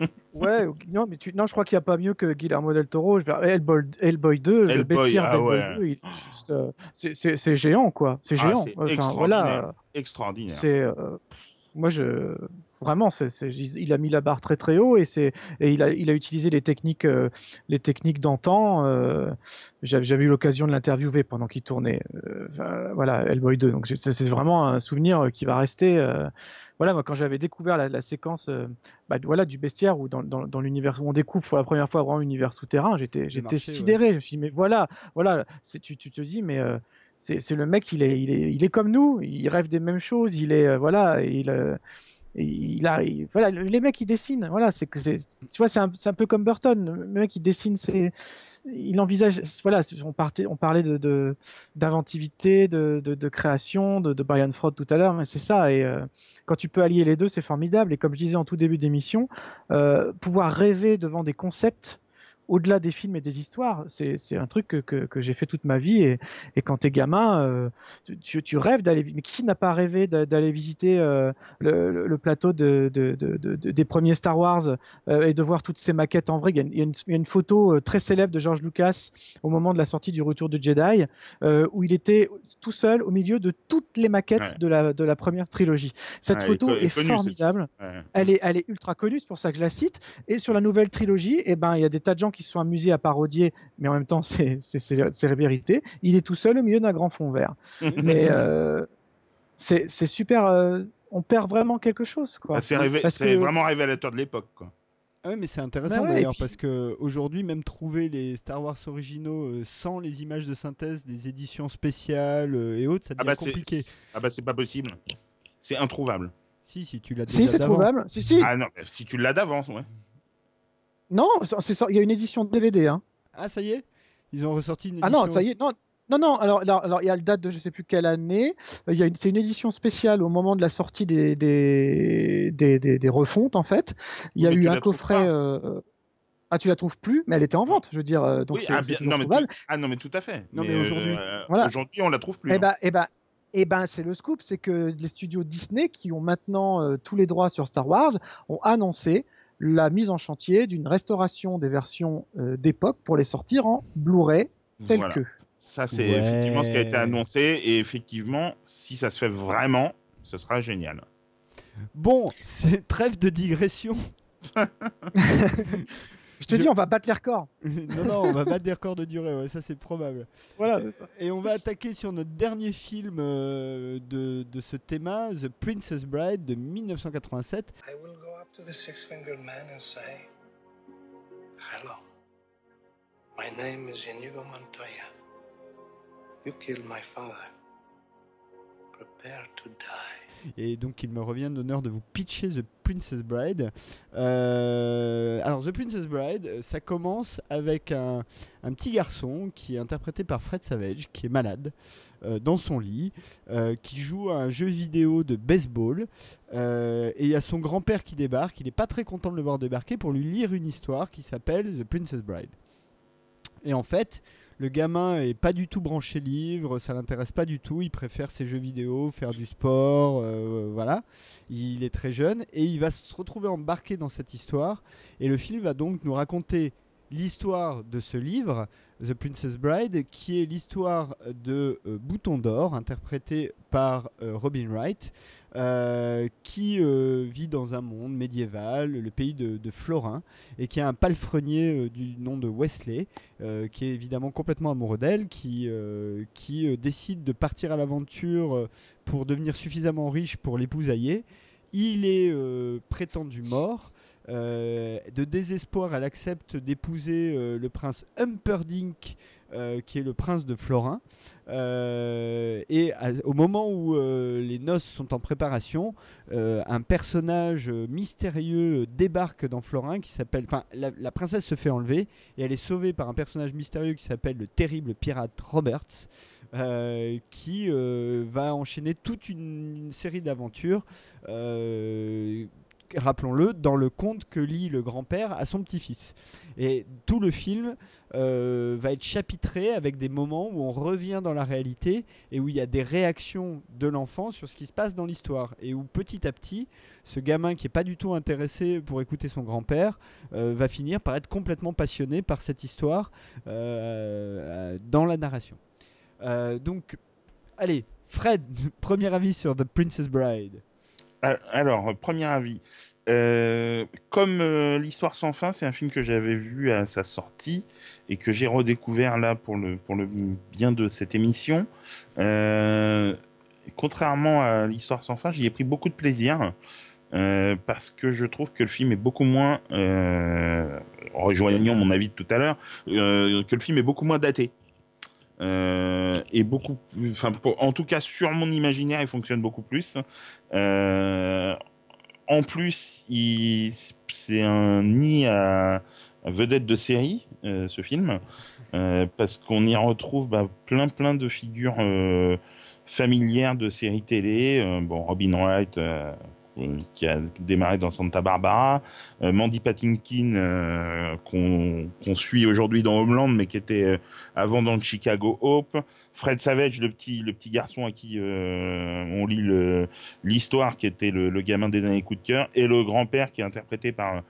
<laughs> Ouais, non, mais tu... non, je crois qu'il n'y a pas mieux que Guillermo del Toro. Je vais... Hellboy, Hellboy 2, le bestiaire ah d'Hellboy ouais. 2, il est juste, euh, c'est- c'est c'est géant, quoi. C'est Ah, géant. c'est Enfin, extraordinaire. voilà, Extraordinaire. c'est. euh, Moi, je vraiment, c'est, c'est- il a mis la barre très très haut et c'est et il a il a utilisé les techniques euh, les techniques d'antan. Euh, j'avais, eu l'occasion de l'interviewer pendant qu'il tournait. euh, voilà, Hellboy 2. Donc c'est vraiment un souvenir qui va rester. Voilà, moi quand j'avais découvert la, la séquence, euh, bah, voilà, du bestiaire ou dans, dans, dans l'univers où on découvre pour la première fois vraiment l'univers souterrain, j'étais ouais. sidéré. Je me suis dit mais voilà, voilà, tu tu te dis mais euh, c'est le mec il est il est il est comme nous il rêve des mêmes choses il est euh, voilà il il a il- voilà les mecs ils dessinent. Voilà c'est que c'est tu vois c'est un, peu comme Burton. Le mec il dessine c'est il envisage voilà on partait on parlait de de- d'inventivité de, de, de création de, de Brian Froud tout à l'heure mais c'est ça. Et euh, quand tu peux allier les deux c'est formidable. Et comme je disais en tout début d'émission euh, pouvoir rêver devant des concepts au-delà des films et des histoires. C'est un truc que, que, que j'ai fait toute ma vie et, et quand t'es gamin, euh, tu, tu rêves d'aller. Mais qui n'a pas rêvé d'a- d'aller visiter euh, le, plateau de, de, de, de- de- des premiers Star Wars euh, et de voir toutes ces maquettes en vrai? Il y a une, il y a une, photo très célèbre de George Lucas au moment de la sortie du Retour de Jedi où il était tout seul au milieu de toutes les maquettes Ouais. de la de la première trilogie. Cette Ouais, photo est connue, formidable. Ouais. Elle est, elle est ultra connue, c'est pour ça que je la cite. Et sur la nouvelle trilogie, eh ben, il y a des tas de gens qui se sont amusés à parodier, mais en même temps, c'est, c'est, c'est, c'est la vérité. Il est tout seul au milieu d'un grand fond vert. <laughs> Mais euh, c'est, c'est super. euh, on perd vraiment quelque chose, quoi. Ah, c'est que- vraiment révélateur de l'époque. quoi. Ah ouais, mais c'est intéressant Bah ouais, d'ailleurs puis- parce que aujourd'hui même trouver les Star Wars originaux euh, sans les images de synthèse des éditions spéciales euh, et autres, ça Ah devient bah c'est compliqué. ah bah c'est pas possible. C'est introuvable. Si si tu l'as Si, c'est trouvable. Si, si. Ah non, si tu l'as d'avance, ouais. Non, il y a une édition DVD. Hein. Ah ça y est, ils ont ressorti une Ah édition. non, ça y est. Non, non, non. Alors, alors, alors, il y a le date de je sais plus quelle année. Il y a une, c'est une édition spéciale au moment de la sortie des des des, des, des refontes en fait. Il y a Mais eu un coffret. euh, Ah, tu la trouves plus, mais elle était en vente. Je veux dire, euh, donc Oui, c'est, ah, c'est bien- toujours non, mais trouvable. tout- ah non mais tout à fait. Non, mais aujourd'hui- euh, Voilà. aujourd'hui on la trouve plus. Eh hein. ben, eh ben, eh ben, c'est le scoop, c'est que les studios Disney, qui ont maintenant euh, tous les droits sur Star Wars, ont annoncé la mise en chantier d'une restauration des versions euh, d'époque pour les sortir en Blu-ray tel Voilà. que. Ça c'est Ouais. effectivement ce qui a été annoncé et effectivement si ça se fait vraiment, ce sera génial. Bon, c'est trêve de digression. <laughs> Je te Je- dis, on va battre les records. <laughs> non non, on va battre des records de durée, ouais, ça c'est probable. Voilà, c'est ça. Et on va attaquer sur notre dernier film euh, de, de ce thème, The Princess Bride de 1987. I will go up to the six fingered man and say, Hello. My name is Inigo Montoya. You killed my father. Prepare to die. Et donc il me revient d'honneur de vous pitcher The Princess Bride. Euh, alors The Princess Bride, ça commence avec un, un petit garçon qui est interprété par Fred Savage, qui est malade dans son lit, euh, qui joue à un jeu vidéo de baseball. euh, et il y a son grand-père qui débarque. Il n'est pas très content de le voir débarquer pour lui lire une histoire qui s'appelle The Princess Bride. Et en fait, le gamin est pas du tout branché livre, ça l'intéresse pas du tout, il préfère ses jeux vidéo, faire du sport, euh, voilà. Il est très jeune et il va se retrouver embarqué dans cette histoire. Et le film va donc nous raconter l'histoire de ce livre, The Princess Bride, qui est l'histoire de euh, Bouton d'Or, interprété par euh, Robin Wright, euh, qui vit dans un monde médiéval, le pays de, Florin, et qui a un palefrenier du nom de Wesley, qui est évidemment complètement amoureux d'elle, qui, qui décide de partir à l'aventure pour devenir suffisamment riche pour l'épousailler. Il est prétendu mort. Euh, de désespoir, elle accepte d'épouser euh, le prince Humperdinck, euh, qui est le prince de Florin. Et au moment où les noces sont en préparation, un personnage mystérieux débarque dans Florin qui s'appelle. Enfin, la, princesse se fait enlever et elle est sauvée par un personnage mystérieux qui s'appelle le terrible pirate Roberts. qui va enchaîner toute une, série d'aventures, rappelons-le, dans le conte que lit le grand-père à son petit-fils. Et tout le film euh, va être chapitré avec des moments où on revient dans la réalité et où il y a des réactions de l'enfant sur ce qui se passe dans l'histoire. Et où petit à petit, ce gamin qui n'est pas du tout intéressé pour écouter son grand-père euh, va finir par être complètement passionné par cette histoire euh, dans la narration. Donc, allez, Fred, <laughs> premier avis sur The Princess Bride. Alors, premier avis. Euh, comme euh, l'histoire sans fin, c'est un film que j'avais vu à sa sortie et que j'ai redécouvert là pour le, pour le bien de cette émission. Euh, contrairement à l'histoire sans fin, j'y ai pris beaucoup de plaisir parce que je trouve que le film est beaucoup moins, rejoignant mon avis de tout à l'heure, que le film est beaucoup moins daté. Euh, beaucoup en tout cas sur mon imaginaire, il fonctionne beaucoup plus. Euh, en plus, c'est un nid à, à vedette de série, euh, ce film, euh, parce qu'on y retrouve bah, plein plein de figures familières de séries télé. Bon, Robin Wright, qui a démarré dans Santa Barbara, Mandy Patinkin qu'on suit aujourd'hui dans Homeland, mais qui était avant dans Chicago Hope, Fred Savage, le petit, le garçon à qui on lit l'histoire, qui était le, le, gamin des années coup de cœur, et le grand-père qui est interprété par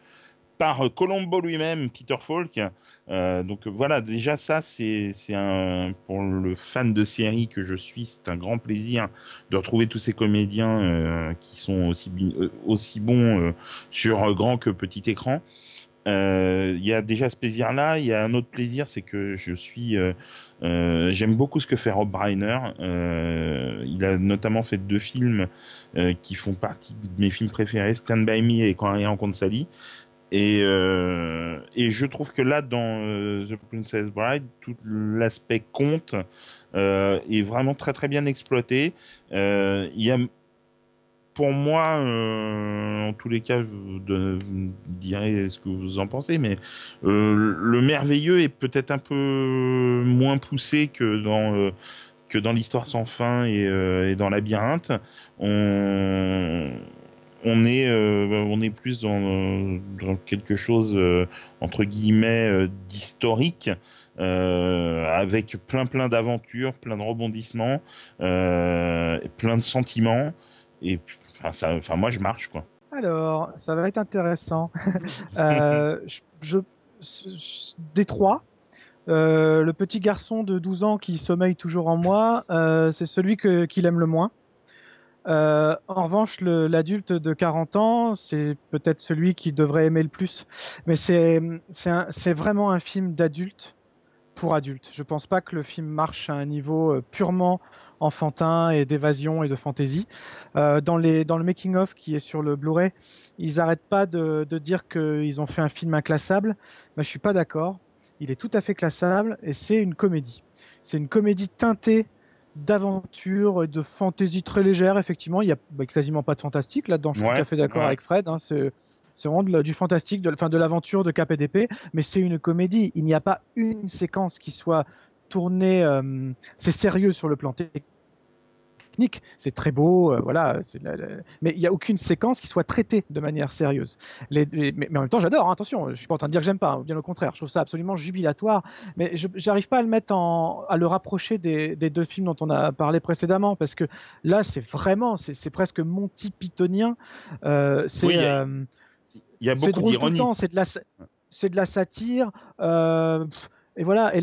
par Colombo lui-même, Peter Falk. Euh, donc voilà, déjà ça, c'est pour le fan de série que je suis, c'est un grand plaisir de retrouver tous ces comédiens euh, qui sont aussi euh, bons sur grand que petit écran. Il y a déjà ce plaisir-là. Il y a un autre plaisir, c'est que je suis j'aime beaucoup ce que fait Rob Reiner. il a notamment fait deux films qui font partie de mes films préférés, Stand By Me et Quand rien rencontre Sally. Et, euh, et je trouve que là, dans euh, The Princess Bride, tout l'aspect conte euh, est vraiment très très bien exploité. Euh, il y a, pour moi, en tous les cas, vous, dirai ce que vous en pensez, mais le merveilleux est peut-être un peu moins poussé que dans que dans l'histoire sans fin et, et dans Labyrinthe. On on est euh, on est plus dans, quelque chose euh, entre guillemets euh, d'historique avec plein plein d'aventures, plein de rebondissements, plein de sentiments et enfin ça enfin moi je marche quoi. Alors, ça va être intéressant. <laughs> je, des le petit garçon de 12 ans qui sommeille toujours en moi, c'est celui qu'il aime le moins. Euh, en revanche, l'adulte de 40 ans, c'est peut-être celui qui devrait aimer le plus. Mais c'est vraiment un film d'adulte pour adulte. Je pense pas que le film marche à un niveau euh, purement enfantin et d'évasion et de fantaisie. Euh, dans le making-of qui est sur le Blu-ray, ils n'arrêtent pas de, de dire qu'ils ont fait un film inclassable. Mais je suis pas d'accord. Il est tout à fait classable et c'est une comédie. C'est une comédie teintée d'aventure et de fantaisie très légère. Effectivement, il y a bah, quasiment pas de fantastique là-dedans. Je suis tout à fait d'accord avec Fred. Hein, c'est vraiment du fantastique, de, enfin de l'aventure de cap et d'épée, mais c'est une comédie. Il n'y a pas une séquence qui soit tournée. Euh, c'est sérieux sur le plan technique c'est très beau, euh, voilà. Mais il n'y a aucune séquence qui soit traitée de manière sérieuse. mais, en même temps, j'adore. Hein, attention, je suis pas en train de dire que j'aime pas. Hein, bien au contraire, je trouve ça absolument jubilatoire. Mais je n'arrive pas à le mettre en, à le rapprocher des, deux films dont on a parlé précédemment, parce que là, c'est vraiment, c'est presque Monty Pythonien. Euh, c'est il y, a beaucoup d'ironie. C'est de la, c'est de la satire. Euh, et voilà, et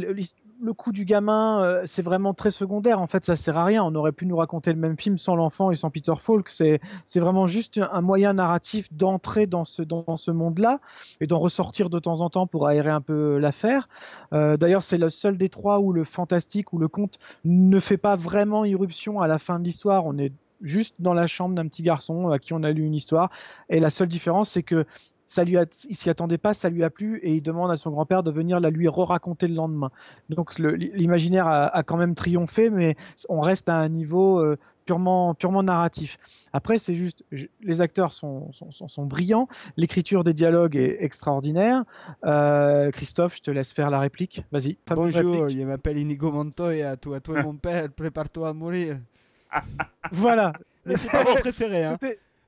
le coup du gamin, euh, c'est vraiment très secondaire. En fait, ça sert à rien. On aurait pu nous raconter le même film sans l'enfant et sans Peter Falk. C'est, vraiment juste un moyen narratif d'entrer dans ce, dans ce monde-là et d'en ressortir de temps en temps pour aérer un peu l'affaire. Euh, d'ailleurs, c'est le seul des trois où le fantastique ou le conte ne fait pas vraiment irruption à la fin de l'histoire. On est juste dans la chambre d'un petit garçon à qui on a lu une histoire. Et la seule différence, c'est que ça lui il s'y attendait pas, ça lui a plu et il demande à son grand-père de venir la lui re-raconter le lendemain. Donc l'imaginaire a, quand même triomphé, mais on reste à un niveau euh, purement, purement narratif. Après, c'est juste, les acteurs sont, sont, brillants, l'écriture des dialogues est extraordinaire. Euh, Christophe, je te laisse faire la réplique. Vas-y. Bonjour, je m'appelle Inigo Montoya. Toi, toi, <laughs> mon père, prépare-toi à mourir. voilà. Mais c'est pas <laughs> mon préféré. Hein.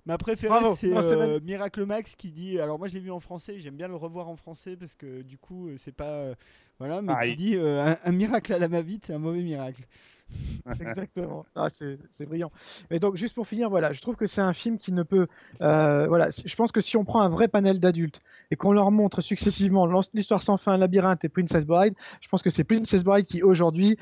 Ma préférée, c'est euh, Miracle Max qui dit. Alors, moi, je l'ai vu en français. J'aime bien le revoir en français parce que du coup, euh, c'est pas. Euh, voilà, mais qui dit un, miracle à la ma-vite, c'est un mauvais miracle. <laughs> Exactement. Ah, c'est brillant. Mais donc, juste pour finir, voilà, je trouve que c'est un film qui ne peut. voilà, je pense que si on prend un vrai panel d'adultes et qu'on leur montre successivement l'histoire sans fin, Labyrinthe et Princess Bride, je pense que c'est Princess Bride qui aujourd'hui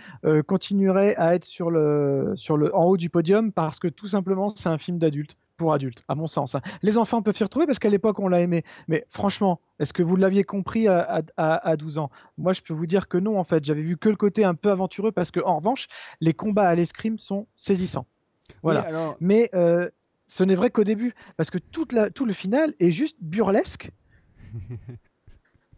continuerait à être sur le, sur le, en haut du podium parce que tout simplement, c'est un film d'adultes pour adultes, à mon sens. Hein. Les enfants peuvent s'y retrouver parce qu'à l'époque, on l'a aimé. Mais franchement, est-ce que vous l'aviez compris à, à, 12 ans? Moi, je peux vous dire que non, en fait. J'avais vu que le côté un peu aventureux parce que, en revanche, les combats à l'escrime sont saisissants. Voilà. Mais euh, ce n'est vrai qu'au début, parce que toute la, tout le final est juste burlesque. <laughs>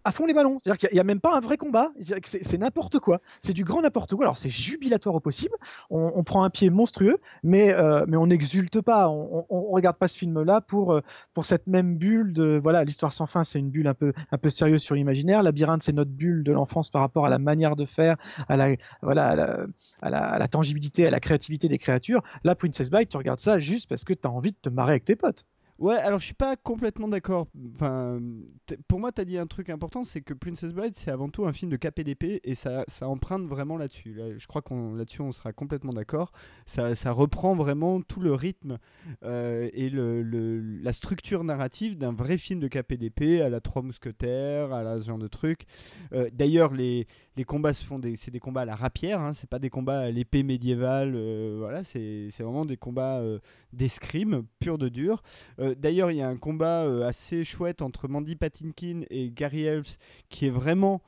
à fond les ballons. C'est-à-dire qu'il n'y a, même pas un vrai combat. C'est n'importe quoi. C'est du grand n'importe quoi. Alors c'est jubilatoire au possible. On, prend un pied monstrueux, mais euh, mais on n'exulte pas. On, on, regarde pas ce film-là pour euh, pour cette même bulle de voilà l'histoire sans fin. C'est une bulle un peu un peu sérieuse sur l'imaginaire. Labyrinthe c'est notre bulle de l'enfance par rapport à la manière de faire, à la voilà à la, tangibilité, à la créativité des créatures. Là Princess Bride, tu regardes ça juste parce que tu as envie de te marrer avec tes potes. Ouais, alors je suis pas complètement d'accord. Enfin, pour moi, tu as dit un truc important, c'est que Princess Bride, c'est avant tout un film de KPDP et ça, ça emprunte vraiment là-dessus. Là, je crois qu'on là-dessus, on sera complètement d'accord. Ça, reprend vraiment tout le rythme euh, et la structure narrative d'un vrai film de KPDP à la Trois Mousquetaires, à la, ce genre de truc. Euh, D'ailleurs, les, les combats se font des, c'est des combats à la rapière, hein, c'est pas des combats à l'épée médiévale. euh, voilà, c'est vraiment des combats d'escrime, pur de dur. Euh, D'ailleurs, il y a un combat euh, assez chouette entre Mandy Patinkin et Gary Elves qui est vraiment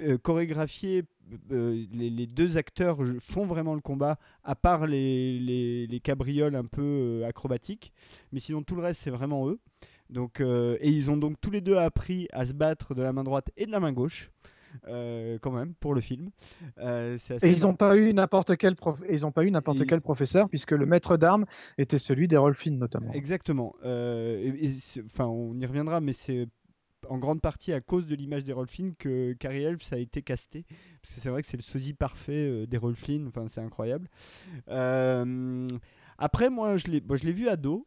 euh, chorégraphié. Les, deux acteurs font vraiment le combat, à part les, les, les cabrioles un peu acrobatiques. Mais sinon, tout le reste, c'est vraiment eux. Donc, et ils ont donc tous les deux appris à se battre de la main droite et de la main gauche. Euh, quand même pour le film Euh, Et ils n'ont pas eu n'importe quel prof... et ils ont pas eu n'importe Et- quel professeur puisque le maître d'armes était celui des Rolfin notamment. Exactement. Euh, et- Enfin, on y reviendra, mais c'est en grande partie à cause de l'image des Rolfin que Carrie Elves a été casté. Parce que c'est vrai que c'est le sosie parfait des Rolfin. Enfin, c'est incroyable. Euh, après, moi, je l'ai bon, vu ado.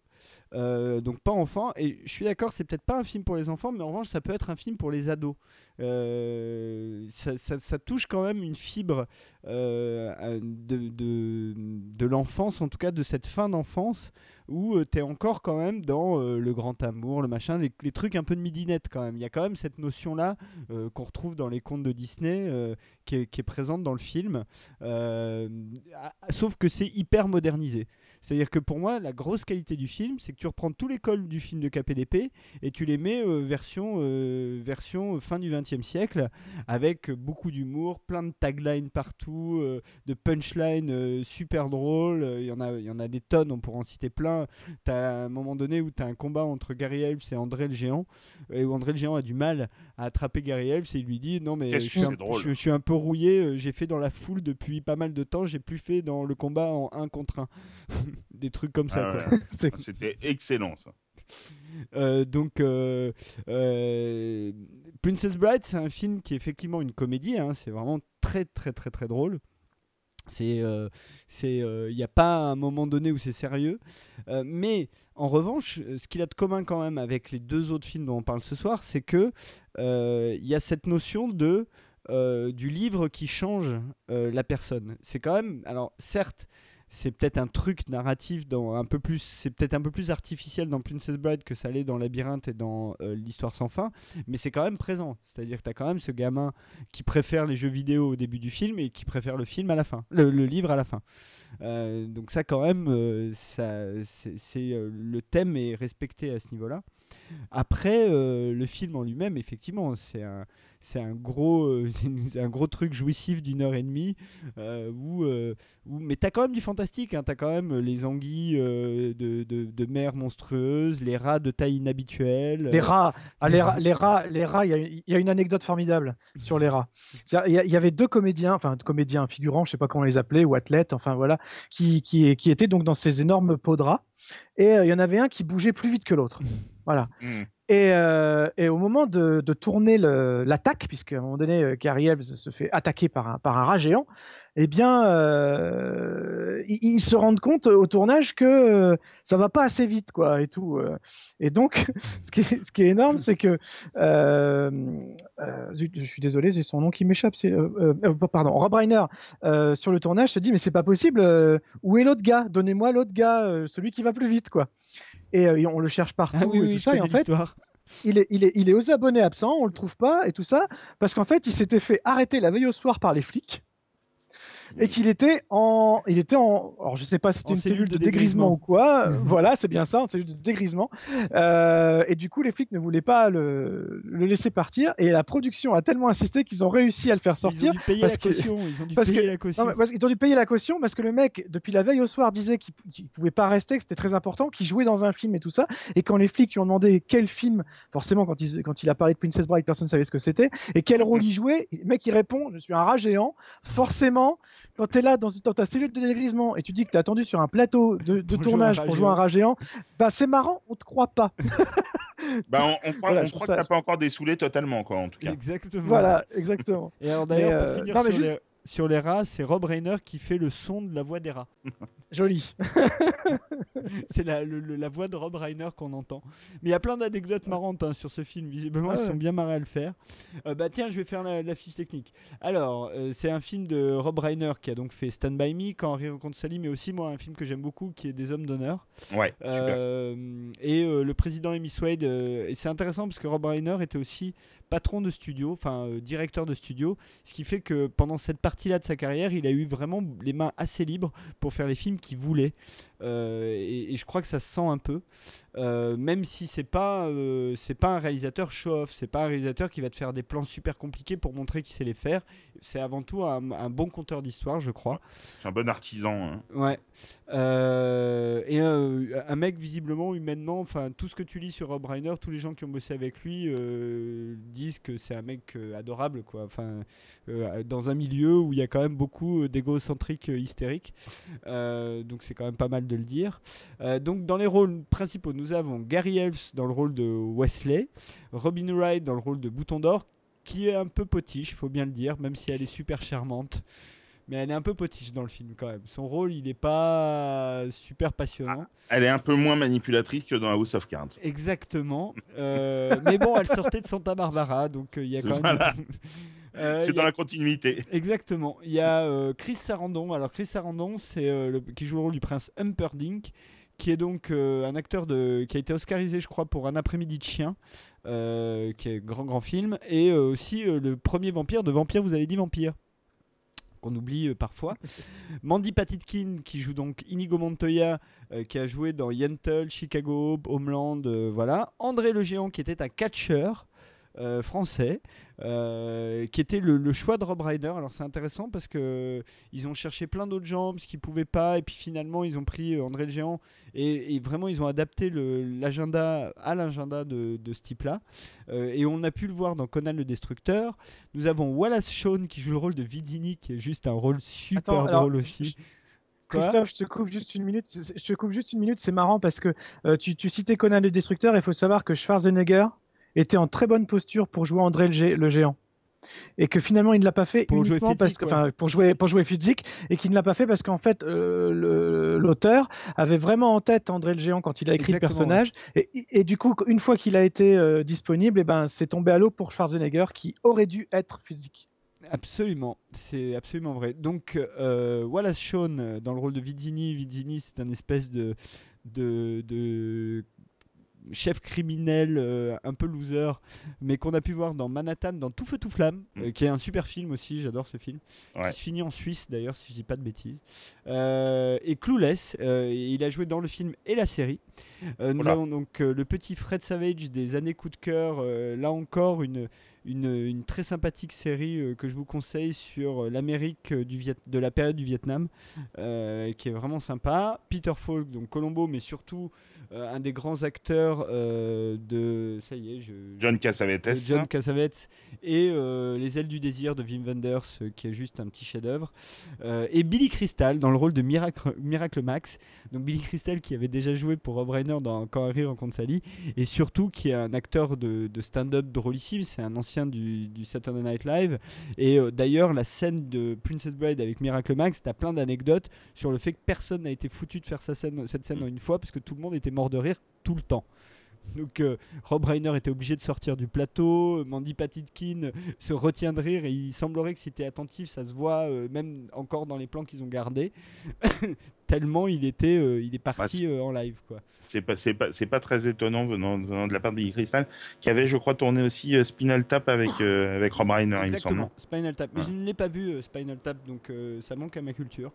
Euh, donc pas enfant et je suis d'accord c'est peut-être pas un film pour les enfants mais en revanche ça peut être un film pour les ados Euh, ça, touche quand même une fibre euh, de, de, l'enfance en tout cas de cette fin d'enfance où tu es encore quand même dans le grand amour, le machin, les, trucs un peu de midinette quand même. Il y a quand même cette notion-là qu'on retrouve dans les contes de Disney, qui, est, présente dans le film. Sauf que c'est hyper modernisé. C'est-à-dire que pour moi, la grosse qualité du film, c'est que tu reprends tous les cols du film de KPDP et tu les mets euh, version, euh, version fin du XXe siècle, avec beaucoup d'humour, plein de taglines partout, euh, de punchlines euh, super drôles. Il y, en a, il des tonnes, on pourra en citer plein. T'as un moment donné où tu as un combat entre Gary Elves et André le Géant, et où André le Géant a du mal à attraper Gary Elves et il lui dit Non, mais je suis, un, c'est drôle. je, je suis un peu rouillé, euh, j'ai fait dans la foule depuis pas mal de temps, j'ai plus fait dans le combat en 1 contre 1. <laughs> Des trucs comme ça, Ah. <laughs> C'est- C'était excellent ça. Euh, donc, euh, euh, Princess Bride, c'est un film qui est effectivement une comédie. hein, c'est vraiment très, très, très, très drôle. C'est, euh, c'est, il n'y a pas un moment donné où c'est sérieux. Euh, mais en revanche, euh, ce qu'il a de commun quand même avec les deux autres films dont on parle ce soir, c'est que euh, il y a cette notion de euh, du livre qui change euh, la personne. C'est quand même, alors certes, c'est peut-être un truc narratif dans un peu plus, c'est peut-être un peu plus artificiel dans Princess Bride que ça l'est dans Labyrinthe et dans euh, l'Histoire sans fin, mais c'est quand même présent. C'est-à-dire que tu as quand même ce gamin qui préfère les jeux vidéo au début du film et qui préfère le film à la fin, le, livre à la fin. Euh, donc ça quand même, euh, ça, c'est, le thème est respecté à ce niveau-là. Après, euh, le film en lui-même, effectivement, c'est un, c'est un gros, euh, <laughs> un gros truc jouissif d'une heure et demie. euh, où, euh, où- mais t'as quand même du fantastique. Hein, t'as quand même les anguilles de, de, de mer monstrueuses, les rats de taille inhabituelle. Les rats, ah, les rats, les rats, les rats, il y a- il y, a une anecdote formidable sur les rats. Il y, avait deux comédiens, enfin comédiens figurants, je sais pas comment on les appelait, ou athlètes, enfin voilà, qui, qui, qui étaient donc dans ces énormes pots de rats. Et il y en avait un qui bougeait plus vite que l'autre. Voilà. Et, euh, et au moment de, de tourner l'attaque, puisqu'à un moment donné, euh, Gary Elves se fait attaquer par un, par un rat géant, eh bien, euh, ils, ils se rendent compte au tournage que ça va pas assez vite, quoi, et tout. Et donc, <laughs> ce qui est, ce qui est énorme, c'est que, euh, je suis désolé, c'est son nom qui m'échappe. Euh, pardon, Rob Reiner sur le tournage se dit, mais c'est pas possible. où est l'autre gars? Donnez-moi l'autre gars, celui qui va plus vite, quoi. Et euh, on le cherche partout Ah oui, et tout ça. Et en fait, l'histoire. il est, il, est, il est aux abonnés absents, on le trouve pas et tout ça, parce qu'en fait, il s'était fait arrêter la veille au soir par les flics et qu'il était en, il était en, alors je sais pas si c'était une cellule, cellule de, de dégrisement, dégrisement. ou quoi, <laughs> voilà, c'est bien ça, en cellule de dégrisement, euh, et du coup, les flics ne voulaient pas le, le laisser partir, et la production a tellement insisté qu'ils ont réussi à le faire Ils ont sortir, dû payer parce la que- caution. Ils ont dû parce payer que- la caution. non, parce qu'ils ont dû payer la caution parce que le mec, depuis la veille au soir, disait qu'il pouvait pas rester, que c'était très important, qu'il jouait dans un film et tout ça. Et quand les flics lui ont demandé quel film, forcément, quand il, quand il a parlé de Princess Bride, personne ne savait ce que c'était, et quel rôle il jouait, le mec il répond Je suis un rat géant. Forcément, quand tu es là dans, dans ta cellule de dégrisement et tu dis que tu attendu sur un plateau de, de Pour jouer tournage un rat pour jouer un géant. rat géant, bah c'est marrant, on te croit pas. <laughs> Bah, on, on croit, Voilà, on je croit trouve que ça- t'as pas encore dessoulé totalement, quoi, en tout cas. Exactement. voilà, exactement. Et alors d'ailleurs, pour euh, finir non, mais sur juste- les... sur les rats, c'est Rob Reiner qui fait le son de la voix des rats. <laughs> Joli. <laughs> c'est la, voix de Rob Reiner qu'on entend. Mais il y a plein d'anecdotes marrantes hein, sur ce film. Visiblement, Ah ils sont bien marrés à le faire. Euh, bah tiens, je vais faire la, la fiche technique. Alors, euh, c'est un film de Rob Reiner qui a donc fait Stand By Me, Quand Harry rencontre Sally, mais aussi moi un film que j'aime beaucoup qui est Des Hommes d'honneur. Ouais, super. Euh, et euh, le président Amy Swade. euh, et c'est intéressant parce que Rob Reiner était aussi patron de studio, enfin euh, directeur de studio, ce qui fait que pendant cette partie-là de sa carrière, il a eu vraiment les mains assez libres pour faire les films qu'il voulait. Euh, et, et je crois que ça se sent un peu, Euh, même si c'est pas euh, c'est pas un réalisateur show-off, c'est pas un réalisateur qui va te faire des plans super compliqués pour montrer qu'il sait les faire. C'est avant tout un, un bon conteur d'histoire, je crois. C'est un bon artisan. hein. Ouais. Et un mec visiblement, humainement, enfin tout ce que tu lis sur Rob Reiner, tous les gens qui ont bossé avec lui disent que c'est un mec adorable, quoi. Enfin, euh, dans un milieu où il y a quand même beaucoup d'égocentriques hystériques. Euh, donc c'est quand même pas mal de le dire. Euh, donc dans les rôles principaux, nous avons Gary Elves dans le rôle de Wesley, Robin Wright dans le rôle de Bouton d'Or, qui est un peu potiche, faut bien le dire, même si elle est super charmante. Mais elle est un peu potiche dans le film quand même. Son rôle, il n'est pas super passionnant. Elle est un peu moins manipulatrice que dans House of Cards. Exactement. Euh, mais bon, elle sortait de Santa Barbara, donc euh, il y a quand Voilà. même. Euh, C'est dans a- la continuité. Exactement. Il y a euh, Chris Sarandon. Alors Chris Sarandon, c'est euh, le- qui joue le rôle du prince Humperdinck, qui est donc euh, un acteur de, qui a été oscarisé, je crois, pour Un après-midi de chien, euh, qui est un grand grand film, et euh, aussi le premier vampire de Vampire. Vous avez dit Vampire qu'on oublie parfois. <laughs> Mandy Patinkin qui joue donc Inigo Montoya qui a joué dans Yentl, Chicago, Homeland, voilà. André le géant qui était un catcheur euh, français euh, qui était le, le choix de Rob Reiner. Alors c'est intéressant parce que ils ont cherché plein d'autres gens parce qu'ils pouvaient pas et puis finalement ils ont pris euh, André le géant et, et vraiment ils ont adapté l'agenda à l'agenda de, de ce type-là. Euh, et on a pu le voir dans Conan le Destructeur. Nous avons Wallace Shawn qui joue le rôle de Vidini qui est juste un rôle super Attends, alors, drôle aussi. Christophe, je te coupe juste une minute. Je te coupe juste une minute. C'est marrant parce que euh, tu, tu citais Conan le Destructeur. Il faut savoir que Schwarzenegger était en très bonne posture pour jouer André le, Gé- le géant. Et que finalement il ne l'a pas fait Pour jouer uniquement parce que, ouais. pour jouer pour jouer Fitzik et qu'il ne l'a pas fait parce qu'en fait euh, l'auteur avait vraiment en tête André le géant quand il a écrit Exactement, le personnage et, et du coup une fois qu'il a été euh, disponible et ben c'est tombé à l'eau pour Schwarzenegger qui aurait dû être Fitzik. Absolument, c'est absolument vrai. Donc euh, Wallace Shawn dans le rôle de Vizzini. Vizzini, c'est un espèce de, de, de chef criminel euh, un peu loser, mais qu'on a pu voir dans Manhattan, dans Tout Feu Tout Flamme, euh, qui est un super film aussi. J'adore ce film. Ouais. Qui se finit en Suisse d'ailleurs, si je dis pas de bêtises. Euh, et Clueless, il a joué dans le film et la série. Nous avons donc le petit Fred Savage des années coup de cœur. là encore une une, une très sympathique série que je vous conseille sur l'Amérique de la période du Vietnam, qui est vraiment sympa. Peter Falk, donc Colombo, mais surtout un des grands acteurs euh, de. Ça y est, je. John Cassavetes. John Cassavetes et euh, Les ailes du désir de Wim Wenders, euh, qui est juste un petit chef-d'œuvre. Euh, et Billy Crystal dans le rôle de Miracle, Miracle Max. Donc Billy Crystal qui avait déjà joué pour Rob Reiner dans Quand Harry rencontre Sally et surtout qui est un acteur de, de stand-up drôlissime. C'est un ancien du, du Saturday Night Live. Et euh, d'ailleurs, la scène de Princess Bride avec Miracle Max, t'as plein d'anecdotes sur le fait que personne n'a été foutu de faire sa scène, cette scène en une fois parce que tout le monde était mort de rire tout le temps. Donc euh, Rob Reiner était obligé de sortir du plateau, Mandy Patinkin se retient de rire et il semblerait que si t'es attentif, ça se voit euh, même encore dans les plans qu'ils ont gardés. <laughs> Tellement il était, euh, il est parti euh, en live quoi. C'est pas, c'est pas, pas très étonnant venant, venant de la part de Crystal, qui avait, je crois, tourné aussi euh, Spinal Tap avec, euh, <coughs> avec Rob Reiner, il me semble. Exactement, Spinal Tap. Mais Ouais. je ne l'ai pas vu euh, Spinal Tap, donc euh, ça manque à ma culture.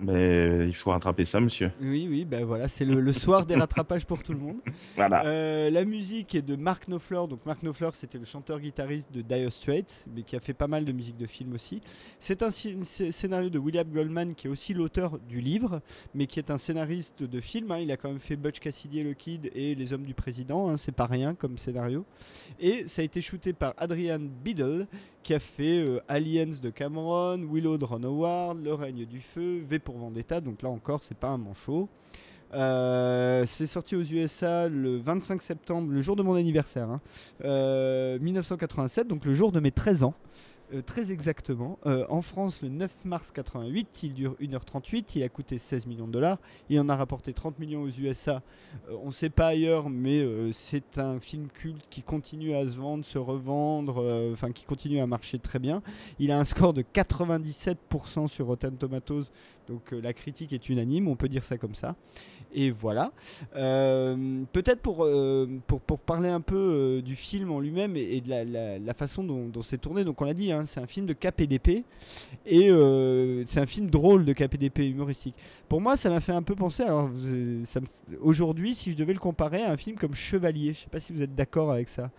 Mais il faut rattraper ça, monsieur. Oui, oui, ben voilà, c'est le, le soir des rattrapages pour tout le monde. <laughs> Voilà. Euh, la musique est de Mark Knopfler. Donc Mark Knopfler, c'était le chanteur-guitariste de Dire Straits, mais qui a fait pas mal de musique de film aussi. C'est un scénario de William Goldman, qui est aussi l'auteur du livre, mais qui est un scénariste de film. hein. Il a quand même fait Butch Cassidy et le Kid et Les Hommes du Président. hein. C'est pas rien comme scénario. Et ça a été shooté par Adrian Biddle, qui a fait euh, Aliens de Cameron, Willow de Ron Howard, Le règne du feu, V pour Vendetta. Donc là encore, c'est pas un manchot. Euh, c'est sorti aux USA le 25 septembre, le jour de mon anniversaire, hein, euh, 1987, donc le jour de mes 13 ans. Euh, très exactement. Euh, en France, le 9 mars 88, il dure 1h38, il a coûté 16 millions de dollars, il en a rapporté 30 millions aux USA. Euh, on ne sait pas ailleurs, mais c'est un film culte qui continue à se vendre, se revendre, enfin qui continue à marcher très bien. Il a un score de 97% sur Rotten Tomatoes, donc euh, la critique est unanime, on peut dire ça comme ça. Et voilà. Euh, Peut-être pour, euh, pour, pour parler un peu euh, du film en lui-même et, et de la, la- la façon dont, dont c'est tourné, donc on l'a dit, hein, c'est un film de KPDP et c'est un film drôle de KPDP humoristique. Pour moi, ça m'a fait un peu penser, alors aujourd'hui, si je devais le comparer à un film comme Chevalier, je sais pas si vous êtes d'accord avec ça,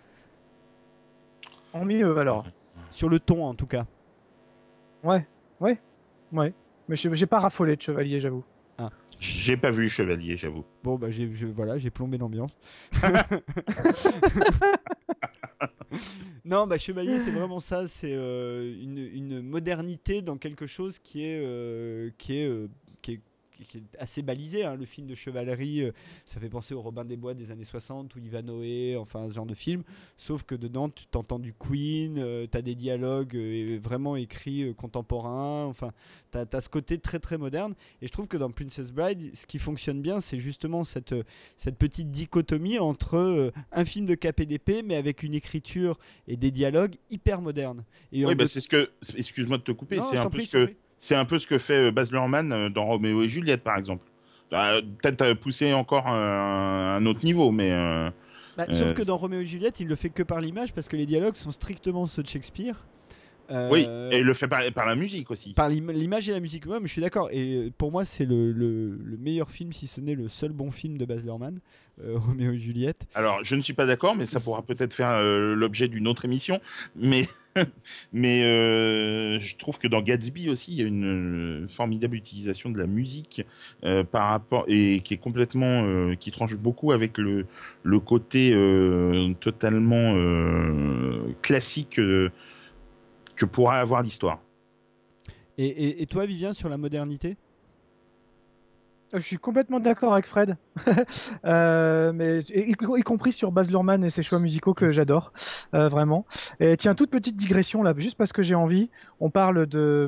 En mieux alors. sur le ton en tout cas. Ouais, ouais, ouais. Mais j'ai pas raffolé de Chevalier, j'avoue. J'ai pas vu Chevalier, j'avoue. Bon, bah, j'ai, voilà, j'ai plombé l'ambiance. <laughs> non, bah, Chevalier, c'est vraiment ça. C'est euh, une, une modernité dans quelque chose qui est, euh, qui est, euh, qui est, qui est assez balisé. hein. Le film de chevalerie, euh, ça fait penser au Robin des Bois des années 60 ou Ivanhoe, enfin ce genre de film. Sauf que dedans, tu t'entends du Queen, tu as des dialogues euh, vraiment écrits euh, contemporains. Enfin, tu as, ce côté très très moderne. Et je trouve que dans Princess Bride, ce qui fonctionne bien, c'est justement cette, euh, cette petite dichotomie entre euh, un film de KPDP, mais avec une écriture et des dialogues hyper modernes. Et Oui, bah, c'est ce que. Excuse-moi de te couper. C'est un peu ce que. C'est un peu ce que fait euh, Baz Luhrmann euh, dans Roméo et Juliette, par exemple. Euh, Peut-être euh, pousser encore euh, un autre niveau, mais euh, Bah, Euh, Sauf que dans Roméo et Juliette, il le fait que par l'image parce que les dialogues sont strictement ceux de Shakespeare. Euh, oui, et il le fait par, par la musique aussi. Par l'im- l'image et la musique, ouais, mais je suis d'accord. Et pour moi, c'est le, le- le meilleur film, si ce n'est le seul bon film de Baz Luhrmann, euh, <laughs> Roméo et Juliette. Alors, je ne suis pas d'accord, mais ça pourra peut-être faire euh, l'objet d'une autre émission. Mais, <laughs> mais euh, je trouve que dans Gatsby aussi, il y a une euh, formidable utilisation de la musique euh, par rapport et qui est complètement, qui tranche beaucoup avec le côté totalement classique que pourra avoir l'histoire. Et, toi, Vivien, sur la modernité? Je suis complètement d'accord avec Fred, <laughs> Euh, mais y, compris sur Baz Luhrmann et ses choix musicaux que j'adore euh, vraiment. Et tiens, toute petite digression là, juste parce que j'ai envie. On parle de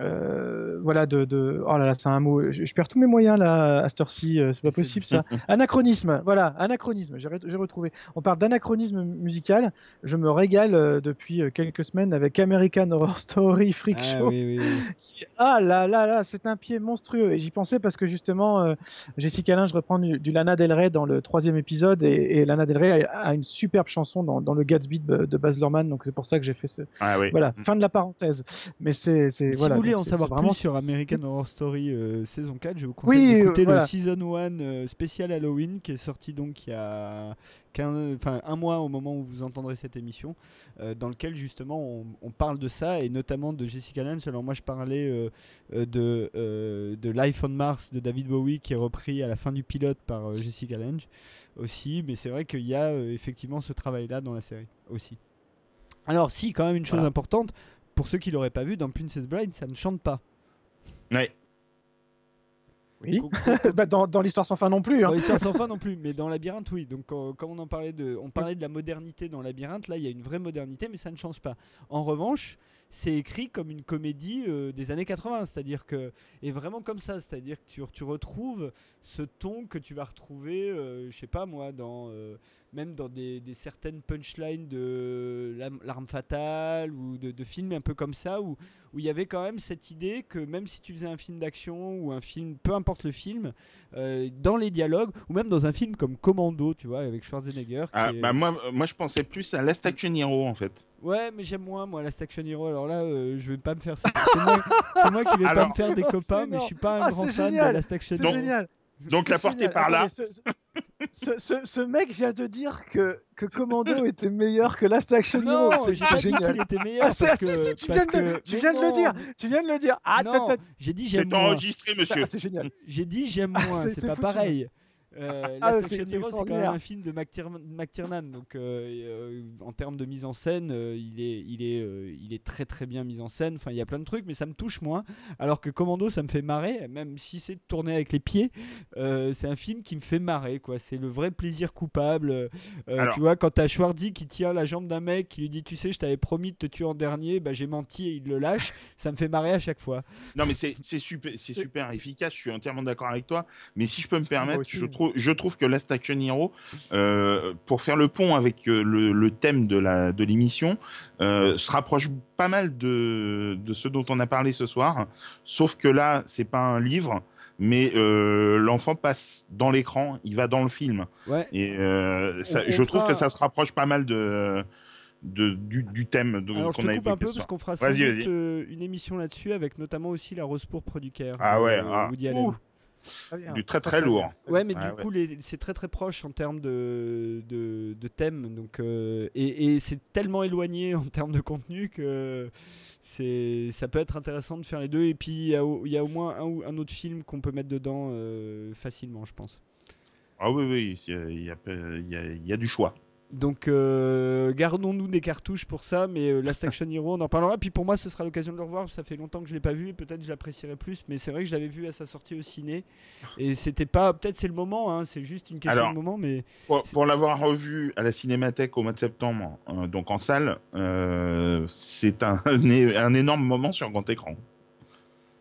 euh, voilà de, de oh là là, c'est un mot. Je, je perds tous mes moyens là à cette heure-ci. euh, C'est pas possible ça. Anachronisme, voilà, anachronisme. J'ai re- j'ai retrouvé. On parle d'anachronisme musical. Je me régale euh, depuis quelques semaines avec American Horror Story Freak Ah, Show. oui, oui, oui. <laughs> qui- Ah là là là, c'est un pied monstrueux. Et j'y pensais parce que justement, euh, Jessica Lange reprend du, du Lana Del Rey dans le troisième épisode et, et Lana Del Rey a, a une superbe chanson dans, dans le Gatsby de, de Baz Luhrmann. Donc c'est pour ça que j'ai fait ce. Ah oui. Voilà, fin de la parenthèse. Mais c'est c'est Si voilà. vous voulez en savoir vraiment plus sur American Horror Story euh, saison 4, je vous conseille Oui, d'écouter euh, voilà. le Season 1 euh, spécial Halloween qui est sorti donc il y a 15 enfin, un mois au moment où vous entendrez cette émission, euh, dans lequel justement on, on parle de ça et notamment de Jessica Lange. Alors moi je parlais de, de Life on Mars de David Bowie qui est repris à la fin du pilote par Jessica Lange aussi, mais c'est vrai qu'il y a effectivement ce travail-là dans la série aussi. Alors si, quand même une chose Voilà. importante, pour ceux qui l'auraient pas vu, dans Princess Bride, ça ne chante pas. Ouais. Oui. <laughs> Bah, dans, dans l'histoire sans fin non plus. Hein. Dans l'histoire sans fin non plus, mais dans Labyrinthe, oui. Donc, quand, quand on en parlait de, on parlait de la modernité dans Labyrinthe, là, il y a une vraie modernité, mais ça ne change pas. En revanche, c'est écrit comme une comédie euh, des années 80, c'est-à-dire que, et vraiment comme ça, c'est-à-dire que tu, tu retrouves ce ton que tu vas retrouver, euh, je sais pas moi, dans, euh, même dans des, des certaines punchlines de L'Arme fatale ou de, de films un peu comme ça, où où il y avait quand même cette idée que même si tu faisais un film d'action ou un film, peu importe le film, euh, dans les dialogues, ou même dans un film comme Commando, tu vois, avec Schwarzenegger. qui Ah, est- bah, moi, moi, je pensais plus à Last Action Hero en fait. Ouais, mais j'aime moins, moi, la Action Hero. Alors là, euh, je vais pas me faire ça. C'est moi, c'est moi qui vais pas me faire des <laughs> copains, C'est mais je non. suis pas un Ah, grand c'est fan génial. de Last Action C'est Hero. génial. Donc la C'est portée par là. Ce, ce, ce- ce mec vient de dire que, que Commando était meilleur que Last Action Non, Hero. C'est j'ai pas dit génial. qu'il était meilleur. Ah, c'est- parce si, que, si, tu parce viens, de, tu viens de le non, dire. Tu viens de le dire. Ah, non, j'ai dit j'aime C'est moins. enregistré, monsieur. Ah, c'est génial. J'ai dit j'aime moins, C'est- c'est c'est pas foutu. pareil. Euh, Ah, Last c'est- Action c'est Hero, c'est quand même un film de McTiernan, McTiernan, donc euh, euh, en termes de mise en scène, euh, il est, il est, euh, il est très très bien mis en scène. Enfin, il y a plein de trucs, mais ça me touche moins. Alors que Commando, ça me fait marrer, même si c'est de tourner avec les pieds. euh, c'est un film qui me fait marrer, quoi. C'est le vrai plaisir coupable. Euh, Alors- tu vois, quand t'as Schwarzy qui tient la jambe d'un mec, qui lui dit, tu sais, je t'avais promis de te tuer en dernier, bah j'ai menti et il le lâche. ça me fait marrer à chaque fois. Non, mais c'est super, c'est super efficace. Je suis entièrement d'accord avec toi. Mais si je peux me permettre, aussi. je trouve, je trouve que Last Action Hero, euh, pour faire le pont avec euh, le, le thème de la de l'émission, euh, se rapproche pas mal de de ce dont on a parlé ce soir. Sauf que là, c'est pas un livre. Mais euh, l'enfant passe dans l'écran, il va dans le film, Ouais. et ça- je trouve que ça se rapproche pas mal de, de du, du thème de- Alors je te a coupe un peu ce parce qu'on fera sans doute euh, une émission là-dessus avec notamment aussi la rose pourpre du Caire. Ah ouais, euh, ah. Woody Allen. Ouh. Du très très lourd. Ouais, mais Ah du ouais. coup, les- c'est très très proche en termes de, de, de thème. Donc, euh, et et c'est tellement éloigné en termes de contenu que c'est ça peut être intéressant de faire les deux. Et puis, il y, a au- il y a au moins un, ou un autre film qu'on peut mettre dedans euh, facilement, je pense. Ah oui, oui, il y a, il y a- il y a- il y a du choix. Donc, euh, gardons-nous des cartouches pour ça. Mais euh, Last Action Hero, on en parlera. Puis pour moi, ce sera l'occasion de le revoir. Ça fait longtemps que je l'ai pas vu. et Peut-être je l'apprécierai plus. Mais c'est vrai que je l'avais vu à sa sortie au ciné. Et c'était pas. Peut-être c'est le moment. hein, c'est juste une question Alors, de moment. Mais Pour, l'avoir revu à la Cinémathèque au mois de septembre, euh, donc en salle, euh, c'est un, <laughs> un énorme moment sur grand écran.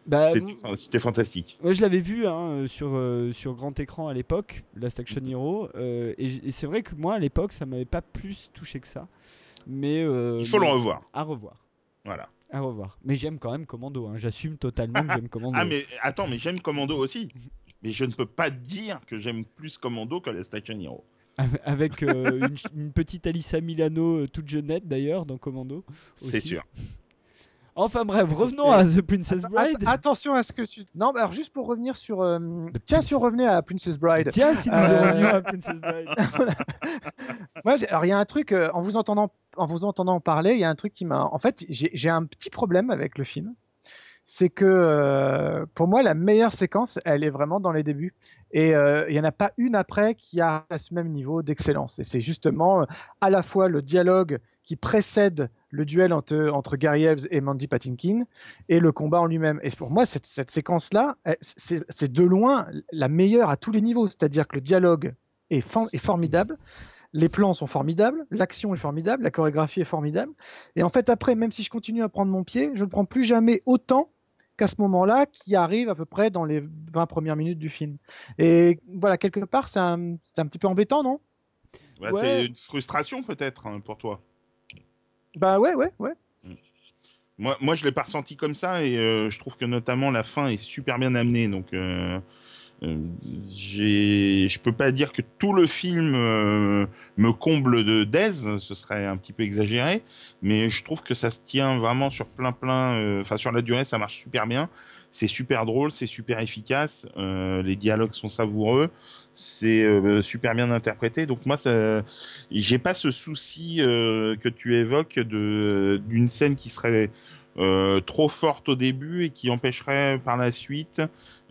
Bah, C'était fantastique. Ouais, je l'avais vu hein, euh, sur, euh, sur grand écran à l'époque, Last Action Hero, euh, et, c'est vrai que moi à l'époque ça m'avait pas plus touché que ça. Mais euh, Il faut le mais- revoir. À revoir. Voilà. À revoir. Mais j'aime quand même Commando. hein, J'assume totalement que j'aime <laughs> Commando. Ah mais attends, mais j'aime Commando aussi. Mais je ne peux pas dire que j'aime plus Commando que la Station Hero. Avec- une, une petite Alissa Milano toute jeunette d'ailleurs dans Commando. C'est sûr. Enfin bref, revenons à The Princess Bride. Att- Attention à ce que tu. Non, alors juste pour revenir sur. euh, Tiens, si on revenait à Princess Bride. Tiens, si nous Euh, revenions à <laughs> Princess Bride. <laughs> Moi, alors il y a un truc euh, en vous entendant en vous entendant parler, il y a un truc qui m'a. En fait, j'ai un petit problème avec le film. C'est que euh, pour moi, la meilleure séquence, elle est vraiment dans les débuts. Et euh, il y en a pas une après qui a ce même niveau d'excellence. Et c'est justement euh, à la fois le dialogue qui précède le duel entre, entre Gary Eves et Mandy Patinkin et le combat en lui-même. Et pour moi, cette, cette séquence-là, c'est de loin la meilleure à tous les niveaux. C'est-à-dire que le dialogue est, formidable, les plans sont formidables, l'action est formidable, la chorégraphie est formidable. Et en fait, après, même si je continue à prendre mon pied, je ne prends plus jamais autant qu'à ce moment-là, qui arrive à peu près dans les 20 premières minutes du film. Et voilà, quelque part, c'est un, c'est un petit peu embêtant, non? Bah, Ouais. C'est une frustration peut-être hein, pour toi. Bah ouais, ouais, ouais. Moi, moi je l'ai pas ressenti comme ça et euh, je trouve que notamment la fin est super bien amenée. Donc, euh, euh, je peux pas dire que tout le film euh, me comble de d'aise, ce serait un petit peu exagéré, mais je trouve que ça se tient vraiment sur plein plein. euh, Enfin, sur la durée, ça marche super bien. C'est super drôle, c'est super efficace. euh, les dialogues sont savoureux, c'est euh, super bien interprété. Donc moi, ça, j'ai pas ce souci euh, que tu évoques d'une scène qui serait trop forte au début et qui empêcherait par la suite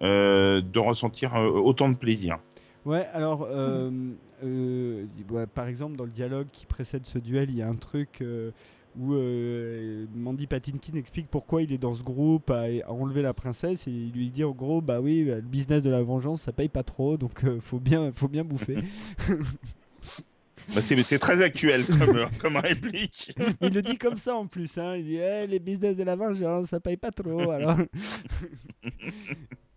de ressentir autant de plaisir. Ouais, alors, par exemple, dans le dialogue qui précède ce duel, il y a un truc où euh, Mandy Patinkin explique pourquoi il est dans ce groupe à, à enlever la princesse et il lui dit en gros, bah oui, bah, le business de la vengeance, ça paye pas trop, donc euh, faut bien, faut bien bouffer. <laughs> Bah, c'est c'est très actuel comme, <laughs> comme réplique. <laughs> il le dit comme ça en plus, hein. il dit, Eh, les business de la vengeance, ça paye pas trop, alors.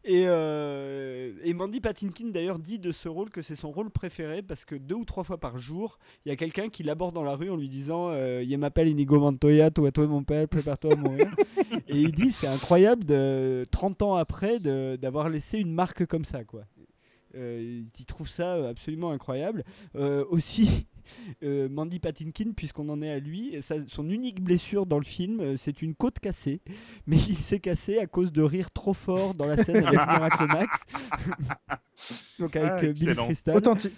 Et, euh, et Mandy Patinkin d'ailleurs dit de ce rôle que c'est son rôle préféré parce que deux ou trois fois par jour, il y a quelqu'un qui l'aborde dans la rue en lui disant euh, Il m'appelle Inigo Montoya, toi, toi mon père, prépare-toi à mourir. <laughs> et il dit C'est incroyable de 30 ans après d'avoir laissé une marque comme ça. quoi. Euh, il trouve ça absolument incroyable. Euh, aussi, euh, Mandy Patinkin, puisqu'on en est à lui, sa- son unique blessure dans le film, euh, c'est une côte cassée. <laughs> Mais il s'est cassé à cause de rire trop fort dans la scène avec Miracle Max. <laughs> Donc avec Ah, euh, Billy. Crystal. Authentique.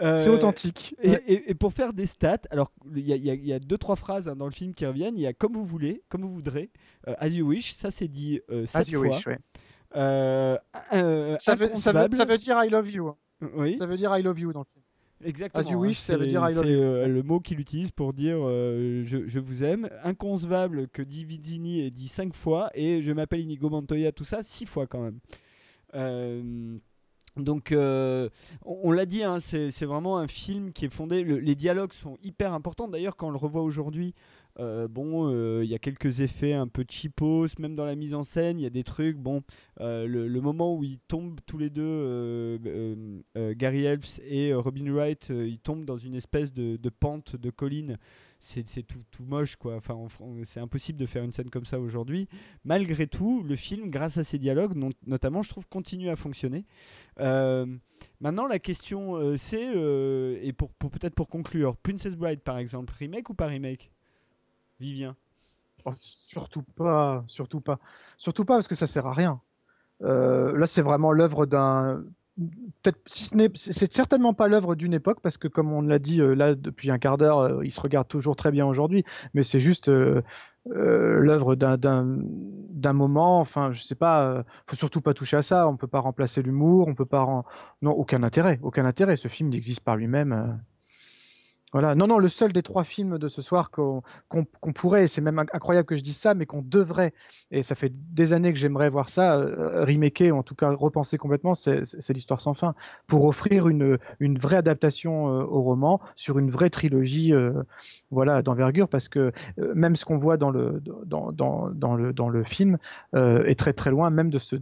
Euh, C'est authentique. et, Ouais. et- et pour faire des stats, alors il y, a- y y deux trois phrases hein, dans le film qui reviennent. Il y a comme vous voulez, comme vous voudrez, euh, as you wish. Ça c'est dit euh, As you fois. wish, ouais. Euh, euh, Ça, veut, ça, veut, inconcevable. ça veut dire I love you. Oui. Ça veut dire I love you dans le film. Exactement. As you hein, wish, ça veut c'est- dire I love C'est you. euh, le mot qu'il utilise pour dire euh, je, je vous aime. Inconcevable que Dividini ait dit cinq fois et je m'appelle Inigo Montoya, tout ça six fois quand même. Euh, donc, euh, on, on l'a dit, hein, c'est c'est vraiment un film qui est fondé. le- les dialogues sont hyper importants. D'ailleurs, quand on le revoit aujourd'hui, euh, bon, euh, il y a quelques effets un peu cheapos, même dans la mise en scène. Il y a des trucs. Bon, euh, le, moment où ils tombent tous les deux, euh, euh, euh, Gary Elves et euh, Robin Wright, euh, ils tombent dans une espèce de, pente de colline. C'est tout, tout moche, quoi. Enfin, c'est impossible de faire une scène comme ça aujourd'hui. Malgré tout, le film, grâce à ses dialogues, notamment, je trouve, continue à fonctionner. Euh, maintenant, la question, euh, c'est, euh, et peut-être pour conclure, Princess Bride, par exemple, remake ou pas remake? Vivien Oh, surtout pas, surtout pas, surtout pas parce que ça sert à rien. Euh, là, c'est vraiment l'œuvre d'un. Peut-être, c'est certainement pas l'œuvre d'une époque parce que, comme on l'a dit euh, là depuis un quart d'heure, euh, il se regarde toujours très bien aujourd'hui. Mais c'est juste l'œuvre d'un, d'un, moment. Enfin, je sais pas. faut surtout pas toucher à ça. On peut pas remplacer l'humour. On peut pas. Non, aucun intérêt. Aucun intérêt. Ce film n'existe par lui-même. Voilà. Non, non, le seul des trois films de ce soir qu'on qu'on qu'on pourrait, c'est même inc- incroyable que je dise ça, mais qu'on devrait, et ça fait des années que j'aimerais voir ça, euh, ou en tout cas repenser complètement, c'est l'histoire sans fin, pour offrir une, vraie adaptation euh, au roman sur une vraie trilogie euh, voilà, d'envergure, parce que euh, même ce qu'on voit dans le, film est très très loin même de ce,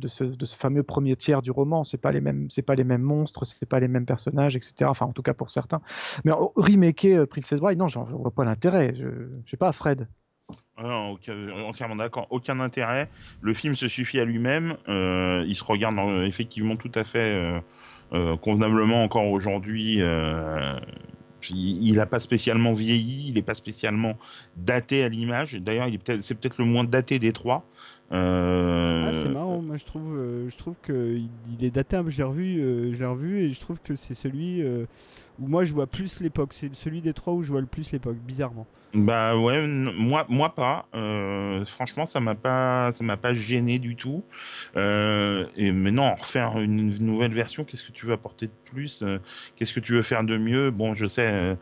fameux premier tiers du roman. C'est pas pas les mêmes monstres, c'est pas les mêmes personnages, etc. Enfin, en tout cas pour certains. Mais remaker euh, Princess Bride, non, j'en vois pas l'intérêt. Je, je sais pas, Fred. Ah non, entièrement d'accord. Aucun intérêt. Le film se suffit à lui-même. Euh, il se regarde effectivement tout à fait euh, convenablement encore aujourd'hui. Il n'a pas spécialement vieilli. Il n'est pas spécialement daté à l'image. D'ailleurs, c'est peut-être le moins daté des trois. Euh, Ah, c'est marrant, moi je trouve, euh, je trouve que il, est daté je l'ai revu, euh, je l'ai revu et je trouve que c'est celui euh, où moi je vois plus l'époque, c'est celui des trois où je vois le plus l'époque, bizarrement. Bah ouais, moi, moi pas. Franchement, ça m'a pas, ça m'a pas gêné du tout. Et maintenant, refaire une nouvelle version, qu'est-ce que tu veux apporter de plus? Qu'est-ce que tu veux faire de mieux? Bon, je sais,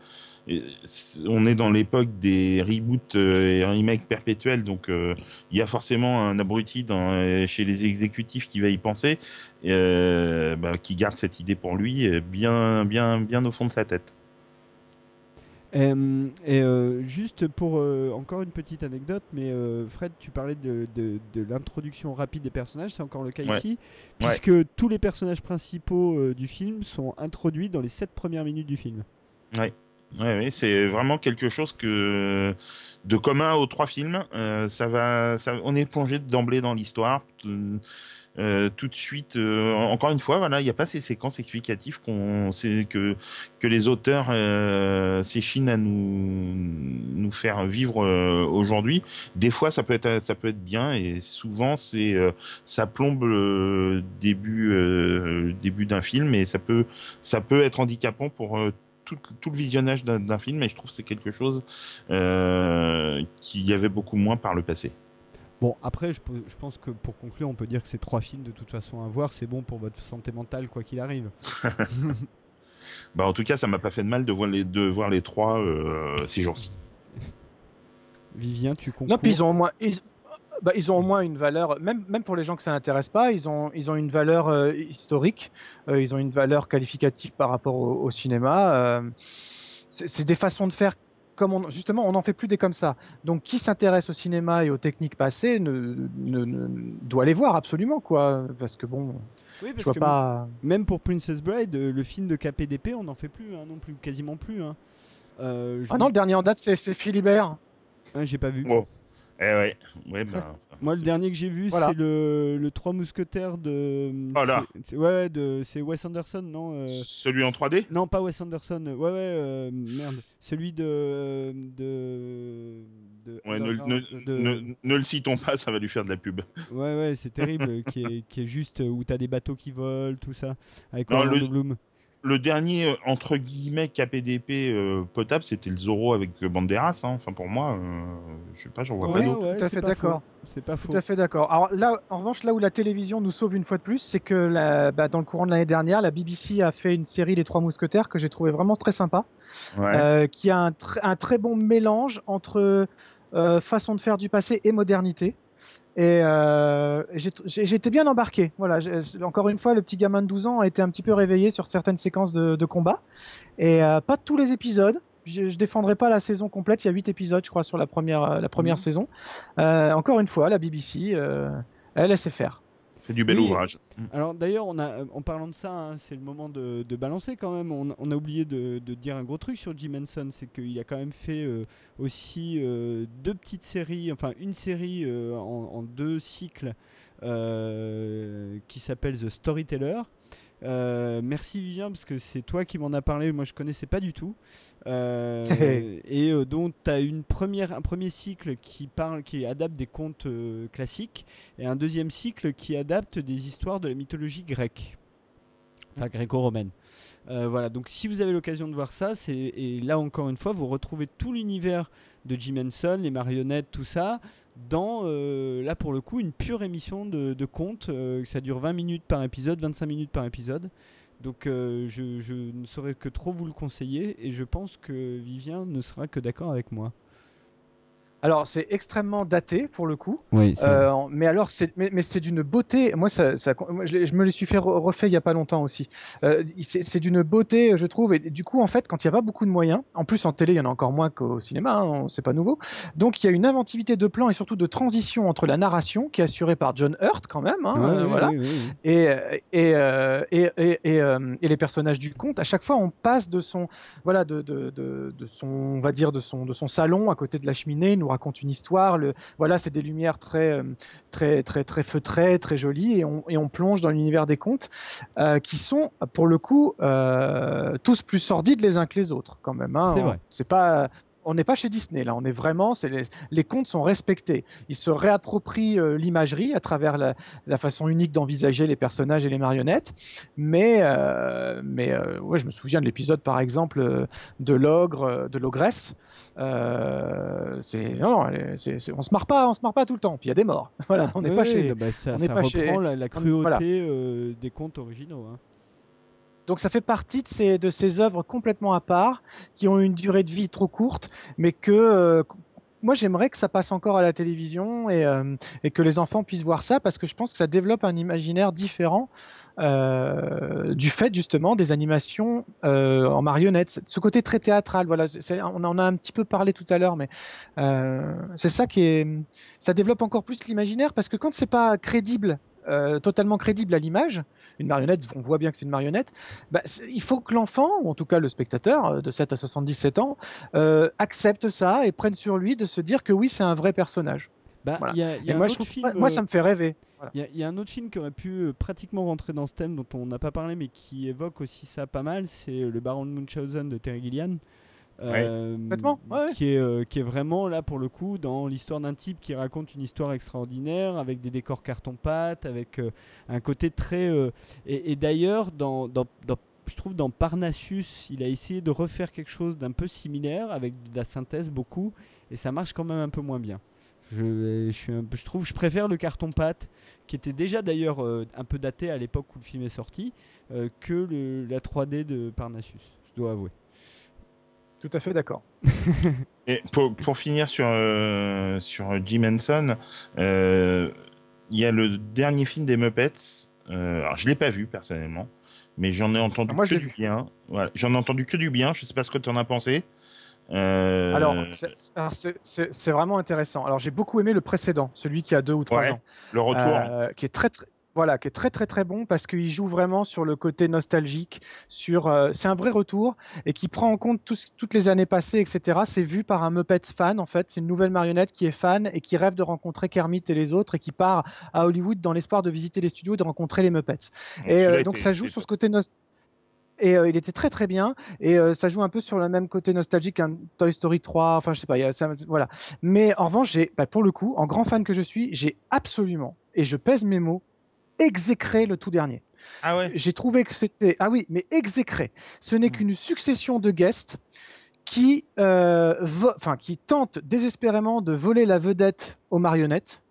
on est dans l'époque des reboots euh, et remakes perpétuels, donc euh, il y a forcément un abruti dans, euh, chez les exécutifs qui va y penser, euh, bah, qui garde cette idée pour lui, bien, bien, bien au fond de sa tête. Et euh, juste pour euh, encore une petite anecdote, mais euh, Fred, tu parlais de, de- de l'introduction rapide des personnages, c'est encore le cas Ouais. ici, Ouais. puisque tous les personnages principaux du film sont introduits dans les 7 premières minutes du film. Ouais, ouais, c'est vraiment quelque chose que de commun aux trois films. Euh, ça va, on est plongé d'emblée dans l'histoire. Euh, euh, tout de suite, encore une fois, voilà, il n'y a pas ces séquences explicatives que les auteurs s'échinent à nous faire vivre aujourd'hui. Des fois, ça peut être ça peut être bien et souvent c'est ça plombe le début début d'un film et ça peut ça peut être handicapant pour tout, tout le visionnage d'un film et je trouve que c'est quelque chose euh, qu'il y avait beaucoup moins par le passé. Bon, après, je, pense que pour conclure, on peut dire que ces trois films, de toute façon, à voir, c'est bon pour votre santé mentale, quoi qu'il arrive. <laughs> <laughs> Bah, en tout cas, ça m'a pas fait de mal de voir les, de voir les trois euh, ces jours-ci. Vivien, tu concours Non, puis ils ont au moins, ils, bah, ils ont au moins une valeur, même, même pour les gens que ça n'intéresse pas, ils ont, ils ont une valeur euh, historique, euh, ils ont une valeur qualificative par rapport au, au cinéma. euh, c'est des façons de faire comme on, justement, on n'en fait plus des comme ça. Donc, qui s'intéresse au cinéma et aux techniques passées ne, ne- ne- doit les voir absolument, quoi. Parce que bon, Oui, je parce vois que pas. même pour Princess Bride, le film de KPDP, on n'en fait plus, hein, non plus, quasiment plus. Hein. Euh, je- Ah non, le dernier en date, c'est Philibert. Ah, j'ai pas vu. Oh. Eh ouais, ouais, bah, <laughs> Moi, le dernier que j'ai vu, Voilà. c'est le, le Trois Mousquetaires de. Oh là. c'est- Ouais, de, c'est Wes Anderson, non euh, celui en 3D Non, pas Wes Anderson. Ouais, ouais, euh, merde. Celui de. de, de Ouais, ne, Underground, ne- de- ne- ne le citons pas, ça va lui faire de la pub. Ouais, ouais, c'est terrible. <laughs> qui, est, qui est juste euh, où t'as des bateaux qui volent, tout ça. Avec Non, Orlando le- Bloom. Le dernier, euh, entre guillemets, KPDP euh, potable, c'était le Zorro avec euh, Banderas. hein. Enfin, pour moi, euh, je sais pas, j'en vois Ouais, pas d'autres. ouais, tout à fait d'accord. C'est pas faux. Tout à fait d'accord. Alors là, en revanche, là où la télévision nous sauve une fois de plus, c'est que la- bah, dans le courant de l'année dernière, la BBC a fait une série Les Trois Mousquetaires que j'ai trouvé vraiment très sympa, Ouais. euh, qui a un, tr- un très bon mélange entre euh, façon de faire du passé et modernité. Et euh, j'étais bien embarqué. Voilà, encore une fois, le petit gamin de 12 ans a été un petit peu réveillé sur certaines séquences de, de combat. Et euh, pas tous les épisodes. Je, je défendrai pas la saison complète. Il y a 8 épisodes, je crois, sur la première, euh, la première Mhm. saison. Euh, encore une fois, la BBC, euh, elle laisse faire. C'est du bel Oui. ouvrage. Alors d'ailleurs, on a, en parlant de ça, hein, c'est le moment de, de balancer quand même. On, on a oublié de, de dire un gros truc sur Jim Henson, c'est qu'il a quand même fait euh, aussi euh, deux petites séries, enfin une série euh, en, en deux cycles euh, qui s'appelle The Storyteller. Euh, merci Vivien parce que c'est toi qui m'en as parlé, moi je connaissais pas du tout. Euh, <laughs> et euh, dont tu as une première, un premier cycle qui parle, qui adapte des contes euh, classiques et un deuxième cycle qui adapte des histoires de la mythologie grecque, enfin gréco-romaine. Voilà, donc si vous avez l'occasion de voir ça, c'est et là encore une fois, vous retrouvez tout l'univers de Jim Henson, les marionnettes, tout ça, dans euh, là pour le coup une pure émission de, de contes. euh, ça dure 20 minutes par épisode, 25 minutes par épisode. Donc euh, je, je ne saurais que trop vous le conseiller et je pense que Vivien ne sera que d'accord avec moi. Alors, c'est extrêmement daté pour le coup. Oui. Euh, mais alors, c'est mais, mais c'est d'une beauté. Moi, ça, ça- moi, je, me le suis fait re- refait il y a pas longtemps aussi. Euh, c'est d'une beauté, je trouve. Et du coup, en fait, quand il n'y a pas beaucoup de moyens, en plus en télé, il y en a encore moins qu'au cinéma. Hein, c'est pas nouveau. Donc, il y a une inventivité de plan et surtout de transition entre la narration qui est assurée par John Hurt quand même. hein, Ouais, euh, oui, voilà. oui, et et, et, et, et, les personnages du conte à chaque fois on passe de son voilà de, de, de, de son on va dire de son de son salon à côté de la cheminée il raconte une histoire le voilà c'est des lumières très euh, très très très feutrées très jolies et on, et on plonge dans l'univers des contes euh, qui sont pour le coup euh, tous plus sordides les uns que les autres quand même hein. C'est vrai. c'est pas on n'est pas chez Disney là, on est vraiment, c'est les, les contes sont respectés. Ils se réapproprient euh, l'imagerie à travers la, la façon unique d'envisager les personnages et les marionnettes. Mais, euh, mais euh, ouais, je me souviens de l'épisode par exemple de l'ogre, de l'ogresse. C'est non, est- on se marre pas, on se marre pas tout le temps. Puis il y a des morts. <laughs> Voilà, on n'est Oui, pas chez. bah, ça, on ça pas chez- la, cruauté voilà. des contes originaux. hein. Donc ça fait partie de ces, de œuvres complètement à part, qui ont une durée de vie trop courte, mais que euh, moi j'aimerais que ça passe encore à la télévision et, euh, et que les enfants puissent voir ça, parce que je pense que ça développe un imaginaire différent euh, du fait justement des animations en marionnettes. Ce côté très théâtral, voilà, on en a un petit peu parlé tout à l'heure, mais c'est ça qui est, ça développe encore plus l'imaginaire, parce que quand c'est pas crédible, euh, totalement crédible à l'image, une marionnette, on voit bien que c'est une marionnette, bah, il faut que l'enfant, ou en tout cas le spectateur euh, de 7 à 77 ans, euh, accepte ça et prenne sur lui de se dire que oui, c'est un vrai personnage. Bah, Voilà. il y a, il y Et a un moi, je autre trouve, film, moi, ça me fait rêver. Voilà. Il y, a- il y a un autre film qui aurait pu pratiquement rentrer dans ce thème dont on n'a pas parlé mais qui évoque aussi ça pas mal, c'est Le Baron de Munchausen de Terry Gilliam. Euh, Complètement, ouais, ouais. qui, est, euh, qui est vraiment là pour le coup dans l'histoire d'un type qui raconte une histoire extraordinaire avec des décors carton-pâte, avec euh, un côté très. euh, et et d'ailleurs, dans, dans, dans- je trouve dans Parnassus, il a essayé de refaire quelque chose d'un peu similaire avec de la synthèse beaucoup, et ça marche quand même un peu moins bien. Je, je, suis un peu- je trouve je préfère le carton-pâte, qui était déjà d'ailleurs euh, un peu daté à l'époque où le film est sorti, euh, que le- la 3D de Parnassus, je dois avouer. Tout à fait d'accord. Et pour, pour finir sur, euh, sur Jim Henson, euh, il y a le dernier film des Muppets. Euh, alors, je l'ai pas vu personnellement, mais j'en ai entendu Ah, moi, que du vu. bien. Voilà, j'en ai entendu que du bien. Je sais pas ce que tu en as pensé. Alors, c'est- vraiment intéressant. Alors, j'ai beaucoup aimé le précédent, celui qui a deux ou trois Ouais, ans. le retour. Qui est très, très voilà, qui est très très très bon parce qu'il joue vraiment sur le côté nostalgique, sur euh, c'est un vrai retour et qui prend en compte tout toutes les années passées, etc. C'est vu par un Muppet fan en fait, c'est une nouvelle marionnette qui est fan et qui rêve de rencontrer Kermit et les autres et qui part à Hollywood dans l'espoir de visiter les studios et de rencontrer les Muppets. Et euh, donc ça joue sur ce côté nostalgique. Et euh, il était très très bien et euh, ça joue un peu sur le même côté nostalgique qu'un Toy Story 3 enfin je sais pas il y a, ça, voilà mais en revanche j'ai bah, pour le coup en grand fan que je suis j'ai absolument et je pèse mes mots exécré le tout dernier Ah ouais. j'ai trouvé que c'était ah oui mais exécré ce n'est qu'une succession de guests qui, euh, vo- enfin, qui tente désespérément de voler la vedette aux marionnettes.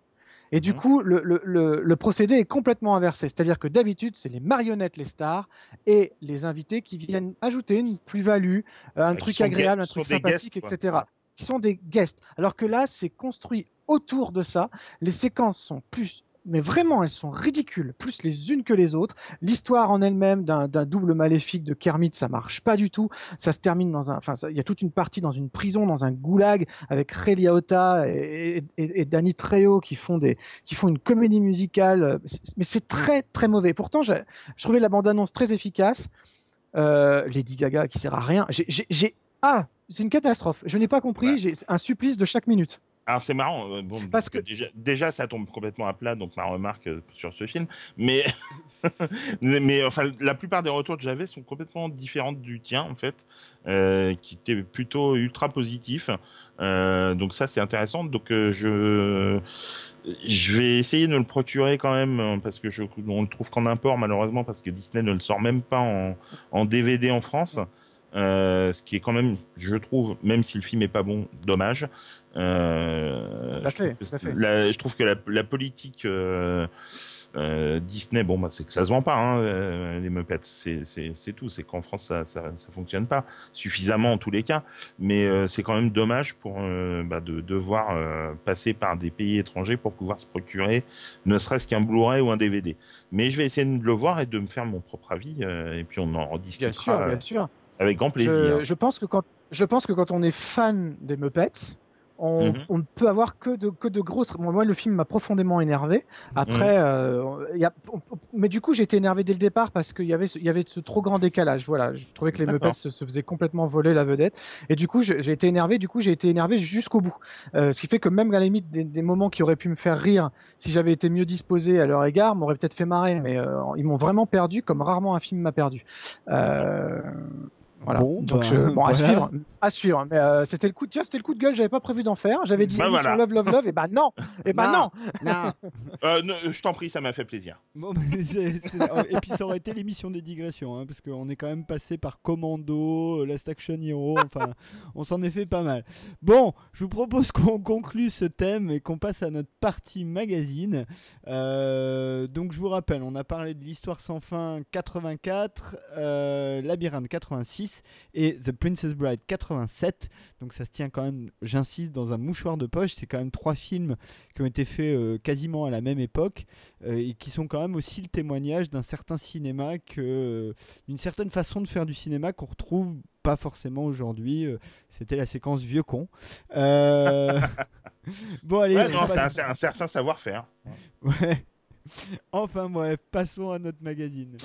Et du Mhm. coup, le, le- le- le procédé est complètement inversé. C'est-à-dire que d'habitude, c'est les marionnettes, les stars, et les invités qui viennent ajouter une plus-value, euh, un qui truc agréable, un truc sympathique, guests, etc. Voilà. Qui sont des guests. Alors que là, c'est construit autour de ça. Les séquences sont plus, mais vraiment, elles sont ridicules, plus les unes que les autres. L'histoire en elle-même d'un double maléfique de Kermit, ça marche pas du tout. Ça se termine dans un, enfin, il y a toute une partie dans une prison, dans un goulag, avec Ray Liotta et, et, et Danny Trejo qui font des, qui font une comédie musicale. Mais c'est très très mauvais. Pourtant, j'ai- je trouvais la bande-annonce très efficace. Euh, Lady Gaga qui sert à rien. J'ai- ah, c'est une catastrophe. Je n'ai pas compris. Ouais. J'ai un supplice de chaque minute. Alors c'est marrant, euh, bon, Parce que- déjà, déjà, ça tombe complètement à plat, donc ma remarque euh, sur ce film, mais <laughs> mais enfin la plupart des retours que j'avais sont complètement différentes du tien en fait, euh, qui était plutôt ultra positif. Euh, donc ça c'est intéressant. Donc euh, je je vais essayer de me le procurer quand même euh, parce que je on le trouve qu'en import malheureusement parce que Disney ne le sort même pas en, en DVD en France. Euh, ce qui est quand même, je trouve, même si le film est pas bon, dommage. Euh, Tout à je fait, trouve fait. la- je trouve que la, la politique euh, euh, Disney, bon, bah, c'est que ça se vend pas, hein, les Muppets, c'est tout. C'est qu'en France, ça, ça, ça fonctionne pas suffisamment en tous les cas. Mais c'est quand même dommage pour bah, de devoir passer par des pays étrangers pour pouvoir se procurer, ne serait-ce qu'un Blu-ray ou un DVD. Mais je vais essayer de le voir et de me faire mon propre avis, et puis on en Bien rediscutera sûr, euh, bien sûr. Avec grand plaisir. je pense que quand je pense que quand on est fan des Muppets, on, Mhm. on ne peut avoir que de que de grosses. Moi, moi, le film m'a profondément énervé. Après, Mhm. euh, y a- mais du coup, j'ai été énervé dès le départ parce qu'il y avait ce, il y avait ce trop grand décalage. Voilà, je trouvais que les. Muppets se, se faisaient complètement voler la vedette. Et du coup, j'ai été énervé. Du coup, j'ai été énervé jusqu'au bout. Euh, ce qui fait que même à la limite des, des moments qui auraient pu me faire rire, si j'avais été mieux disposé à leur égard, m'auraient peut-être fait marrer. Mais euh, ils m'ont vraiment perdu comme rarement un film m'a perdu. Euh, voilà. Bon, Donc, bah, je- bon, à voilà. suivre, à suivre. Mais euh, c'était le coup de tiens, c'était le coup de gueule. J'avais pas prévu d'en faire. J'avais dit Bah, émission voilà. Love Love Love. Et bah non. Et bah non. Non. <laughs> Euh, ne- je t'en prie, ça m'a fait plaisir. Bon, mais c'est- c'est- euh, Et puis ça aurait été l'émission des digressions, hein, parce qu'on est quand même passé par Commando, euh, Last Action Hero, enfin, on s'en est fait pas mal. Bon, je vous propose qu'on conclue ce thème et qu'on passe à notre partie magazine. Euh, donc je vous rappelle, on a parlé de l'histoire sans fin 84, euh, Labyrinthe 86 et The Princess Bride 87. Donc ça se tient quand même, j'insiste, dans un mouchoir de poche. C'est quand même trois films qui ont été faits euh, quasiment à la même époque euh, et qui sont quand même aussi le témoignage d'un certain cinéma, que, euh, d'une certaine façon de faire du cinéma qu'on retrouve pas forcément aujourd'hui. C'était la séquence vieux con. Euh, <laughs> bon allez, Ouais, on non, passe- c'est un, un certain savoir-faire. Ouais. <laughs> Enfin bref, passons à notre magazine.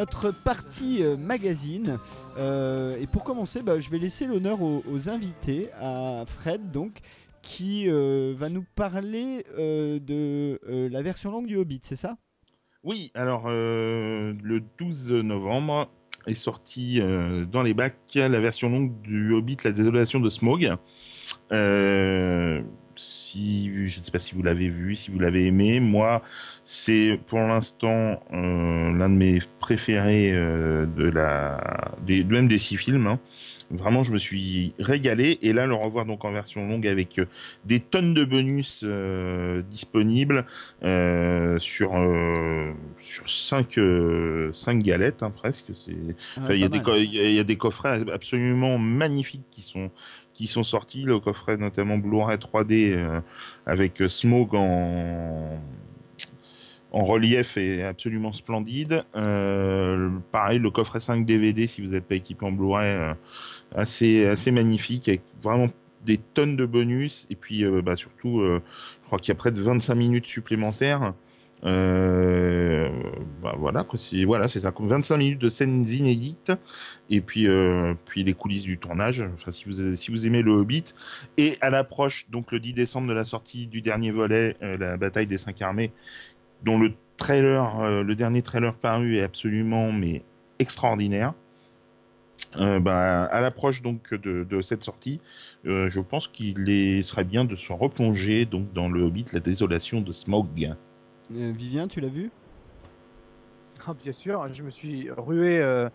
Notre partie euh, magazine. Euh, et pour commencer, bah, je vais laisser l'honneur aux, invités, à Fred, donc, qui euh, va nous parler de la version longue du Hobbit, c'est ça? Oui, alors le 12 novembre est sortie euh, dans les bacs la version longue du Hobbit, la désolation de Smog. Si, je ne sais pas si vous l'avez vu, si vous l'avez aimé. Moi, c'est pour l'instant euh, l'un de mes préférés euh, de la, des, même des six films. hein. Vraiment, je me suis régalé. Et là, le revoir donc en version longue avec euh, des tonnes de bonus disponibles sur sur cinq cinq galettes hein, presque. C'est il y, y a- des coffrets absolument magnifiques qui sont qui sont sortis. Le coffret notamment Blu-ray 3D euh, avec Smog en en relief est absolument splendide. Euh, pareil, le coffret 5 DVD si vous n'êtes pas équipé en Blu-ray, euh, assez magnifique avec vraiment des tonnes de bonus et puis euh, bah, surtout, je crois qu'il y a près de 25 minutes supplémentaires. Bah voilà, c'est ça, comme 25 minutes de scènes inédites et puis les coulisses du tournage. Enfin, si vous si vous aimez le Hobbit et à l'approche donc le 10 décembre de la sortie du dernier volet, la bataille des cinq armées, dont le trailer, euh, le dernier trailer paru est absolument mais extraordinaire. Euh, bah, à l'approche donc de, de cette sortie, euh, je pense qu'il serait bien de se replonger donc dans le Hobbit, la désolation de Smog. Euh, Vivien, tu l'as vu? Ah, bien sûr, je me suis rué euh,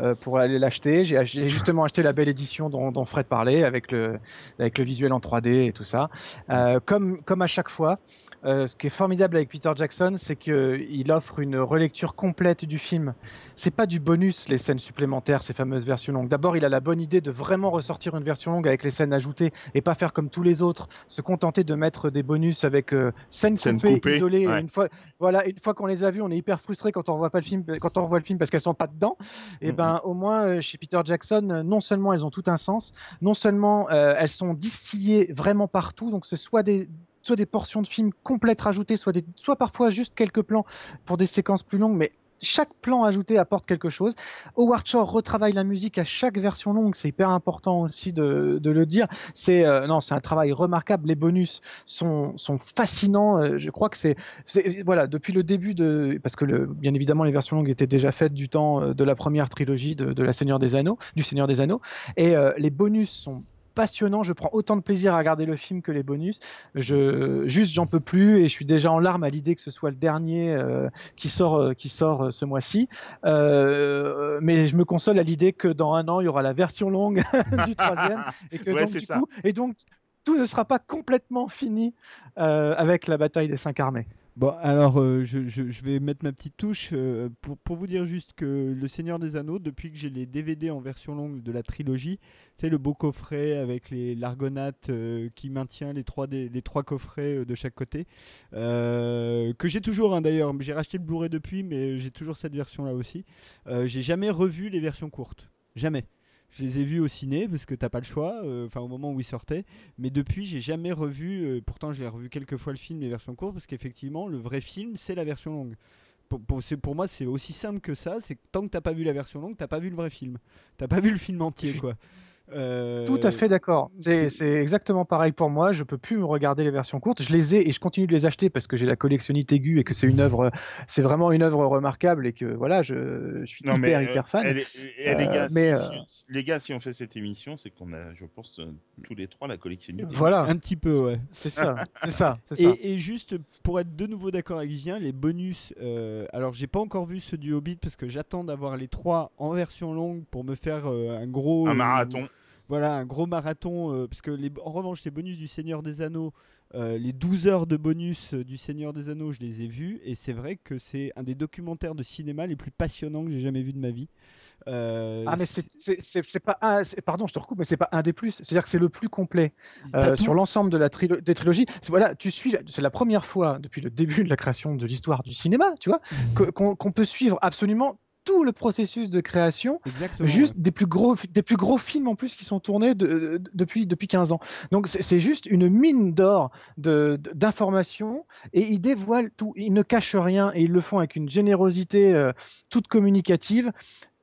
euh, pour aller l'acheter. J'ai justement acheté la belle édition dont, dont Fred parlait, avec le, avec le visuel en 3D et tout ça. Euh, comme, comme à chaque fois, euh, ce qui est formidable avec Peter Jackson, c'est qu'il offre une relecture complète du film. C'est pas du bonus, les scènes supplémentaires, ces fameuses versions longues. D'abord, il a la bonne idée de vraiment ressortir une version longue avec les scènes ajoutées et pas faire comme tous les autres, se contenter de mettre des bonus avec euh, scènes Scènes coupées, coupées, isolées. Et ouais. Une fois, voilà, une fois qu'on les a vues, on est hyper frustré quand on revoit pas le film, quand on revoit le film parce qu'elles sont pas dedans. Et Mhm. ben, au moins euh, chez Peter Jackson, euh, non seulement elles ont tout un sens, non seulement elles sont distillées vraiment partout. Donc c'est soit des soit des portions de film complètes rajoutées, soit des, soit parfois juste quelques plans pour des séquences plus longues, mais chaque plan ajouté apporte quelque chose. Howard Shore retravaille la musique à chaque version longue, c'est hyper important aussi de, de le dire. C'est euh, non, c'est un travail remarquable. Les bonus sont, sont fascinants. Euh, Je crois que c'est voilà depuis le début de parce que bien évidemment les versions longues étaient déjà faites du temps euh, de la première trilogie de, de la Seigneur des Anneaux, du Seigneur des Anneaux, et les bonus sont passionnants. Je prends autant de plaisir à regarder le film que les bonus. Je juste j'en peux plus et je suis déjà en larmes à l'idée que ce soit le dernier euh, qui sort euh, qui sort euh, ce mois-ci. Mais je me console à l'idée que dans un an il y aura la version longue <laughs> du troisième et que Ouais, donc c'est du ça. coup et donc tout ne sera pas complètement fini avec la bataille des cinq armées. Bon, alors euh, je, je- vais mettre ma petite touche euh, pour, pour vous dire juste que Le Seigneur des Anneaux, depuis que j'ai les DVD en version longue de la trilogie, c'est le beau coffret avec les l'argonaute euh, qui maintient les trois, des- les trois coffrets de chaque côté, que j'ai toujours hein, d'ailleurs. J'ai racheté le Blu-ray depuis, mais j'ai toujours cette version là aussi. J'ai jamais revu les versions courtes, jamais. Je les ai vus au ciné parce que t'as pas le choix, euh, enfin au moment où ils sortaient. Mais depuis, j'ai jamais revu. euh, pourtant, j'ai revu quelques fois le film, les versions courtes, parce qu'effectivement, le vrai film, c'est la version longue. Pour, pour, c'est- pour moi, c'est aussi simple que ça. C'est que tant que t'as pas vu la version longue, t'as pas vu le vrai film. T'as pas vu le film entier, quoi. Euh, Tout à fait d'accord. C'est exactement pareil pour moi. Je peux plus me regarder les versions courtes. Je les ai et je continue de les acheter parce que j'ai la collectionnite aiguë et que c'est une œuvre, c'est vraiment une œuvre remarquable et que voilà, je, je suis hyper euh, hyper fan. les, les Euh, gars, mais, si, euh, les gars, si on fait cette émission, c'est qu'on a, je pense, tous les trois la collectionnée. Voilà, Un petit peu, ouais. c'est ça, <laughs> c'est ça. Et, et juste pour être de nouveau d'accord avec Vivien, les bonus. euh, alors j'ai pas encore vu ceux du Hobbit parce que j'attends d'avoir les trois en version longue pour me faire euh, un gros Un euh, marathon. Voilà, un gros marathon. euh, parce que les, en revanche, les bonus du Seigneur des Anneaux, euh, les 12 heures de bonus euh, du Seigneur des Anneaux, je les ai vus. Et c'est vrai que c'est un des documentaires de cinéma les plus passionnants que j'ai jamais vu de ma vie. Euh, Ah mais c'est- c'est c'est- c'est pas un, c'est- pardon je te recoupe mais c'est pas un des plus c'est-à-dire que c'est le plus complet euh, sur l'ensemble de la trilo- des trilogies C'est- voilà tu suis c'est la première fois depuis le début de la création de l'histoire du cinéma tu vois qu'on qu'on peut suivre absolument tout le processus de création Exactement. juste des plus gros des plus gros films en plus qui sont tournés de- de- depuis depuis 15 ans donc c'est juste une mine d'or d'informations et ils dévoilent tout ils ne cachent rien et ils le font avec une générosité euh, toute communicative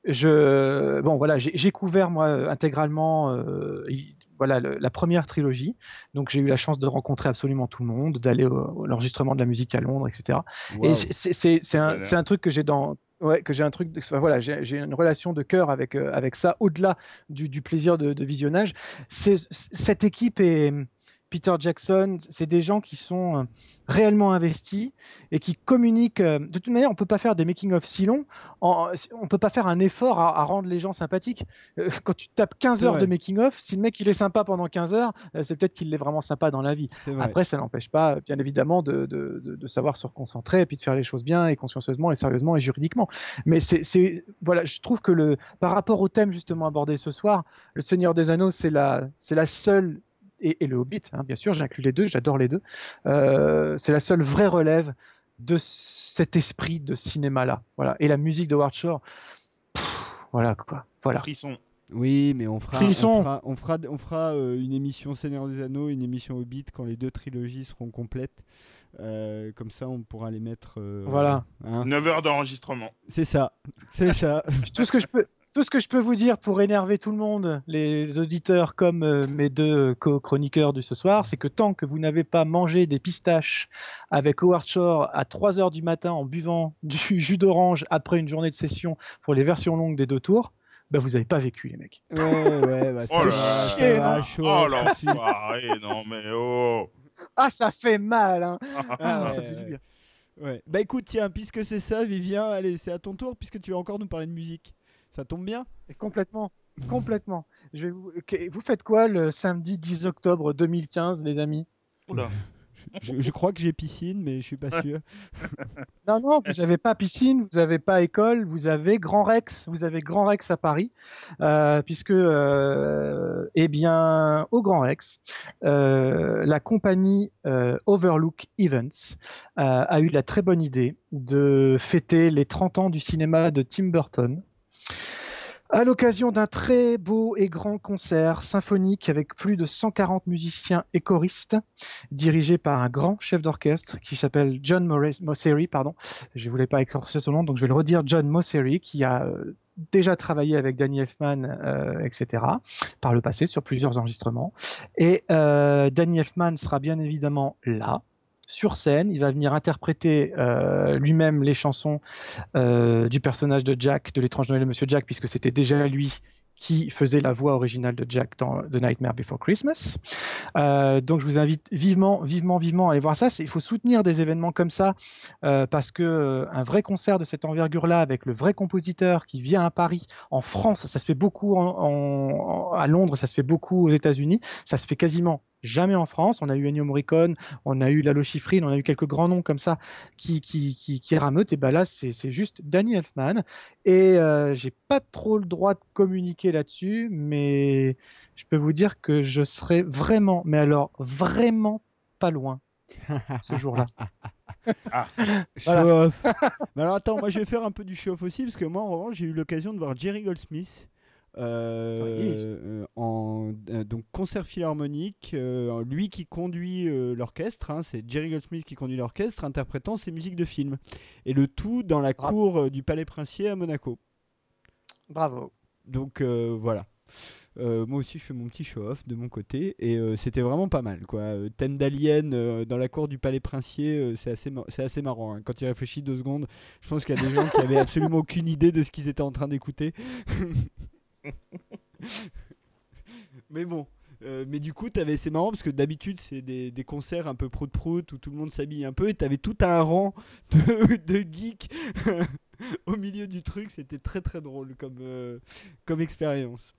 je bon voilà j'ai couvert moi intégralement euh, il- voilà le- la première trilogie. Donc j'ai eu la chance de rencontrer absolument tout le monde, d'aller à l'enregistrement de la musique à Londres, etc. Et c'est- un, un truc que j'ai dans ouais que j'ai un truc de- enfin, voilà j'ai une relation de cœur avec euh, avec ça au-delà du, du plaisir de, de visionnage. Cette équipe est Peter Jackson, c'est des gens qui sont euh, réellement investis et qui communiquent. euh, De toute manière, on peut pas faire des making of si longs. On peut pas faire un effort à, à rendre les gens sympathiques. Euh, Quand tu tapes 15 C'est heures vrai. de making of, si le mec il est sympa pendant 15 heures, c'est peut-être qu'il est vraiment sympa dans la vie. Après, ça n'empêche pas, bien évidemment, de, de, de, de savoir se reconcentrer et puis de faire les choses bien et consciencieusement et sérieusement et juridiquement. Mais c'est, c'est, voilà, je trouve que le, par rapport au thème justement abordé ce soir, le Seigneur des Anneaux, c'est la, c'est la seule et, et le Hobbit, hein, bien sûr, j'inclus les deux, j'adore les deux. Euh, c'est la seule vraie relève de cet esprit de cinéma-là. Voilà. Et la musique de Howard Shore, pff, voilà quoi. Voilà. Frisson. Oui, mais on fera, Frisson. on fera, on fera, on fera, euh, une émission Seigneur des Anneaux, une émission Hobbit quand les deux trilogies seront complètes. Euh, comme ça, on pourra les mettre. euh, Voilà. hein. 9 heures d'enregistrement. C'est ça, c'est ça. tout ce que je peux tout ce que je peux vous dire pour énerver tout le monde, les auditeurs comme euh, mes deux co-chroniqueurs de ce soir, c'est que tant que vous n'avez pas mangé des pistaches avec Howard Shore à 3 heures du matin en buvant <laughs> du jus d'orange après une journée de session pour les versions longues des deux tours, bah vous n'avez pas vécu les mecs. Ouais, ouais, bah, Oh va, chaud. Oh merci. l'enfoiré, non mais oh. Ah ça fait mal hein. <laughs> Ah, ça ouais, fait du bien. Ouais. Bah écoute, tiens, puisque c'est ça, Vivien, allez, c'est à ton tour, puisque tu vas encore nous parler de musique. Ça tombe bien Et complètement. Complètement. Je vais vous... faites quoi le samedi 10 octobre 2015, les amis? Oula. je, je crois que j'ai piscine, mais je suis pas sûr. <laughs> Non, non, vous n'avez pas piscine, vous n'avez pas école, vous avez Grand Rex, vous avez Grand Rex à Paris, euh, puisque, euh, eh bien, au Grand Rex, euh, la compagnie euh, Overlook Events euh, a eu la très bonne idée de fêter les 30 ans du cinéma de Tim Burton. À l'occasion d'un très beau et grand concert symphonique avec plus de 140 musiciens et choristes, dirigé par un grand chef d'orchestre qui s'appelle John Mosseri, pardon. Je voulais pas écorcher son nom, donc je vais le redire. John Mosseri, qui a euh, déjà travaillé avec Danny Elfman, euh, etc. par le passé sur plusieurs enregistrements. Et euh, Danny Elfman sera bien évidemment là. Sur scène, il va venir interpréter euh, lui-même les chansons euh, du personnage de Jack, de l'étrange Noël de Monsieur Jack, puisque c'était déjà lui qui faisait la voix originale de Jack dans The Nightmare Before Christmas. Euh, donc je vous invite vivement, vivement, vivement à aller voir ça. Il faut soutenir des événements comme ça parce que euh, un vrai concert de cette envergure-là avec le vrai compositeur qui vient à Paris, en France, ça se fait beaucoup à Londres, ça se fait beaucoup aux États-Unis, ça se fait quasiment jamais en France. On a eu Ennio Morricone, on a eu Lalo Schifrin, on a eu quelques grands noms comme ça qui qui qui, qui rameutent. Et ben là, c'est c'est juste Danny Elfman. Et euh, j'ai pas trop le droit de communiquer là-dessus, mais je peux vous dire que je serai vraiment, mais alors vraiment pas loin <laughs> ce jour-là. <laughs> Voilà. Show-off. Mais alors attends, moi je vais faire un peu du show-off aussi, parce que moi en revanche j'ai eu l'occasion de voir Jerry Goldsmith. Euh, Oui. en euh, donc concert philharmonique, euh, lui qui conduit euh, l'orchestre, hein, c'est Jerry Goldsmith qui conduit l'orchestre, interprétant ses musiques de films, et le tout dans la Bravo. cour du Palais Princier à Monaco. Bravo. Donc voilà. Moi aussi, je fais mon petit show-off de mon côté et c'était vraiment pas mal. Quoi. Thème d'Alien dans la cour du Palais Princier, c'est assez, mar- assez marrant. hein. Quand il réfléchit deux secondes, je pense qu'il y a des gens qui avaient absolument aucune idée de ce qu'ils étaient en train d'écouter. <laughs> <laughs> mais bon. euh, mais du coup, t'avais- c'est marrant parce que d'habitude, c'est des, des concerts un peu prout-prout où tout le monde s'habille un peu et t'avais tout un rang de, <laughs> geeks <laughs> au milieu du truc. C'était très très drôle comme, euh, comme expérience.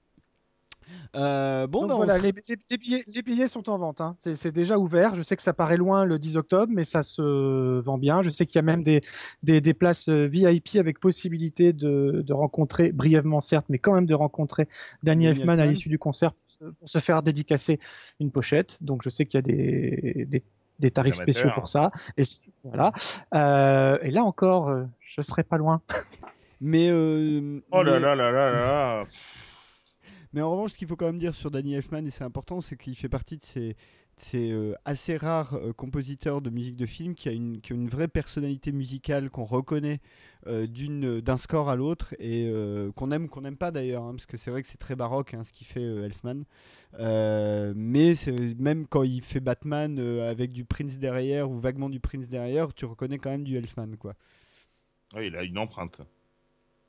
Euh, bon, Donc bah, voilà, se- les, les- les billets, les billets sont en vente. hein. C'est déjà ouvert. Je sais que ça paraît loin le 10 octobre, mais ça se vend bien. Je sais qu'il y a même des, des, des places euh, VIP avec possibilité de, de rencontrer, brièvement certes, mais quand même de rencontrer Danny Elfman à l'issue du concert pour se, pour se faire dédicacer une pochette. Donc je sais qu'il y a des, des, des tarifs spéciaux pour ça. Et c- voilà. Euh, et là encore, euh, je serai pas loin. <laughs> mais, euh, Oh là mais- là là là là. Mais en revanche, ce qu'il faut quand même dire sur Danny Elfman, et c'est important, c'est qu'il fait partie de ces, euh, assez rare euh, compositeur de musique de film qui a une, vraie personnalité musicale qu'on reconnaît euh, d'une, d'un score à l'autre et euh, qu'on aime ou qu'on n'aime pas d'ailleurs, hein, parce que c'est vrai que c'est très baroque hein, ce qu'il fait euh, Elfman. Euh, mais même quand il fait Batman euh, avec du Prince derrière ou vaguement du Prince derrière, tu reconnais quand même du Elfman. Quoi. Ouais, il a une empreinte.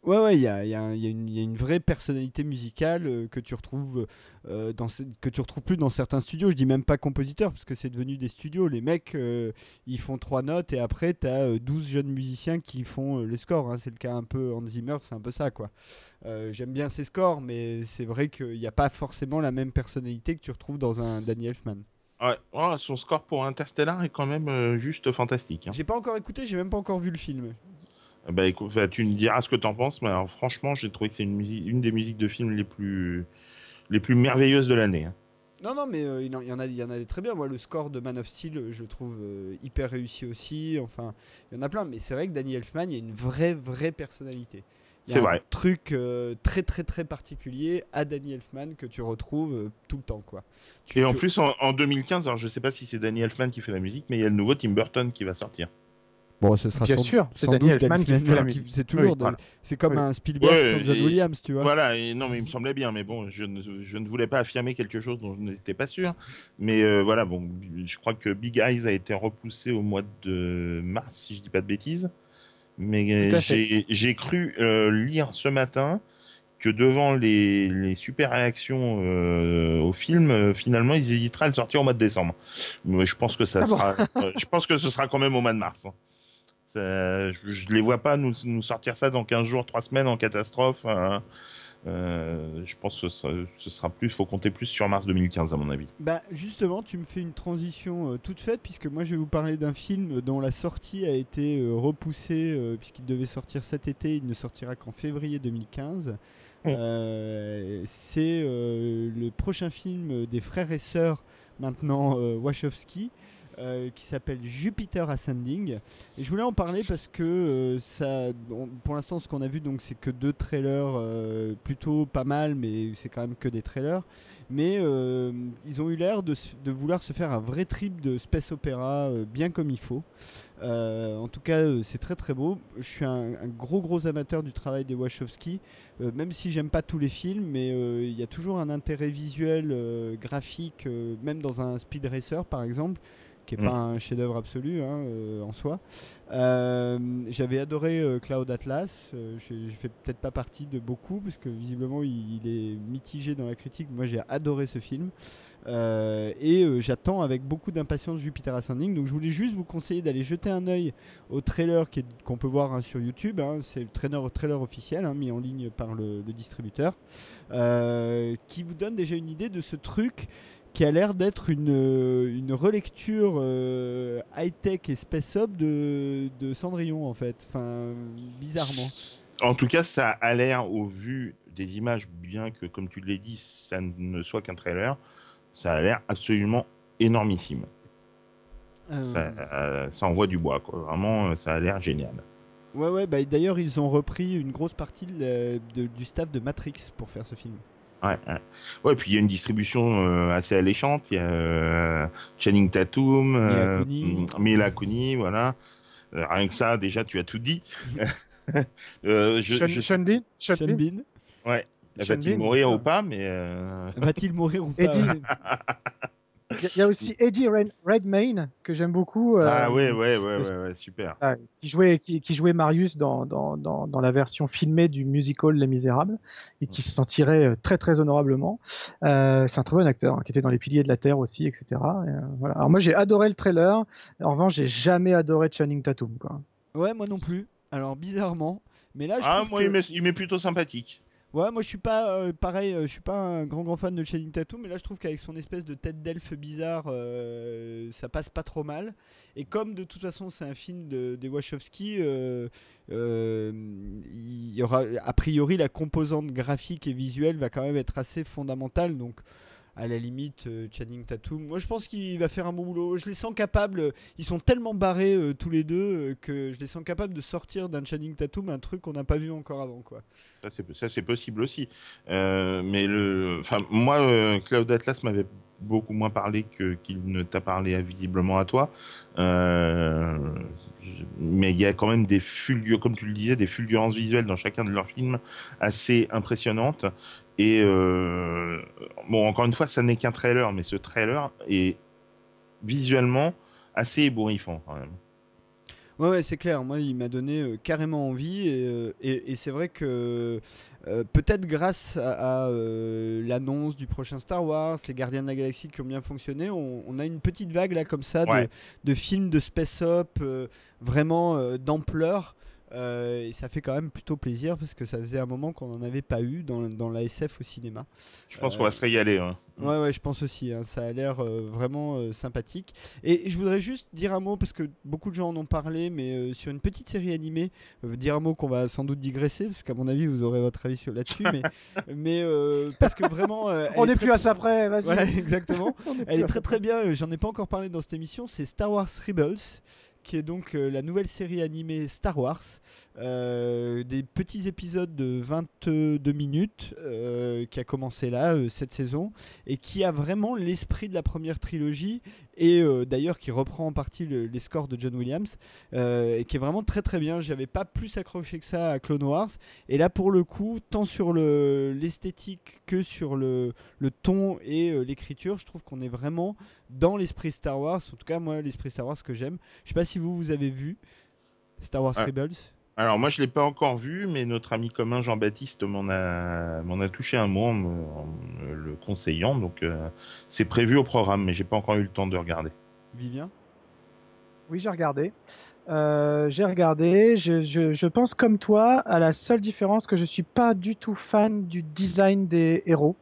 Ouais, ouais, il y a, y y une- il y a une vraie personnalité musicale euh, que tu retrouves euh, dans ce- que tu retrouves plus dans certains studios. Je dis même pas compositeur parce que c'est devenu des studios. Les mecs, euh, ils font trois notes et après tu as 12 jeunes musiciens qui font les scores. hein. C'est le cas un peu Hans Zimmer, c'est un peu ça quoi. Euh, J'aime bien ses scores, mais c'est vrai qu'il n'y a pas forcément la même personnalité que tu retrouves dans un Danny Elfman. Ouais, Oh, son score pour Interstellar est quand même juste fantastique. hein. J'ai pas encore écouté, j'ai même pas encore vu le film. Bah écoute, bah, tu me diras ce que t'en penses, mais alors, franchement, j'ai trouvé que c'est une, musique, une des musiques de film les plus, les plus merveilleuses de l'année. hein. Non, non, mais euh, il, y en a, il y en a des très bien. Moi, le score de Man of Steel, je le trouve euh, hyper réussi aussi. Enfin, il y en a plein. Mais c'est vrai que Danny Elfman, il y a une vraie, vraie personnalité. Il y a C'est un vrai. truc euh, très, très, très particulier à Danny Elfman que tu retrouves tout le temps, quoi. Tu- Et en tu- plus, en, en 2015, alors je sais pas si c'est Danny Elfman qui fait la musique, mais il y a le nouveau Tim Burton qui va sortir. Bon, ce sera Bien sans, sûr, c'est sans Danny doute Elfman qui fait la qui- musique. C'est toujours, Oui, de- voilà. c'est comme Oui. un Spielberg Ouais, sans John et- Williams, tu vois. Voilà, et non, mais il me semblait bien, mais bon, je ne, je ne voulais pas affirmer quelque chose dont je n'étais pas sûr. Mais euh, voilà, bon, je crois que Big Eyes a été repoussé au mois de mars, si je dis pas de bêtises. Mais Tout à fait. j'ai j'ai cru euh, lire ce matin que devant les, les super réactions euh, au film, euh, finalement, ils hésiteraient à le sortir au mois de décembre. Mais je pense que ça Ah bon sera, euh, je pense que ce sera quand même au mois de mars. Ça- je, je les vois pas nous, nous sortir ça dans 15 jours, 3 semaines en catastrophe. hein. Euh, je pense que ce sera, plus, faut compter plus sur mars 2015 à mon avis. Bah justement, tu me fais une transition euh, toute faite puisque moi je vais vous parler d'un film dont la sortie a été euh, repoussée euh, puisqu'il devait sortir cet été, il ne sortira qu'en février 2015. Euh, C'est euh, le prochain film des frères et sœurs maintenant euh, Wachowski. Euh, qui s'appelle Jupiter Ascending et je voulais en parler parce que euh, ça pour l'instant ce qu'on a vu donc c'est que deux trailers euh, plutôt pas mal mais c'est quand même que des trailers mais ils ont eu l'air de, vouloir se faire un vrai trip de space opéra bien comme il faut. En tout cas, c'est très très beau. Je suis un, un gros gros amateur du travail des Wachowski, même si j'aime pas tous les films, mais il y a toujours un intérêt visuel, graphique, même dans un Speed Racer par exemple qui est Mm. pas un chef-d'œuvre absolu hein, euh, en soi. Euh, J'avais adoré euh, Cloud Atlas. Je, je fais peut-être pas partie de beaucoup parce que visiblement il, il est mitigé dans la critique. Moi j'ai adoré ce film et j'attends avec beaucoup d'impatience Jupiter Ascending. Donc je voulais juste vous conseiller d'aller jeter un œil au trailer qu'on peut voir hein, sur YouTube. hein. C'est le trailer, trailer officiel mis en ligne par le, le distributeur qui vous donne déjà une idée de ce truc qui a l'air d'être une, euh, une relecture euh, high-tech et space-up de, de Cendrillon en fait. Enfin, bizarrement. En tout cas, ça a l'air, au vu des images, bien que, comme tu l'as dit, ça ne soit qu'un trailer, ça a l'air absolument énormissime. Euh, Ça, ça envoie du bois, quoi. Vraiment, ça a l'air génial. Ouais, ouais, bah, d'ailleurs, ils ont repris une grosse partie de- du staff de Matrix pour faire ce film. Ouais, ouais. Ouais, puis il y a une distribution euh, assez alléchante. Il y a euh, Channing Tatum, Mila euh. Mila Kunis, voilà. Euh, rien que ça, déjà, tu as tout dit. <laughs> euh, je, Sean, je- Sean Bean? Sean Sean Bean? Bean, ouais. Va-t-il mourir ou <laughs> pas Mais va-t-il mourir ou pas. Il y a- aussi Eddie Red- Redmayne que j'aime beaucoup. euh, ah ouais, ouais, ouais, le- ouais, ouais, super. ah, qui jouait qui, qui jouait Marius dans, dans, dans, dans la version filmée du musical Les Misérables et qui s'en tirait euh, très très honorablement. Euh, c'est un très bon acteur hein, qui était dans Les Piliers de la Terre aussi, etc. Et, euh, voilà. Alors moi j'ai adoré le trailer. En revanche j'ai jamais adoré Channing Tatum. Quoi. Ouais, moi non plus. Alors, bizarrement. Mais là, je Ah, trouve moi, que- il m'est plutôt sympathique. Ouais, moi je suis pas euh, pareil, euh, je suis pas un grand grand fan de Channing Tatum, mais là je trouve qu'avec son espèce de tête d'elfe bizarre, euh, ça passe pas trop mal. Et comme de toute façon c'est un film de, des Wachowski, il y aura a priori la composante graphique et visuelle va quand même être assez fondamentale. Donc à la limite euh, Channing Tatum. Moi je pense qu'il va faire un bon boulot. Je les sens capables, ils sont tellement barrés euh, tous les deux euh, que je les sens capables de sortir d'un Channing Tatum un truc qu'on n'a pas vu encore avant quoi. Ça, c'est, possible aussi. Euh, mais le, moi, euh, Cloud Atlas m'avait beaucoup moins parlé qu'il ne t'a parlé euh, visiblement à toi. Euh, mais il y a quand même des comme tu le disais, des fulgurances visuelles dans chacun de leurs films assez impressionnantes. Et euh, bon, encore une fois, ça n'est qu'un trailer, mais ce trailer est visuellement assez ébouriffant quand même. Ouais, ouais, c'est clair. Moi, il m'a donné euh, carrément envie. Et, euh, et- et c'est vrai que euh, peut-être grâce à, à, l'annonce du prochain Star Wars, les Gardiens de la Galaxie qui ont bien fonctionné, on, on a une petite vague là comme ça de, Ouais. de films de space up euh, vraiment d'ampleur. Euh, et ça fait quand même plutôt plaisir parce que ça faisait un moment qu'on n'en avait pas eu dans, dans la SF au cinéma. Je pense Euh, qu'on va se régaler. hein. Ouais, ouais, je pense aussi. hein, ça a l'air euh, vraiment euh, sympathique. Et je voudrais juste dire un mot, parce que beaucoup de gens en ont parlé, mais euh, sur une petite série animée, euh, dire un mot qu'on va sans doute digresser, parce qu'à mon avis, vous aurez votre avis là-dessus. mais <laughs> mais euh, parce que vraiment. euh, On est n'est très, plus à très- ça près, vas-y. Voilà, exactement. <laughs> Elle est à très très bien, euh, j'en ai pas encore parlé dans cette émission, c'est Star Wars Rebels, qui est donc euh, la nouvelle série animée Star Wars. Euh, des petits épisodes de 22 minutes euh, qui a commencé là, cette saison, et qui a vraiment l'esprit de la première trilogie, et euh, d'ailleurs qui reprend en partie le- les scores de John Williams, euh, et qui est vraiment très très bien. J'avais pas plus accroché que ça à Clone Wars, et là pour le coup, tant sur le- l'esthétique que sur le, le ton et euh, l'écriture, je trouve qu'on est vraiment dans l'esprit Star Wars. En tout cas, moi, l'esprit Star Wars que j'aime. Je sais pas si vous, vous avez vu Star Wars Ouais. Rebels. Alors moi je l'ai pas encore vu, mais notre ami commun Jean-Baptiste m'en a m'en a touché un mot en me, en me le conseillant, donc euh, c'est prévu au programme, mais j'ai pas encore eu le temps de regarder. Vivien? Oui, j'ai regardé. Euh, j'ai regardé. Je, je, je pense comme toi à la seule différence que je suis pas du tout fan du design des héros.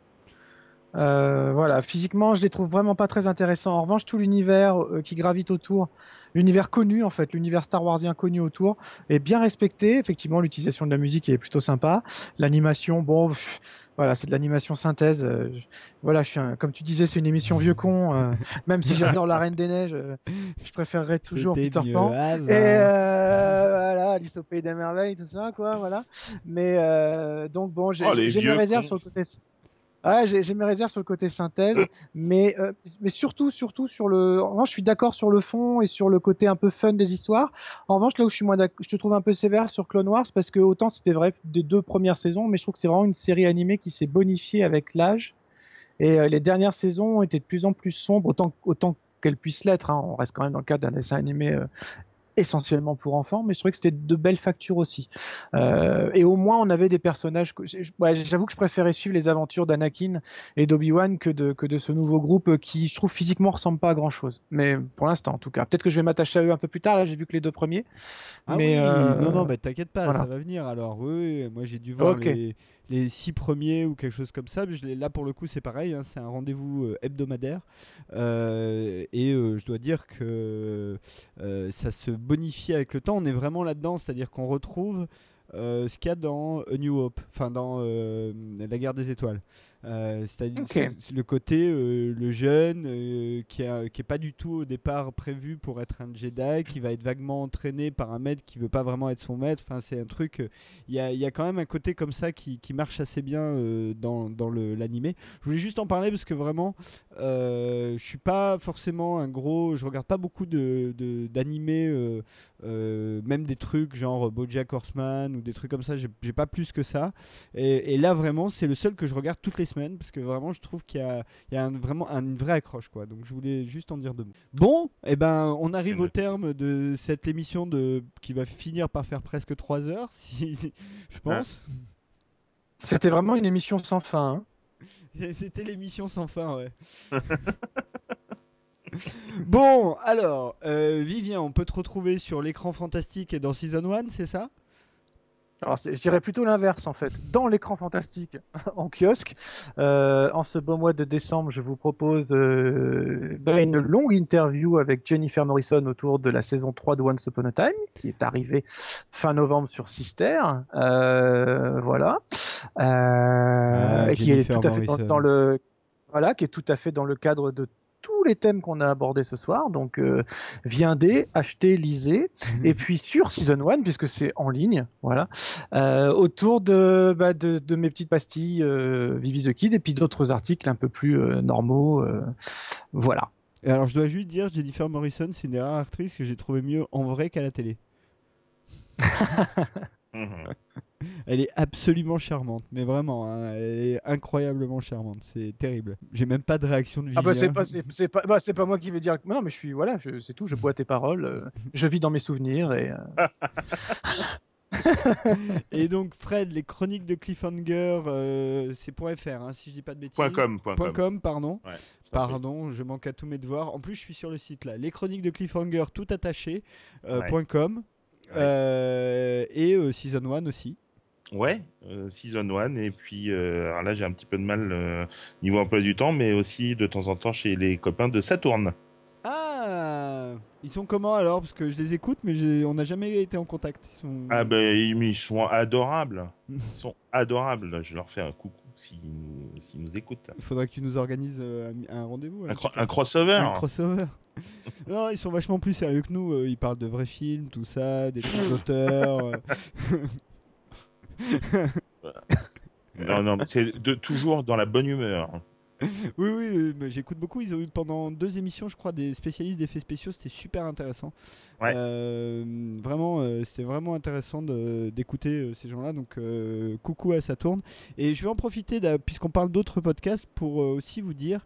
Euh, voilà, physiquement, je les trouve vraiment pas très intéressants. En revanche, tout l'univers euh, qui gravite autour, l'univers connu en fait, l'univers Star Warsien connu autour, est bien respecté. Effectivement, l'utilisation de la musique est plutôt sympa. L'animation, bon, pff, voilà, c'est de l'animation synthèse. Euh, je- voilà, je suis un- comme tu disais, c'est une émission vieux con. euh, <laughs> même si j'adore la Reine des Neiges, euh, je préférerais toujours Peter mieux Pan. Et euh, voilà, Alice au pays des merveilles, tout ça, quoi, voilà. Mais euh, donc bon, j'ai Oh, mes réserves cons. sur le côté. J'ai mes réserves sur le côté synthèse, mais euh, mais surtout surtout sur le. En revanche, je suis d'accord sur le fond et sur le côté un peu fun des histoires. En revanche, là où je suis moins je te trouve un peu sévère sur Clone Wars parce que autant c'était vrai des deux premières saisons, mais je trouve que c'est vraiment une série animée qui s'est bonifiée avec l'âge. Et euh, les dernières saisons été de plus en plus sombres, autant autant qu'elles puissent l'être. Hein. On reste quand même dans le cadre d'un dessin animé euh, essentiellement pour enfants, mais je trouvais que c'était de belles factures aussi. Euh, et au moins, on avait des personnages. que- ouais, J'avoue que je préférais suivre les aventures d'Anakin et d'Obi-Wan que de, que de ce nouveau groupe qui, je trouve, physiquement ressemble pas à grand chose. Mais pour l'instant, en tout cas. Peut-être que je vais m'attacher à eux un peu plus tard. Là, j'ai vu que les deux premiers. Ah mais oui, euh, non, non, bah, t'inquiète pas, voilà. ça va venir. Alors, oui, oui, moi j'ai dû voir les, les six premiers ou quelque chose comme ça. je là, pour le coup, c'est pareil, hein, c'est un rendez-vous euh, hebdomadaire. Euh, et euh, je dois dire que ça se bonifie avec le temps. On est vraiment là-dedans, c'est-à-dire qu'on retrouve. ce qu'il y a dans A New Hope, enfin dans La guerre des étoiles. Euh, C'est-à-dire le côté, euh, le jeune, euh, qui, a- qui est pas du tout au départ prévu pour être un Jedi, qui va être vaguement entraîné par un maître qui veut pas vraiment être son maître. Enfin, c'est un truc. Il y, a, y a quand même un côté comme ça qui, qui marche assez bien dans, dans l'animé. Je voulais juste en parler parce que vraiment, je suis pas forcément un gros. Je regarde pas beaucoup de de- d'animés, euh, même des trucs genre BoJack Horseman ou des trucs comme ça. J'ai pas plus que ça. Et, et là, vraiment, c'est le seul que je regarde toutes les semaines parce que vraiment, je trouve qu'il y a, il y a un- vraiment un- une vraie accroche. Quoi. Donc, je voulais juste en dire deux mots. Bon, et ben, on arrive au terme de cette émission de, qui va finir par faire presque 3 heures, si, <laughs> si- je pense. C'était vraiment une émission sans fin. hein. <laughs> C'était l'émission sans fin, ouais. <laughs> <laughs> bon, alors, euh, Vivien, on peut te retrouver sur l'écran fantastique et dans Season 1, c'est ça? Alors, je dirais plutôt l'inverse en fait. Dans l'écran fantastique <laughs> en kiosque, euh, en ce beau mois de décembre, je vous propose euh, ben, une longue interview avec Jennifer Morrison autour de la saison 3 de Once Upon a Time, qui est arrivée fin novembre sur Sister. Euh, voilà. Ah, et qui est tout à fait dans le Voilà, qui est tout à fait dans le cadre de tous les thèmes qu'on a abordés ce soir. Donc, euh, viendez, achetez, lisez. et puis sur Season 1, puisque c'est en ligne, voilà, euh, autour de, bah, de, de mes petites pastilles euh, Vivi the Kid et puis d'autres articles un peu plus euh, normaux. euh, voilà. Et alors, je dois juste dire, Jennifer Morrison, c'est une des rares actrices que j'ai trouvé mieux en vrai qu'à la télé. <laughs> <laughs> Mhm. Elle est absolument charmante, mais vraiment, hein, elle est incroyablement charmante. C'est terrible. J'ai même pas de réaction de Ah bah c'est Vivien. pas c'est c'est pas bah, c'est pas moi qui vais dire non mais je suis voilà je- c'est tout je bois tes paroles euh, je vis dans mes souvenirs et euh, <laughs> Et donc, Fred, les chroniques de Cliffhanger, euh, c'est .fr, hein, si je dis pas de bêtises. Point com, point Point com. com, pardon. Ouais, Pardon, je manque à tous mes devoirs. En plus, je suis sur le site là. Les chroniques de Cliffhanger, tout attaché, euh, Ouais. .com. Ouais. Euh, et euh, Season 1 aussi. Ouais, euh, Season 1. Et puis, euh, alors là, j'ai un petit peu de mal euh, niveau emploi du temps, mais aussi de temps en temps chez les copains de Saturne. Ah Ils sont comment alors? Parce que je les écoute, mais on n'a jamais été en contact. Ils sont... Ah ben, ils sont adorables. <laughs> Ils sont adorables. Je leur fais un coucou s'ils nous, nous écoutent. Il faudrait que tu nous organises un, rendez-vous. Un, cro- peu. un crossover. Un crossover. <laughs> non, ils sont vachement plus sérieux que nous. Ils parlent de vrais films, tout ça, des trucs d'auteur. <laughs> Non, non, c'est de, toujours dans la bonne humeur. Oui, oui, mais j'écoute beaucoup. Ils ont eu pendant deux émissions, je crois, des spécialistes d'effets spéciaux. C'était super intéressant. Ouais. Euh, vraiment, euh, c'était vraiment intéressant de- d'écouter euh, ces gens-là. Donc, coucou à Saturne. Et je vais en profiter, puisqu'on parle d'autres podcasts, pour aussi vous dire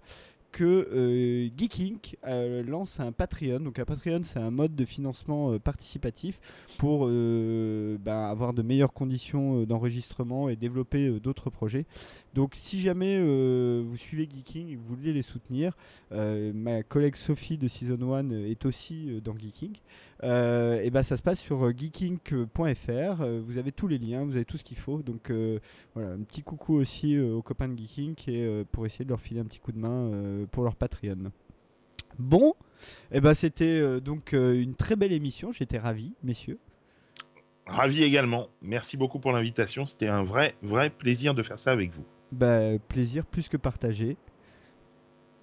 que euh, Geeking euh, lance un Patreon. Donc un Patreon, c'est un mode de financement euh, participatif pour euh, ben, avoir de meilleures conditions d'enregistrement et développer d'autres projets. Donc si jamais vous suivez Geeking et que vous voulez les soutenir, ma collègue Sophie de Season 1 est aussi dans Geeking. Euh, et ben ça se passe sur euh, geeking.fr. Euh, vous avez tous les liens, vous avez tout ce qu'il faut. Donc euh, voilà, un petit coucou aussi aux copains de et euh, pour essayer de leur filer un petit coup de main pour leur Patreon. Bon, et ben c'était donc une très belle émission. J'étais ravi, messieurs. Ravi également. Merci beaucoup pour l'invitation. C'était un vrai, vrai plaisir de faire ça avec vous. Bah, plaisir plus que partagé.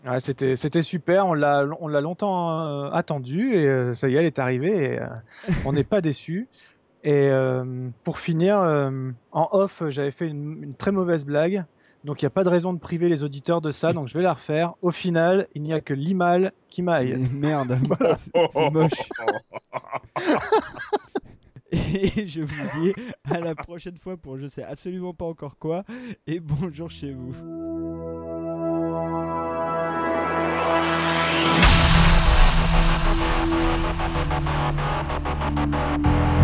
Ouais, c'était c'était super. On l'a on l'a longtemps euh, attendu et euh, ça y est elle est arrivée et euh, on n'est pas déçu et pour finir en off j'avais fait une, une très mauvaise blague. Donc il n'y a pas de raison de priver les auditeurs de ça. Donc je vais la refaire. Au final il n'y a que l'imal qui m'aille <laughs> Merde, <laughs> c'est c'est moche. <laughs> Et je vous dis à la prochaine fois pour je sais absolument pas encore quoi. Et bonjour chez vous. Thank you.